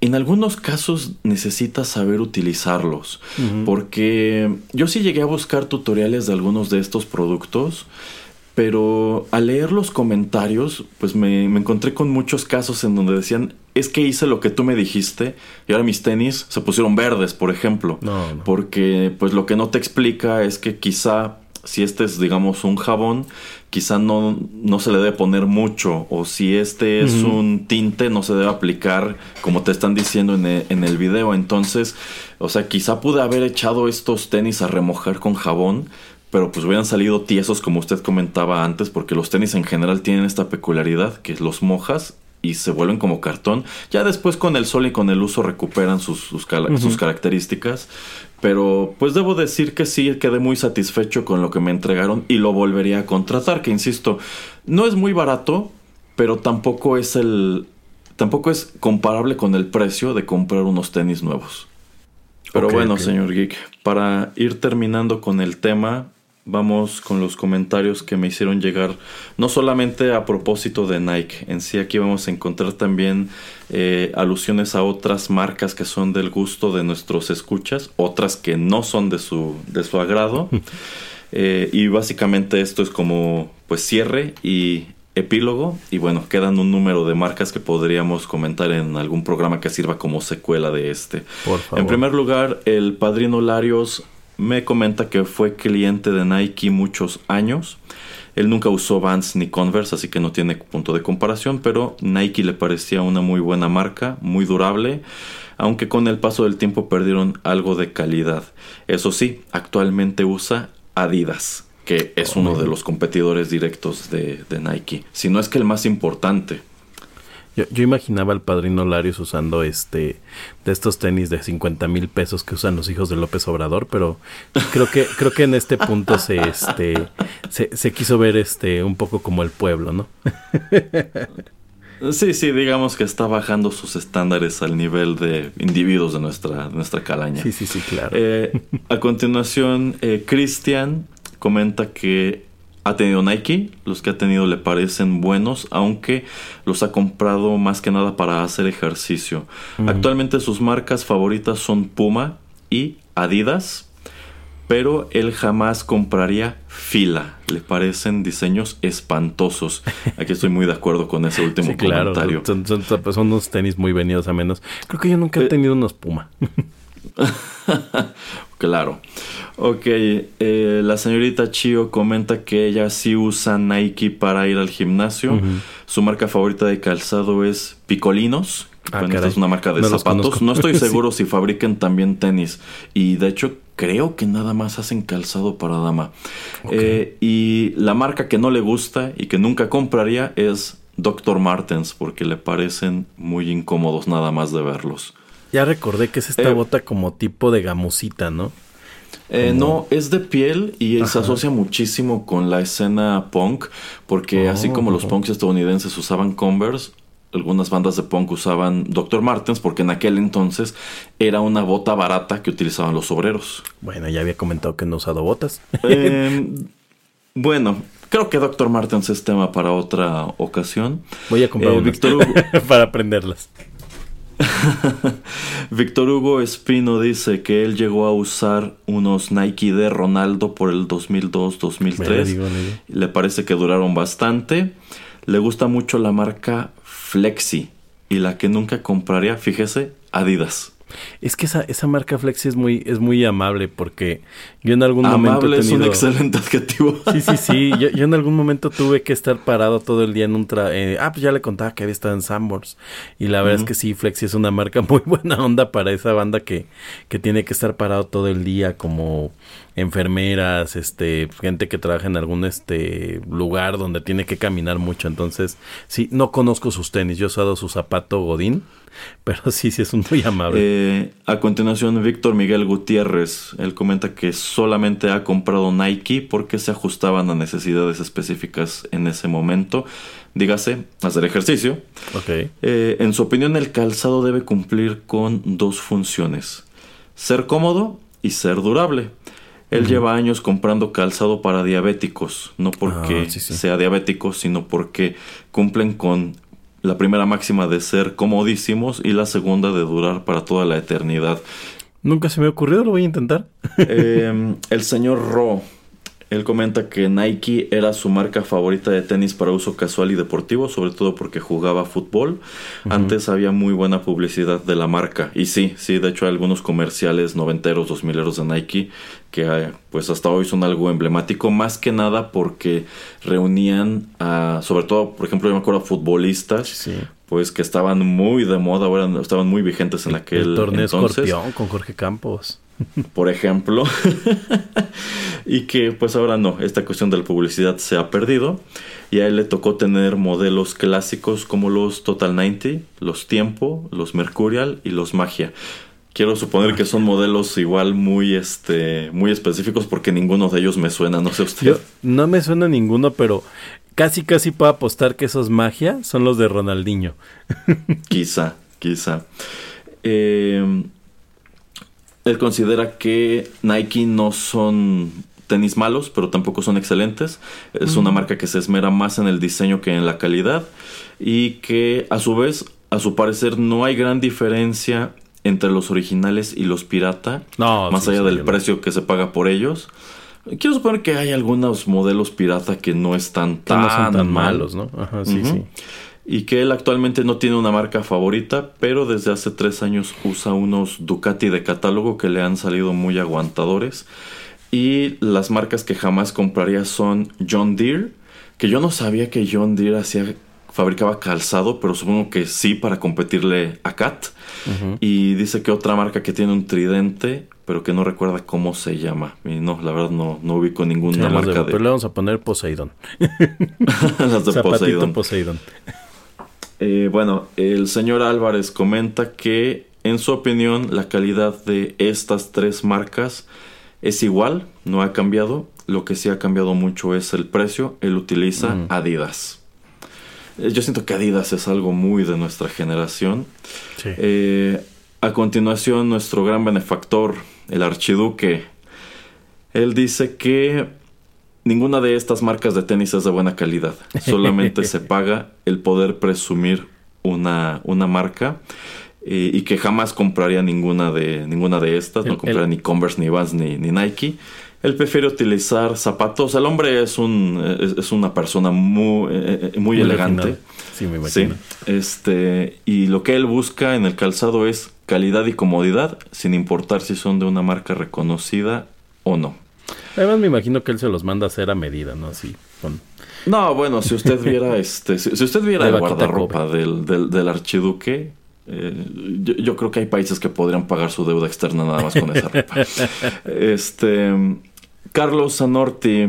en algunos casos necesitas saber utilizarlos. Porque yo sí llegué a buscar tutoriales de algunos de estos productos pero al leer los comentarios, pues me, encontré con muchos casos en donde decían, es que hice lo que tú me dijiste y ahora mis tenis se pusieron verdes, por ejemplo. Porque pues lo que no te explica es que quizá si este es digamos un jabón, quizá no, no se le debe poner mucho o si este es un tinte no se debe aplicar como te están diciendo en el, en el video. Entonces, o sea, quizá pude haber echado estos tenis a remojar con jabón pero pues hubieran salido tiesos como usted comentaba antes, porque los tenis en general tienen esta peculiaridad que los mojas y se vuelven como cartón. Ya después con el sol y con el uso recuperan sus, sus, características. Pero pues debo decir que sí quedé muy satisfecho con lo que me entregaron y lo volvería a contratar, que insisto, no es muy barato, pero tampoco es el... Tampoco es comparable con el precio de comprar unos tenis nuevos. Pero bueno, señor Geek, para ir terminando con el tema, vamos con los comentarios que me hicieron llegar, no solamente a propósito de Nike, en sí aquí vamos a encontrar también eh, alusiones a otras marcas que son del gusto de nuestros escuchas, otras que no son de su, de su agrado. Eh, y básicamente esto es como pues cierre y epílogo y bueno, quedan un número de marcas que podríamos comentar en algún programa que sirva como secuela de este. En primer lugar, el Padrino Larios me comenta que fue cliente de Nike muchos años. Él nunca usó Vans ni Converse, así que no tiene punto de comparación, pero Nike le parecía una muy buena marca, muy durable, aunque con el paso del tiempo perdieron algo de calidad. Eso sí, actualmente usa Adidas, que es uno de los competidores directos de, de Nike, si no es que el más importante. Yo, yo, imaginaba al padrino Larios usando este de estos tenis de 50 mil pesos que usan los hijos de López Obrador, pero creo que creo que en este punto se este se, quiso ver este un poco como el pueblo, ¿no? Sí, sí, digamos que está bajando sus estándares al nivel de individuos de nuestra, nuestra calaña. Sí, sí, sí, claro. Eh, a continuación, eh, Cristian comenta que ha tenido Nike, los que ha tenido le parecen buenos, aunque los ha comprado más que nada para hacer ejercicio. Actualmente sus marcas favoritas son Puma y Adidas, pero él jamás compraría Fila. Le parecen diseños espantosos. Aquí estoy muy de acuerdo con ese último sí, claro, comentario. Son, son, unos tenis muy venidos a menos. Creo que yo nunca he eh, tenido unos Puma. claro. Ok, eh, la señorita Chio comenta que ella sí usa Nike para ir al gimnasio. Su marca favorita de calzado es Picolinos. Ah, esta es una marca de zapatos. No estoy seguro si fabriquen también tenis. Y de hecho, creo que nada más hacen calzado para dama. Eh, y la marca que no le gusta y que nunca compraría es Dr. Martens, porque le parecen muy incómodos nada más de verlos. Ya recordé que es esta eh, bota como tipo de gamusita, ¿no? Eh, no, es de piel y se asocia muchísimo con la escena punk, porque así como los oh. punks estadounidenses usaban Converse, algunas bandas de punk usaban Dr. Martens porque en aquel entonces era una bota barata que utilizaban los obreros. Bueno, ya había comentado que no he usado botas. Em, bueno, creo que Dr. Martens es tema para otra ocasión. Voy a comprar eh, para aprenderlas. Víctor Hugo Espino dice que él llegó a usar unos Nike de Ronaldo por el 2002-2003. Le parece que duraron bastante. Le gusta mucho la marca Flexi y la que nunca compraría, fíjese, Adidas. Es que esa, esa marca Flexi es muy, es muy amable porque yo en algún momento. He tenido... es un excelente adjetivo. Sí, sí, sí. Yo, yo, en algún momento tuve que estar parado todo el día en un. Tra... Eh, ah, pues ya le contaba que había estado en Sambors. Y la verdad es que sí, Flexi es una marca muy buena onda para esa banda que, que tiene que estar parado todo el día como enfermeras, este, gente que trabaja en algún este lugar donde tiene que caminar mucho. Entonces, sí, no conozco sus tenis. Yo he usado su zapato Godín, pero sí, sí es un muy amable. Eh, a continuación, Víctor Miguel Gutiérrez, él comenta que solamente ha comprado Nike porque se ajustaban a necesidades específicas en ese momento. Dígase, hacer ejercicio. Okay. Eh, en su opinión, el calzado debe cumplir con dos funciones. Ser cómodo y ser durable. Él lleva años comprando calzado para diabéticos, no porque ah, sea diabético, sino porque cumplen con la primera máxima de ser comodísimos y la segunda de durar para toda la eternidad. Nunca se me ha ocurrido, lo voy a intentar. Em, el señor Ro él comenta que Nike era su marca favorita de tenis para uso casual y deportivo, sobre todo porque jugaba fútbol. Antes había muy buena publicidad de la marca. Y sí, sí, de hecho hay algunos comerciales noventeros, dos mileros de Nike que eh, pues hasta hoy son algo emblemático, más que nada porque reunían a, sobre todo, por ejemplo, yo me acuerdo a futbolistas, pues que estaban muy de moda, ahora estaban muy vigentes en aquel el torneo entonces. Escorpión con Jorge Campos. Por ejemplo. y que pues ahora no, esta cuestión de la publicidad se ha perdido y a él le tocó tener modelos clásicos como los Total 90, los Tiempo, los Mercurial y los Magia. Quiero suponer que son modelos igual muy este muy específicos porque ninguno de ellos me suena, no sé usted. no me suena ninguno, pero casi casi puedo apostar que esos Magia son los de Ronaldinho. quizá, quizá. Eh, él considera que Nike no son tenis malos, pero tampoco son excelentes. Es una marca que se esmera más en el diseño que en la calidad y que a su vez, a su parecer, no hay gran diferencia entre los originales y los pirata, más allá del precio que se paga por ellos. Quiero suponer que hay algunos modelos pirata que no están tan, malos, ¿no? Ajá, sí, sí y que él actualmente no tiene una marca favorita, pero desde hace tres años usa unos Ducati de catálogo que le han salido muy aguantadores. Y las marcas que jamás compraría son John Deere, que yo no sabía que John Deere hacía, fabricaba calzado, pero supongo que sí para competirle a Cat. Y dice que otra marca que tiene un tridente, pero que no recuerda cómo se llama. Y no, la verdad no, no ubico ninguna marca de, Pero le vamos a poner Poseidon. las de Poseidon. Eh, bueno, el señor Álvarez comenta que en su opinión la calidad de estas tres marcas es igual, no ha cambiado. Lo que sí ha cambiado mucho es el precio. Él utiliza mm. Adidas. Eh, yo siento que Adidas es algo muy de nuestra generación. Eh, a continuación, nuestro gran benefactor, el archiduque, él dice que ninguna de estas marcas de tenis es de buena calidad. Solamente se paga el poder presumir una, una marca eh, y que jamás compraría ninguna de, ninguna de estas. no compraría ni Converse, ni Vans, ni, ni Nike. Él prefiere utilizar zapatos. El hombre es un es, una persona muy, eh, eh, muy, elegante. Sí, me imagino. este, y lo que él busca en el calzado es calidad y comodidad, sin importar si son de una marca reconocida o no. Además me imagino que él se los manda a hacer a medida, ¿no? Así, con... No, bueno, si usted viera este, si, usted viera el guardarropa del, del, del archiduque, eh, yo, creo que hay países que podrían pagar su deuda externa nada más con esa ropa. este, Carlos Zanorti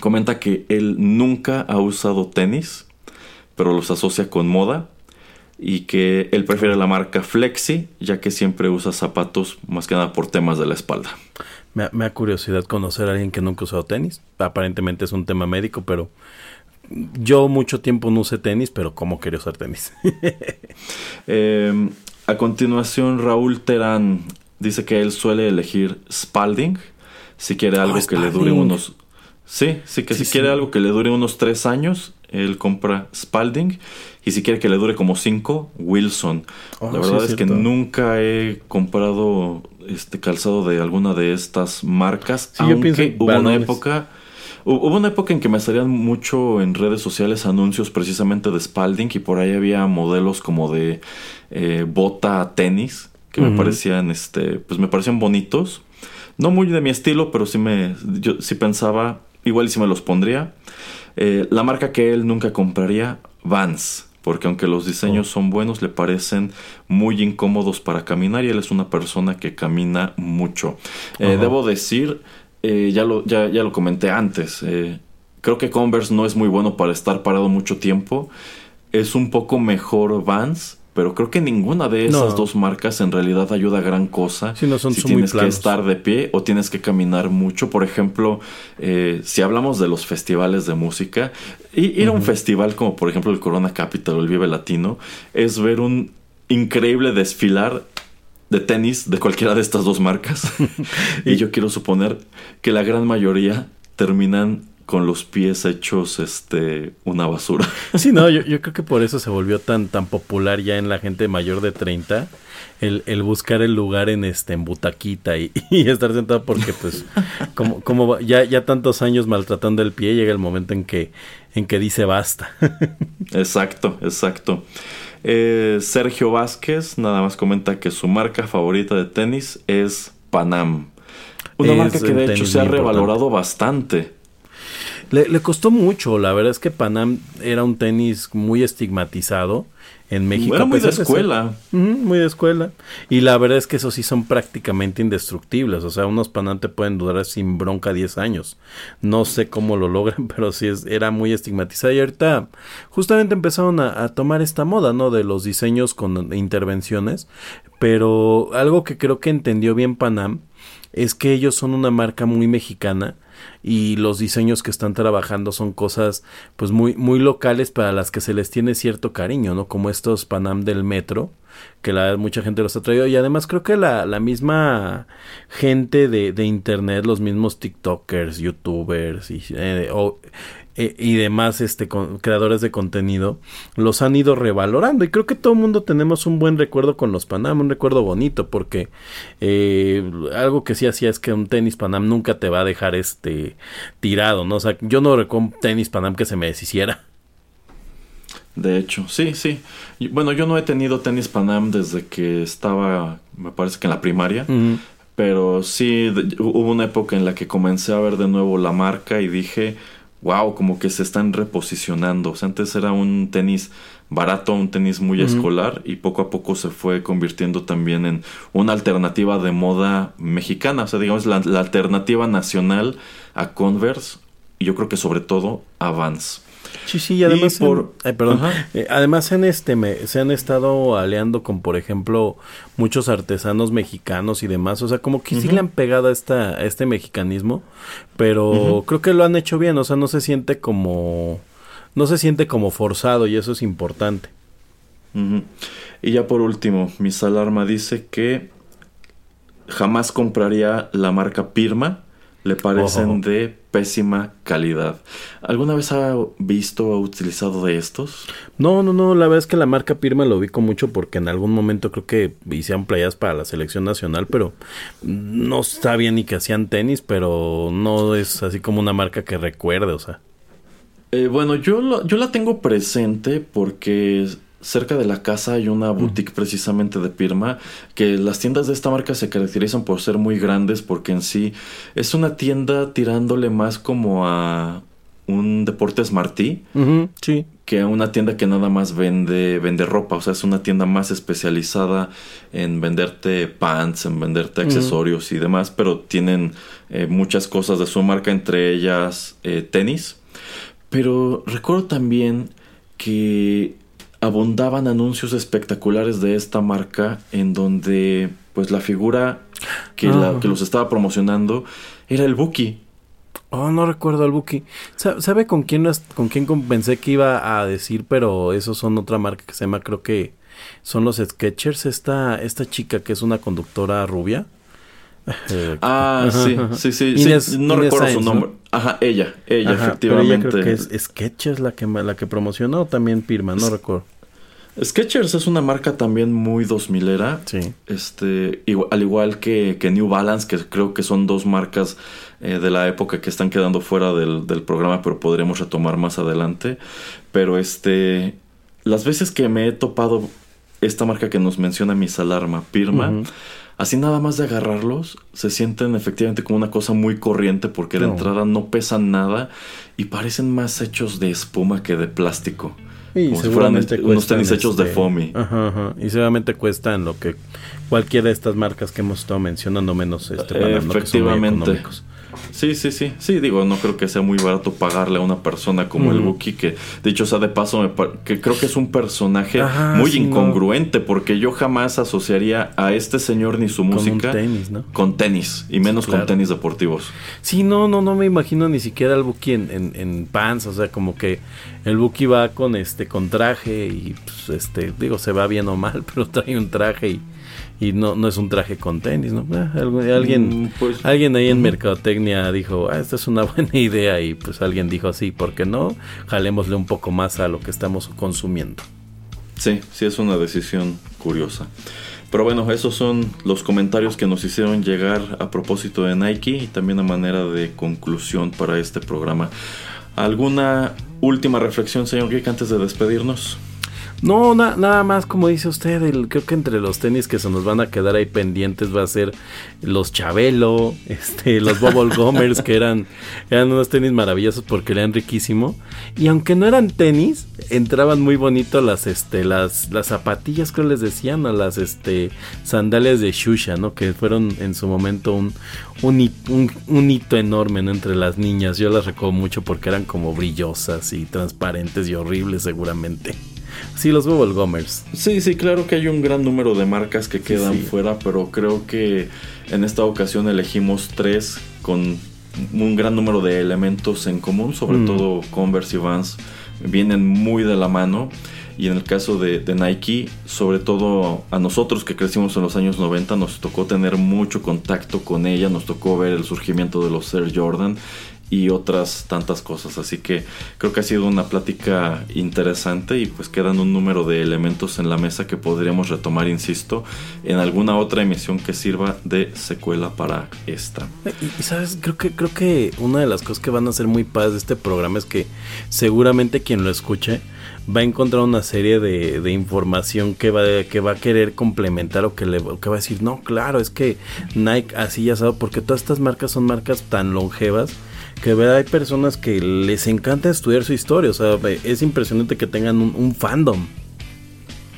comenta que él nunca ha usado tenis, pero los asocia con moda y que él prefiere la marca Flexi, ya que siempre usa zapatos más que nada por temas de la espalda. Me, me da curiosidad conocer a alguien que nunca ha usado tenis. Aparentemente es un tema médico, pero yo mucho tiempo no usé tenis, pero ¿cómo quería usar tenis? Em, a continuación, Raúl Terán dice que él suele elegir Spalding si quiere algo oh, que le dure unos... Sí, sí, que si quiere algo que le dure unos tres años, él compra Spalding. Y si quiere que le dure como cinco, Wilson. Oh, La verdad es, que nunca he comprado este calzado de alguna de estas marcas. aunque hubo una época Hubo una época en que me salían mucho en redes sociales anuncios precisamente de Spalding y por ahí había modelos como de eh, bota tenis que me parecían, este, pues me parecían bonitos. No muy de mi estilo, pero sí me, yo sí pensaba, igual sí me los pondría. Eh, la marca que él nunca compraría, Vans porque aunque los diseños oh. son buenos, le parecen muy incómodos para caminar y él es una persona que camina mucho. Eh, debo decir eh, ya, lo, ya, ya, lo comenté antes. Eh, creo que Converse no es muy bueno para estar parado mucho tiempo. Es un poco mejor Vans, pero creo que ninguna de esas dos marcas en realidad ayuda a gran cosa. Si no son, si tienes que estar de pie o tienes que caminar mucho. Por ejemplo, eh, si hablamos de los festivales de música, ir a un festival como por ejemplo el Corona Capital o el Vive Latino es ver un increíble desfilar de tenis de cualquiera de estas dos marcas. y yo quiero suponer que la gran mayoría terminan con los pies hechos este una basura. Sí, no, yo, creo que por eso se volvió tan tan popular ya en la gente mayor de 30 el, el buscar el lugar en este en butaquita y, estar sentado porque pues como como ya ya tantos años maltratando el pie llega el momento en que en que dice basta. exacto, exacto. Eh, Sergio Vázquez nada más comenta que su marca favorita de tenis es Panam. Una marca que de hecho se ha revalorado bastante. Le, costó mucho, la verdad es que Panam era un tenis muy estigmatizado en México. Era muy de escuela. muy de escuela. Y la verdad es que esos sí son prácticamente indestructibles. O sea, unos Panam te pueden durar sin bronca 10 años. No sé cómo lo logran, pero sí es, era muy estigmatizado. Y ahorita justamente empezaron a, a tomar esta moda, ¿no? De los diseños con intervenciones. Pero algo que creo que entendió bien Panam es que ellos son una marca muy mexicana y los diseños que están trabajando son cosas pues muy muy locales para las que se les tiene cierto cariño, ¿no? Como estos Panam del metro, que la mucha gente los ha traído y además creo que la, la misma gente de, de internet, los mismos TikTokers, YouTubers y eh, eh, y demás este creadores de contenido los han ido revalorando y creo que todo el mundo tenemos un buen recuerdo con los Panam un recuerdo bonito porque eh, algo que sí hacía es que un tenis Panam nunca te va a dejar este tirado no o sea yo no recuerdo tenis Panam que se me deshiciera de hecho, sí, sí. Bueno, yo no he tenido tenis Panam desde que estaba, me parece que en la primaria. Pero sí, hubo una época en la que comencé a ver de nuevo la marca y dije, wow, como que se están reposicionando. O sea, antes era un tenis barato, un tenis muy escolar y poco a poco se fue convirtiendo también en una alternativa de moda mexicana, o sea, digamos la, alternativa nacional a Converse y yo creo que sobre todo a Vans. Sí, sí, y además, por, perdón, eh, además en este me, se han estado aliando con, por ejemplo, muchos artesanos mexicanos y demás, o sea, como que sí le han pegado a, esta, este mexicanismo, pero creo que lo han hecho bien, o sea, no se siente como, no se siente como forzado y eso es importante. Y ya por último, Miss Alarma dice que jamás compraría la marca Pirma le parecen de pésima calidad. ¿Alguna vez ha visto o utilizado de estos? No, no, no, la verdad es que la marca Pirma lo ubico mucho porque en algún momento creo que hicieron playas para la selección nacional, pero no sabía ni que hacían tenis, pero no es así como una marca que recuerde, o sea. Eh, bueno, yo, yo la tengo presente porque cerca de la casa hay una boutique precisamente de Pirma, que las tiendas de esta marca se caracterizan por ser muy grandes porque en sí es una tienda tirándole más como a un Deportes Martí sí. que a una tienda que nada más vende, vende ropa. O sea, es una tienda más especializada en venderte pants, en venderte accesorios y demás, pero tienen eh, muchas cosas de su marca, entre ellas eh, tenis. Pero recuerdo también que abundaban anuncios espectaculares de esta marca en donde pues la figura que, la, que los estaba promocionando era el Buki. Oh, no recuerdo al Buki. ¿Sabe con quién, con quién pensé que iba a decir? Pero esos son otra marca que se llama, creo que son los Sketchers. Esta, esta chica que es una conductora rubia. Ah, sí, sí, sí, No recuerdo su nombre. Ajá, ella, ella, efectivamente. creo que es Sketchers la que, la que promocionó, también Pirma, no recuerdo. Skechers es una marca también muy 2000era. Sí. Este, al igual que, New Balance, que creo que son dos marcas eh, de la época que están quedando fuera del, programa, pero podremos retomar más adelante. Pero este, las veces que me he topado esta marca que nos menciona Miss Alarma, Pirma, así nada más de agarrarlos, se sienten efectivamente como una cosa muy corriente porque de entrada no pesan nada y parecen más hechos de espuma que de plástico. Y como si fueran unos tenis hechos de este, foamy. Ajá, ajá. Y seguramente cuestan lo que cualquiera de estas marcas que hemos estado mencionando, menos este, Efectivamente. Sí, sí, sí. Sí, digo, no creo que sea muy barato pagarle a una persona como el Buki, que dicho sea de paso, que creo que es un personaje muy incongruente, porque yo jamás asociaría a este señor ni su música con tenis, y menos con tenis deportivos. Sí, no, no, no me imagino ni siquiera al Buki en, en, pants, o sea, como que el Buki va con este, con traje y pues, este, digo, se va bien o mal, pero trae un traje y y no, no es un traje con tenis, ¿no? Ah, alguien, mm, pues, alguien ahí en Mercadotecnia dijo, ah, esta es una buena idea y pues alguien dijo, sí, ¿por qué no? Jalémosle un poco más a lo que estamos consumiendo. Sí, sí es una decisión curiosa. Pero bueno, esos son los comentarios que nos hicieron llegar a propósito de Nike y también a manera de conclusión para este programa. ¿Alguna última reflexión, señor Geek, antes de despedirnos? No, nada más como dice usted, el, creo que entre los tenis que se nos van a quedar ahí pendientes va a ser los Chabelo, este, los Bubble Gomers, que eran, eran unos tenis maravillosos porque eran riquísimo. Y aunque no eran tenis, entraban muy bonito las, este, las, las zapatillas, creo les decían, o las este, sandalias de Shusha, ¿no? Que fueron en su momento un, un, un, hito enorme entre las niñas. Yo las recuerdo mucho porque eran como brillosas y transparentes y horribles seguramente. Sí, los Gomers. Sí, sí, claro que hay un gran número de marcas que quedan fuera, pero creo que en esta ocasión elegimos tres con un gran número de elementos en común, sobre mm. todo Converse y Vans vienen muy de la mano. Y en el caso de, de, Nike, sobre todo a nosotros que crecimos en los años 90, nos tocó tener mucho contacto con ella, nos tocó ver el surgimiento de los Air Jordan y otras tantas cosas. Así que creo que ha sido una plática interesante y pues quedan un número de elementos en la mesa que podríamos retomar, insisto, en alguna otra emisión que sirva de secuela para esta. Y, sabes, creo que, creo que una de las cosas que van a ser muy padres de este programa es que seguramente quien lo escuche va a encontrar una serie de, de información que va, que va a querer complementar o que, le, que va a decir, no, claro, es que Nike así ya sabe, porque todas estas marcas son marcas tan longevas que verdad hay personas que les encanta estudiar su historia, o sea, es impresionante que tengan un, fandom.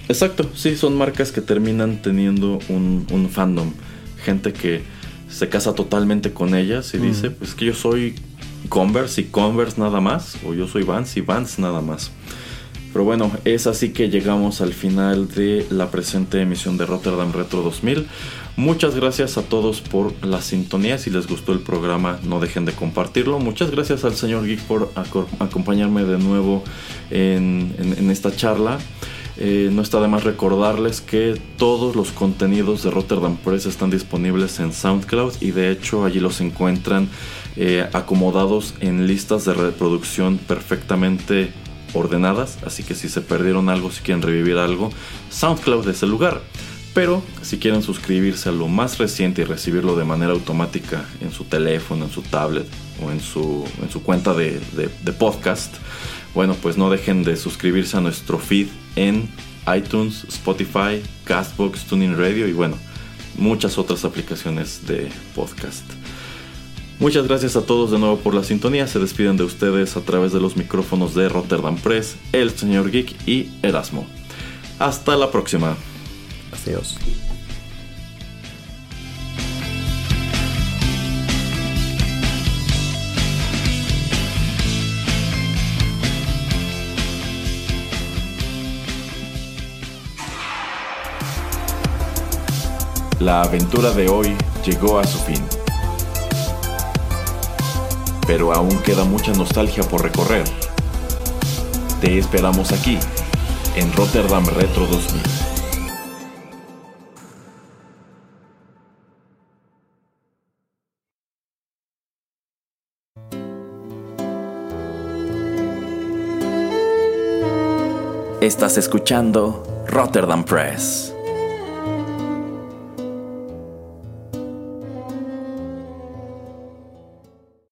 Exacto, sí, son marcas que terminan teniendo un, fandom, gente que se casa totalmente con ellas y dice, pues que yo soy Converse y Converse nada más, o yo soy Vans y Vans nada más. Pero bueno, es así que llegamos al final de la presente emisión de Rotterdam Retro 2000. Muchas gracias a todos por la sintonía. Si les gustó el programa, no dejen de compartirlo. Muchas gracias al señor Geek por acompañarme de nuevo en, esta charla. Eh, no está de más recordarles que todos los contenidos de Rotterdam Press están disponibles en SoundCloud y de hecho allí los encuentran eh, acomodados en listas de reproducción perfectamente ordenadas. Así que si se perdieron algo, si quieren revivir algo, SoundCloud es el lugar. Pero si quieren suscribirse a lo más reciente y recibirlo de manera automática en su teléfono, en su tablet o en su, en su cuenta de, de podcast, bueno, pues no dejen de suscribirse a nuestro feed en iTunes, Spotify, Castbox, Tuning Radio y bueno, muchas otras aplicaciones de podcast. Muchas gracias a todos de nuevo por la sintonía. Se despiden de ustedes a través de los micrófonos de Rotterdam Press, el señor Geek y Erasmo. Hasta la próxima. Adiós. La aventura de hoy llegó a su fin. Pero aún queda mucha nostalgia por recorrer. Te esperamos aquí, en Rotterdam Retro 2000. Estás escuchando Rotterdam Press.